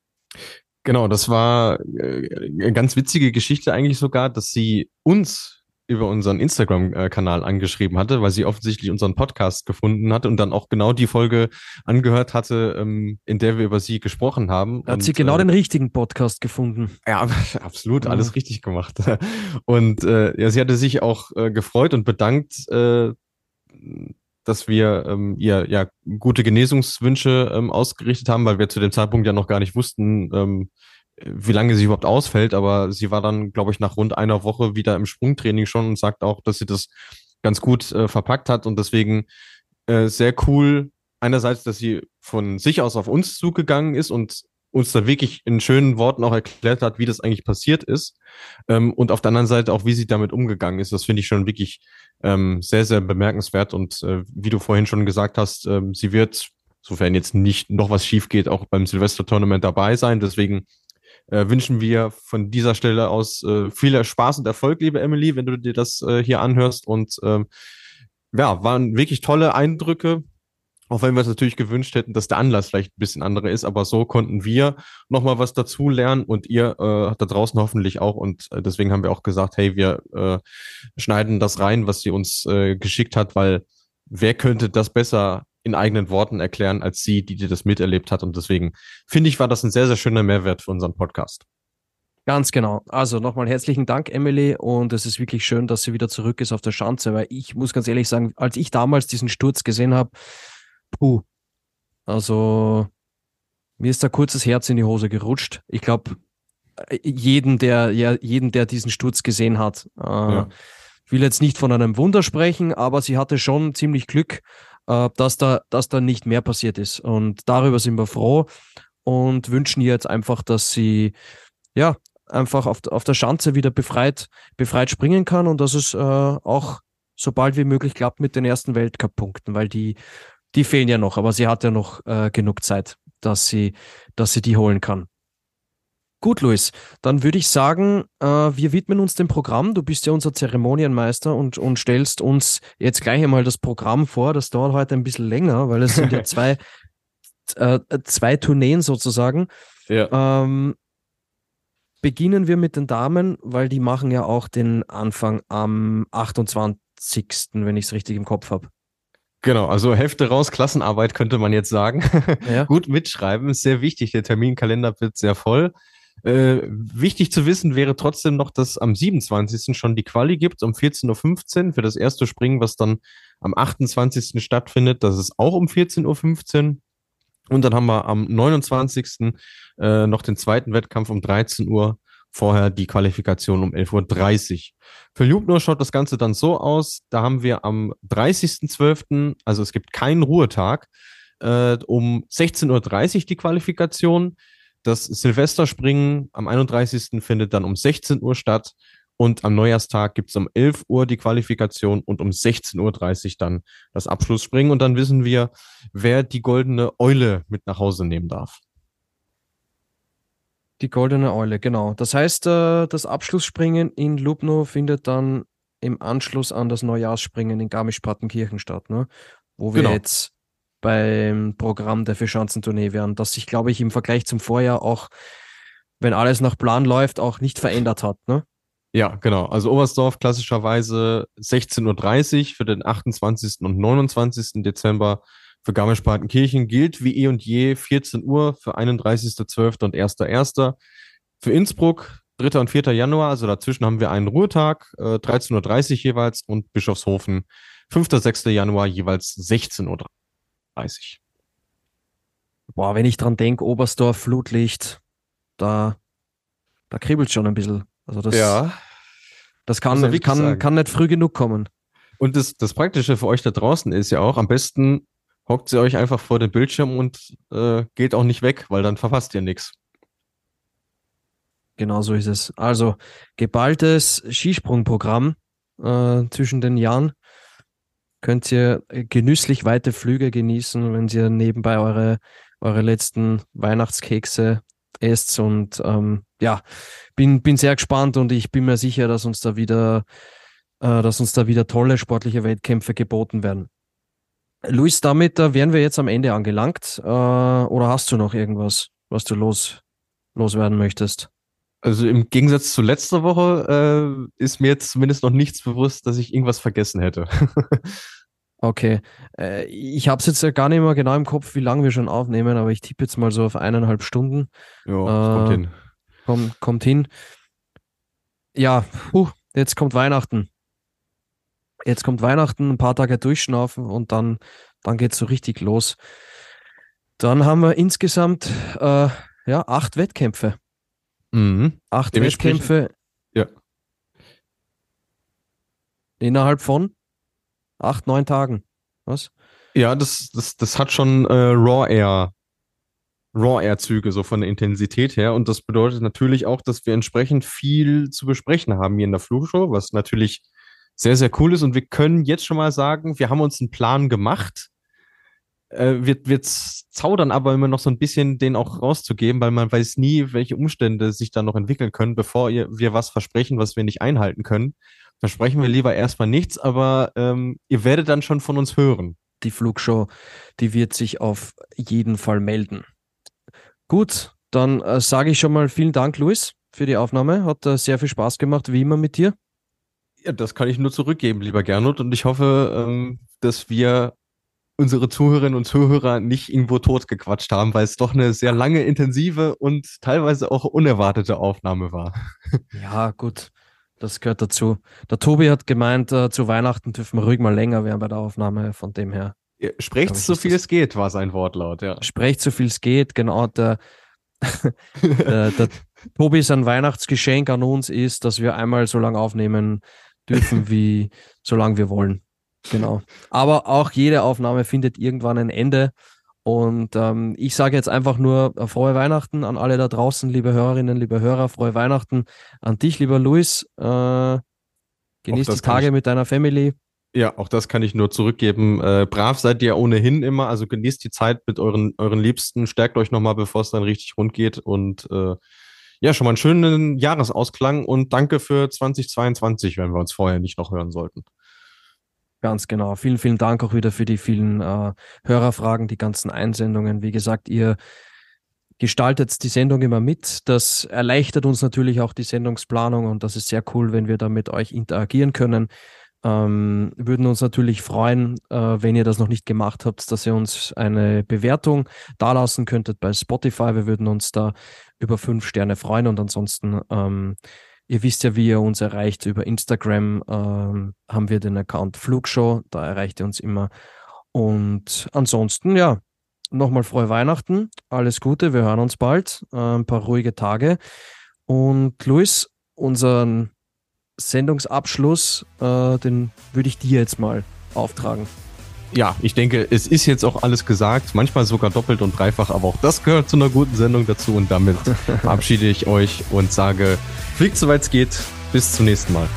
Genau, das war äh, eine ganz witzige Geschichte eigentlich sogar, dass sie uns über unseren Instagram-Kanal angeschrieben hatte, weil sie offensichtlich unseren Podcast gefunden hatte und dann auch genau die Folge angehört hatte, ähm, in der wir über sie gesprochen haben. Hat und, sie genau äh, den richtigen Podcast gefunden. Ja, absolut, alles richtig gemacht. Und äh, ja, sie hatte sich auch äh, gefreut und bedankt, äh, dass wir ähm, ihr ja gute Genesungswünsche ähm, ausgerichtet haben, weil wir zu dem Zeitpunkt ja noch gar nicht wussten, ähm, wie lange sie überhaupt ausfällt, aber sie war dann, glaube ich, nach rund einer Woche wieder im Sprungtraining schon und sagt auch, dass sie das ganz gut äh, verpackt hat und deswegen äh, sehr cool. Einerseits, dass sie von sich aus auf uns zugegangen ist und uns da wirklich in schönen Worten auch erklärt hat, wie das eigentlich passiert ist. Ähm, und auf der anderen Seite auch, wie sie damit umgegangen ist. Das finde ich schon wirklich ähm, sehr, sehr bemerkenswert. Und äh, wie du vorhin schon gesagt hast, ähm, sie wird, sofern jetzt nicht noch was schief geht, auch beim Silvester-Tournament dabei sein. Deswegen äh, wünschen wir von dieser Stelle aus äh, viel Spaß und Erfolg, liebe Emily, wenn du dir das äh, hier anhörst. Und ähm, ja, waren wirklich tolle Eindrücke. Auch wenn wir es natürlich gewünscht hätten, dass der Anlass vielleicht ein bisschen anderer ist, aber so konnten wir nochmal was dazu lernen und ihr äh, da draußen hoffentlich auch. Und äh, deswegen haben wir auch gesagt, hey, wir äh, schneiden das rein, was sie uns äh, geschickt hat, weil wer könnte das besser in eigenen Worten erklären als sie, die, die das miterlebt hat. Und deswegen finde ich, war das ein sehr, sehr schöner Mehrwert für unseren Podcast. Ganz genau. Also nochmal herzlichen Dank, Emily. Und es ist wirklich schön, dass sie wieder zurück ist auf der Schanze, weil ich muss ganz ehrlich sagen, als ich damals diesen Sturz gesehen habe, puh, also mir ist da kurzes Herz in die Hose gerutscht. Ich glaube, jeden, der, ja, jeden, der diesen Sturz gesehen hat. Äh, ja. will jetzt nicht von einem Wunder sprechen, aber sie hatte schon ziemlich Glück, dass, da, dass da nicht mehr passiert ist. Und darüber sind wir froh und wünschen ihr jetzt einfach, dass sie ja einfach auf, auf der Schanze wieder befreit, befreit springen kann und dass es äh, auch so bald wie möglich klappt mit den ersten Weltcup-Punkten, weil die, die fehlen ja noch, aber sie hat ja noch äh, genug Zeit, dass sie, dass sie die holen kann. Gut, Luis, dann würde ich sagen, äh, wir widmen uns dem Programm. Du bist ja unser Zeremonienmeister und, und stellst uns jetzt gleich einmal das Programm vor. Das dauert heute ein bisschen länger, weil es sind ja zwei, äh, zwei Tourneen sozusagen. Ja. Ähm, beginnen wir mit den Damen, weil die machen ja auch den Anfang am 28., wenn ich es richtig im Kopf habe. Genau, also Hefte raus, Klassenarbeit könnte man jetzt sagen. Ja. Gut mitschreiben, ist sehr wichtig. Der Terminkalender wird sehr voll. Äh, wichtig zu wissen wäre trotzdem noch, dass am 27. schon die Quali gibt, um 14.15 Uhr für das erste Springen, was dann am 28. stattfindet. Das ist auch um 14.15 Uhr. Und dann haben wir am 29. Äh, noch den zweiten Wettkampf um 13 Uhr. Vorher die Qualifikation um 11.30 Uhr. Für Lubno schaut das Ganze dann so aus. Da haben wir am 30.12., also es gibt keinen Ruhetag, äh, um 16.30 Uhr die Qualifikation. Das Silvesterspringen am 31. findet dann um 16 Uhr statt. Und am Neujahrstag gibt es um 11 Uhr die Qualifikation und um 16.30 Uhr dann das Abschlussspringen. Und dann wissen wir, wer die goldene Eule mit nach Hause nehmen darf. Die goldene Eule, genau. Das heißt, äh, das Abschlussspringen in Lubno findet dann im Anschluss an das Neujahrsspringen in Garmisch-Partenkirchen statt, ne? wo wir genau. jetzt beim Programm der Vierschanzentournee wären, das sich, glaube ich, im Vergleich zum Vorjahr auch, wenn alles nach Plan läuft, auch nicht verändert hat. Ne? Ja, genau. Also Oberstdorf klassischerweise 16.30 Uhr für den 28. und 29. Dezember. Für Garmisch-Partenkirchen gilt wie eh und je 14 Uhr für 31.12. und 1.1. Für Innsbruck 3. und 4. Januar, also dazwischen haben wir einen Ruhetag, äh, 13.30 Uhr jeweils und Bischofshofen 5. 6. Januar jeweils 16.30 Uhr. Boah, wenn ich dran denke, Oberstdorf, Flutlicht, da, da kribbelt schon ein bisschen. Also das, ja. das kann, also kann, kann nicht früh genug kommen. Und das, das Praktische für euch da draußen ist ja auch, am besten hockt sie euch einfach vor den Bildschirm und äh, geht auch nicht weg, weil dann verpasst ihr nichts. Genau so ist es. Also geballtes Skisprungprogramm äh, zwischen den Jahren. Könnt ihr genüsslich weite Flüge genießen, wenn ihr nebenbei eure, eure letzten Weihnachtskekse esst. Und ähm, ja, bin, bin sehr gespannt und ich bin mir sicher, dass uns da wieder, äh, dass uns da wieder tolle sportliche Wettkämpfe geboten werden. Luis, damit äh, wären wir jetzt am Ende angelangt. Äh, oder hast du noch irgendwas, was du los, loswerden möchtest? Also im Gegensatz zu letzter Woche äh, ist mir jetzt zumindest noch nichts bewusst, dass ich irgendwas vergessen hätte. okay. Äh, ich habe es jetzt ja gar nicht mehr genau im Kopf, wie lange wir schon aufnehmen, aber ich tippe jetzt mal so auf eineinhalb Stunden. Ja, kommt hin. Komm, kommt hin. Ja, puh, jetzt kommt Weihnachten. Jetzt kommt Weihnachten, ein paar Tage durchschnaufen und dann, dann geht es so richtig los. Dann haben wir insgesamt äh, ja, acht Wettkämpfe. Mhm. Acht Wettkämpfe. Ja. Innerhalb von acht, neun Tagen. Was? Ja, das, das, das hat schon äh, Raw Air Raw-Air-Züge, so von der Intensität her. Und das bedeutet natürlich auch, dass wir entsprechend viel zu besprechen haben hier in der Flugshow, was natürlich sehr, sehr cool ist. Und wir können jetzt schon mal sagen, wir haben uns einen Plan gemacht. Äh, wir, wir zaudern aber immer noch so ein bisschen, den auch rauszugeben, weil man weiß nie, welche Umstände sich da noch entwickeln können, bevor ihr, wir was versprechen, was wir nicht einhalten können. Versprechen wir lieber erstmal nichts, aber ähm, ihr werdet dann schon von uns hören. Die Flugshow, die wird sich auf jeden Fall melden. Gut, dann äh, sage ich schon mal vielen Dank, Luis, für die Aufnahme. Hat äh, sehr viel Spaß gemacht, wie immer mit dir. Ja, das kann ich nur zurückgeben, lieber Gernot. Und ich hoffe, ähm, dass wir unsere Zuhörerinnen und Zuhörer nicht irgendwo totgequatscht haben, weil es doch eine sehr lange, intensive und teilweise auch unerwartete Aufnahme war. Ja, gut. Das gehört dazu. Der Tobi hat gemeint, äh, zu Weihnachten dürfen wir ruhig mal länger werden bei der Aufnahme, von dem her. Sprecht so viel es geht, war sein Wortlaut, ja. Sprecht so viel es geht, genau. Der, der, der Tobi sein Weihnachtsgeschenk an uns ist, dass wir einmal so lange aufnehmen dürfen, wie so lange wir wollen. Genau. Aber auch jede Aufnahme findet irgendwann ein Ende. Und ähm, ich sage jetzt einfach nur äh, frohe Weihnachten an alle da draußen, liebe Hörerinnen, liebe Hörer, frohe Weihnachten an dich, lieber Luis. Äh, genieß die Tage mit deiner Family. Ja, auch das kann ich nur zurückgeben. Äh, brav seid ihr ohnehin immer, also genießt die Zeit mit euren, euren Liebsten, stärkt euch nochmal, bevor es dann richtig rund geht und äh, ja, schon mal einen schönen Jahresausklang und danke für 2022, wenn wir uns vorher nicht noch hören sollten. Ganz genau. Vielen, vielen Dank auch wieder für die vielen äh, Hörerfragen, die ganzen Einsendungen. Wie gesagt, ihr gestaltet die Sendung immer mit. Das erleichtert uns natürlich auch die Sendungsplanung und das ist sehr cool, wenn wir da mit euch interagieren können. Ähm, würden uns natürlich freuen, äh, wenn ihr das noch nicht gemacht habt, dass ihr uns eine Bewertung dalassen könntet bei Spotify. Wir würden uns da über fünf Sterne freuen und ansonsten, ähm, ihr wisst ja, wie ihr uns erreicht. Über Instagram ähm, haben wir den Account Flugshow, da erreicht ihr uns immer. Und ansonsten, ja, nochmal frohe Weihnachten, alles Gute, wir hören uns bald, äh, ein paar ruhige Tage. Und Luis, unseren Sendungsabschluss, äh, den würde ich dir jetzt mal auftragen. Ja, ich denke, es ist jetzt auch alles gesagt, manchmal sogar doppelt und dreifach, aber auch das gehört zu einer guten Sendung dazu und damit verabschiede ich euch und sage, fliegt soweit es geht, bis zum nächsten Mal.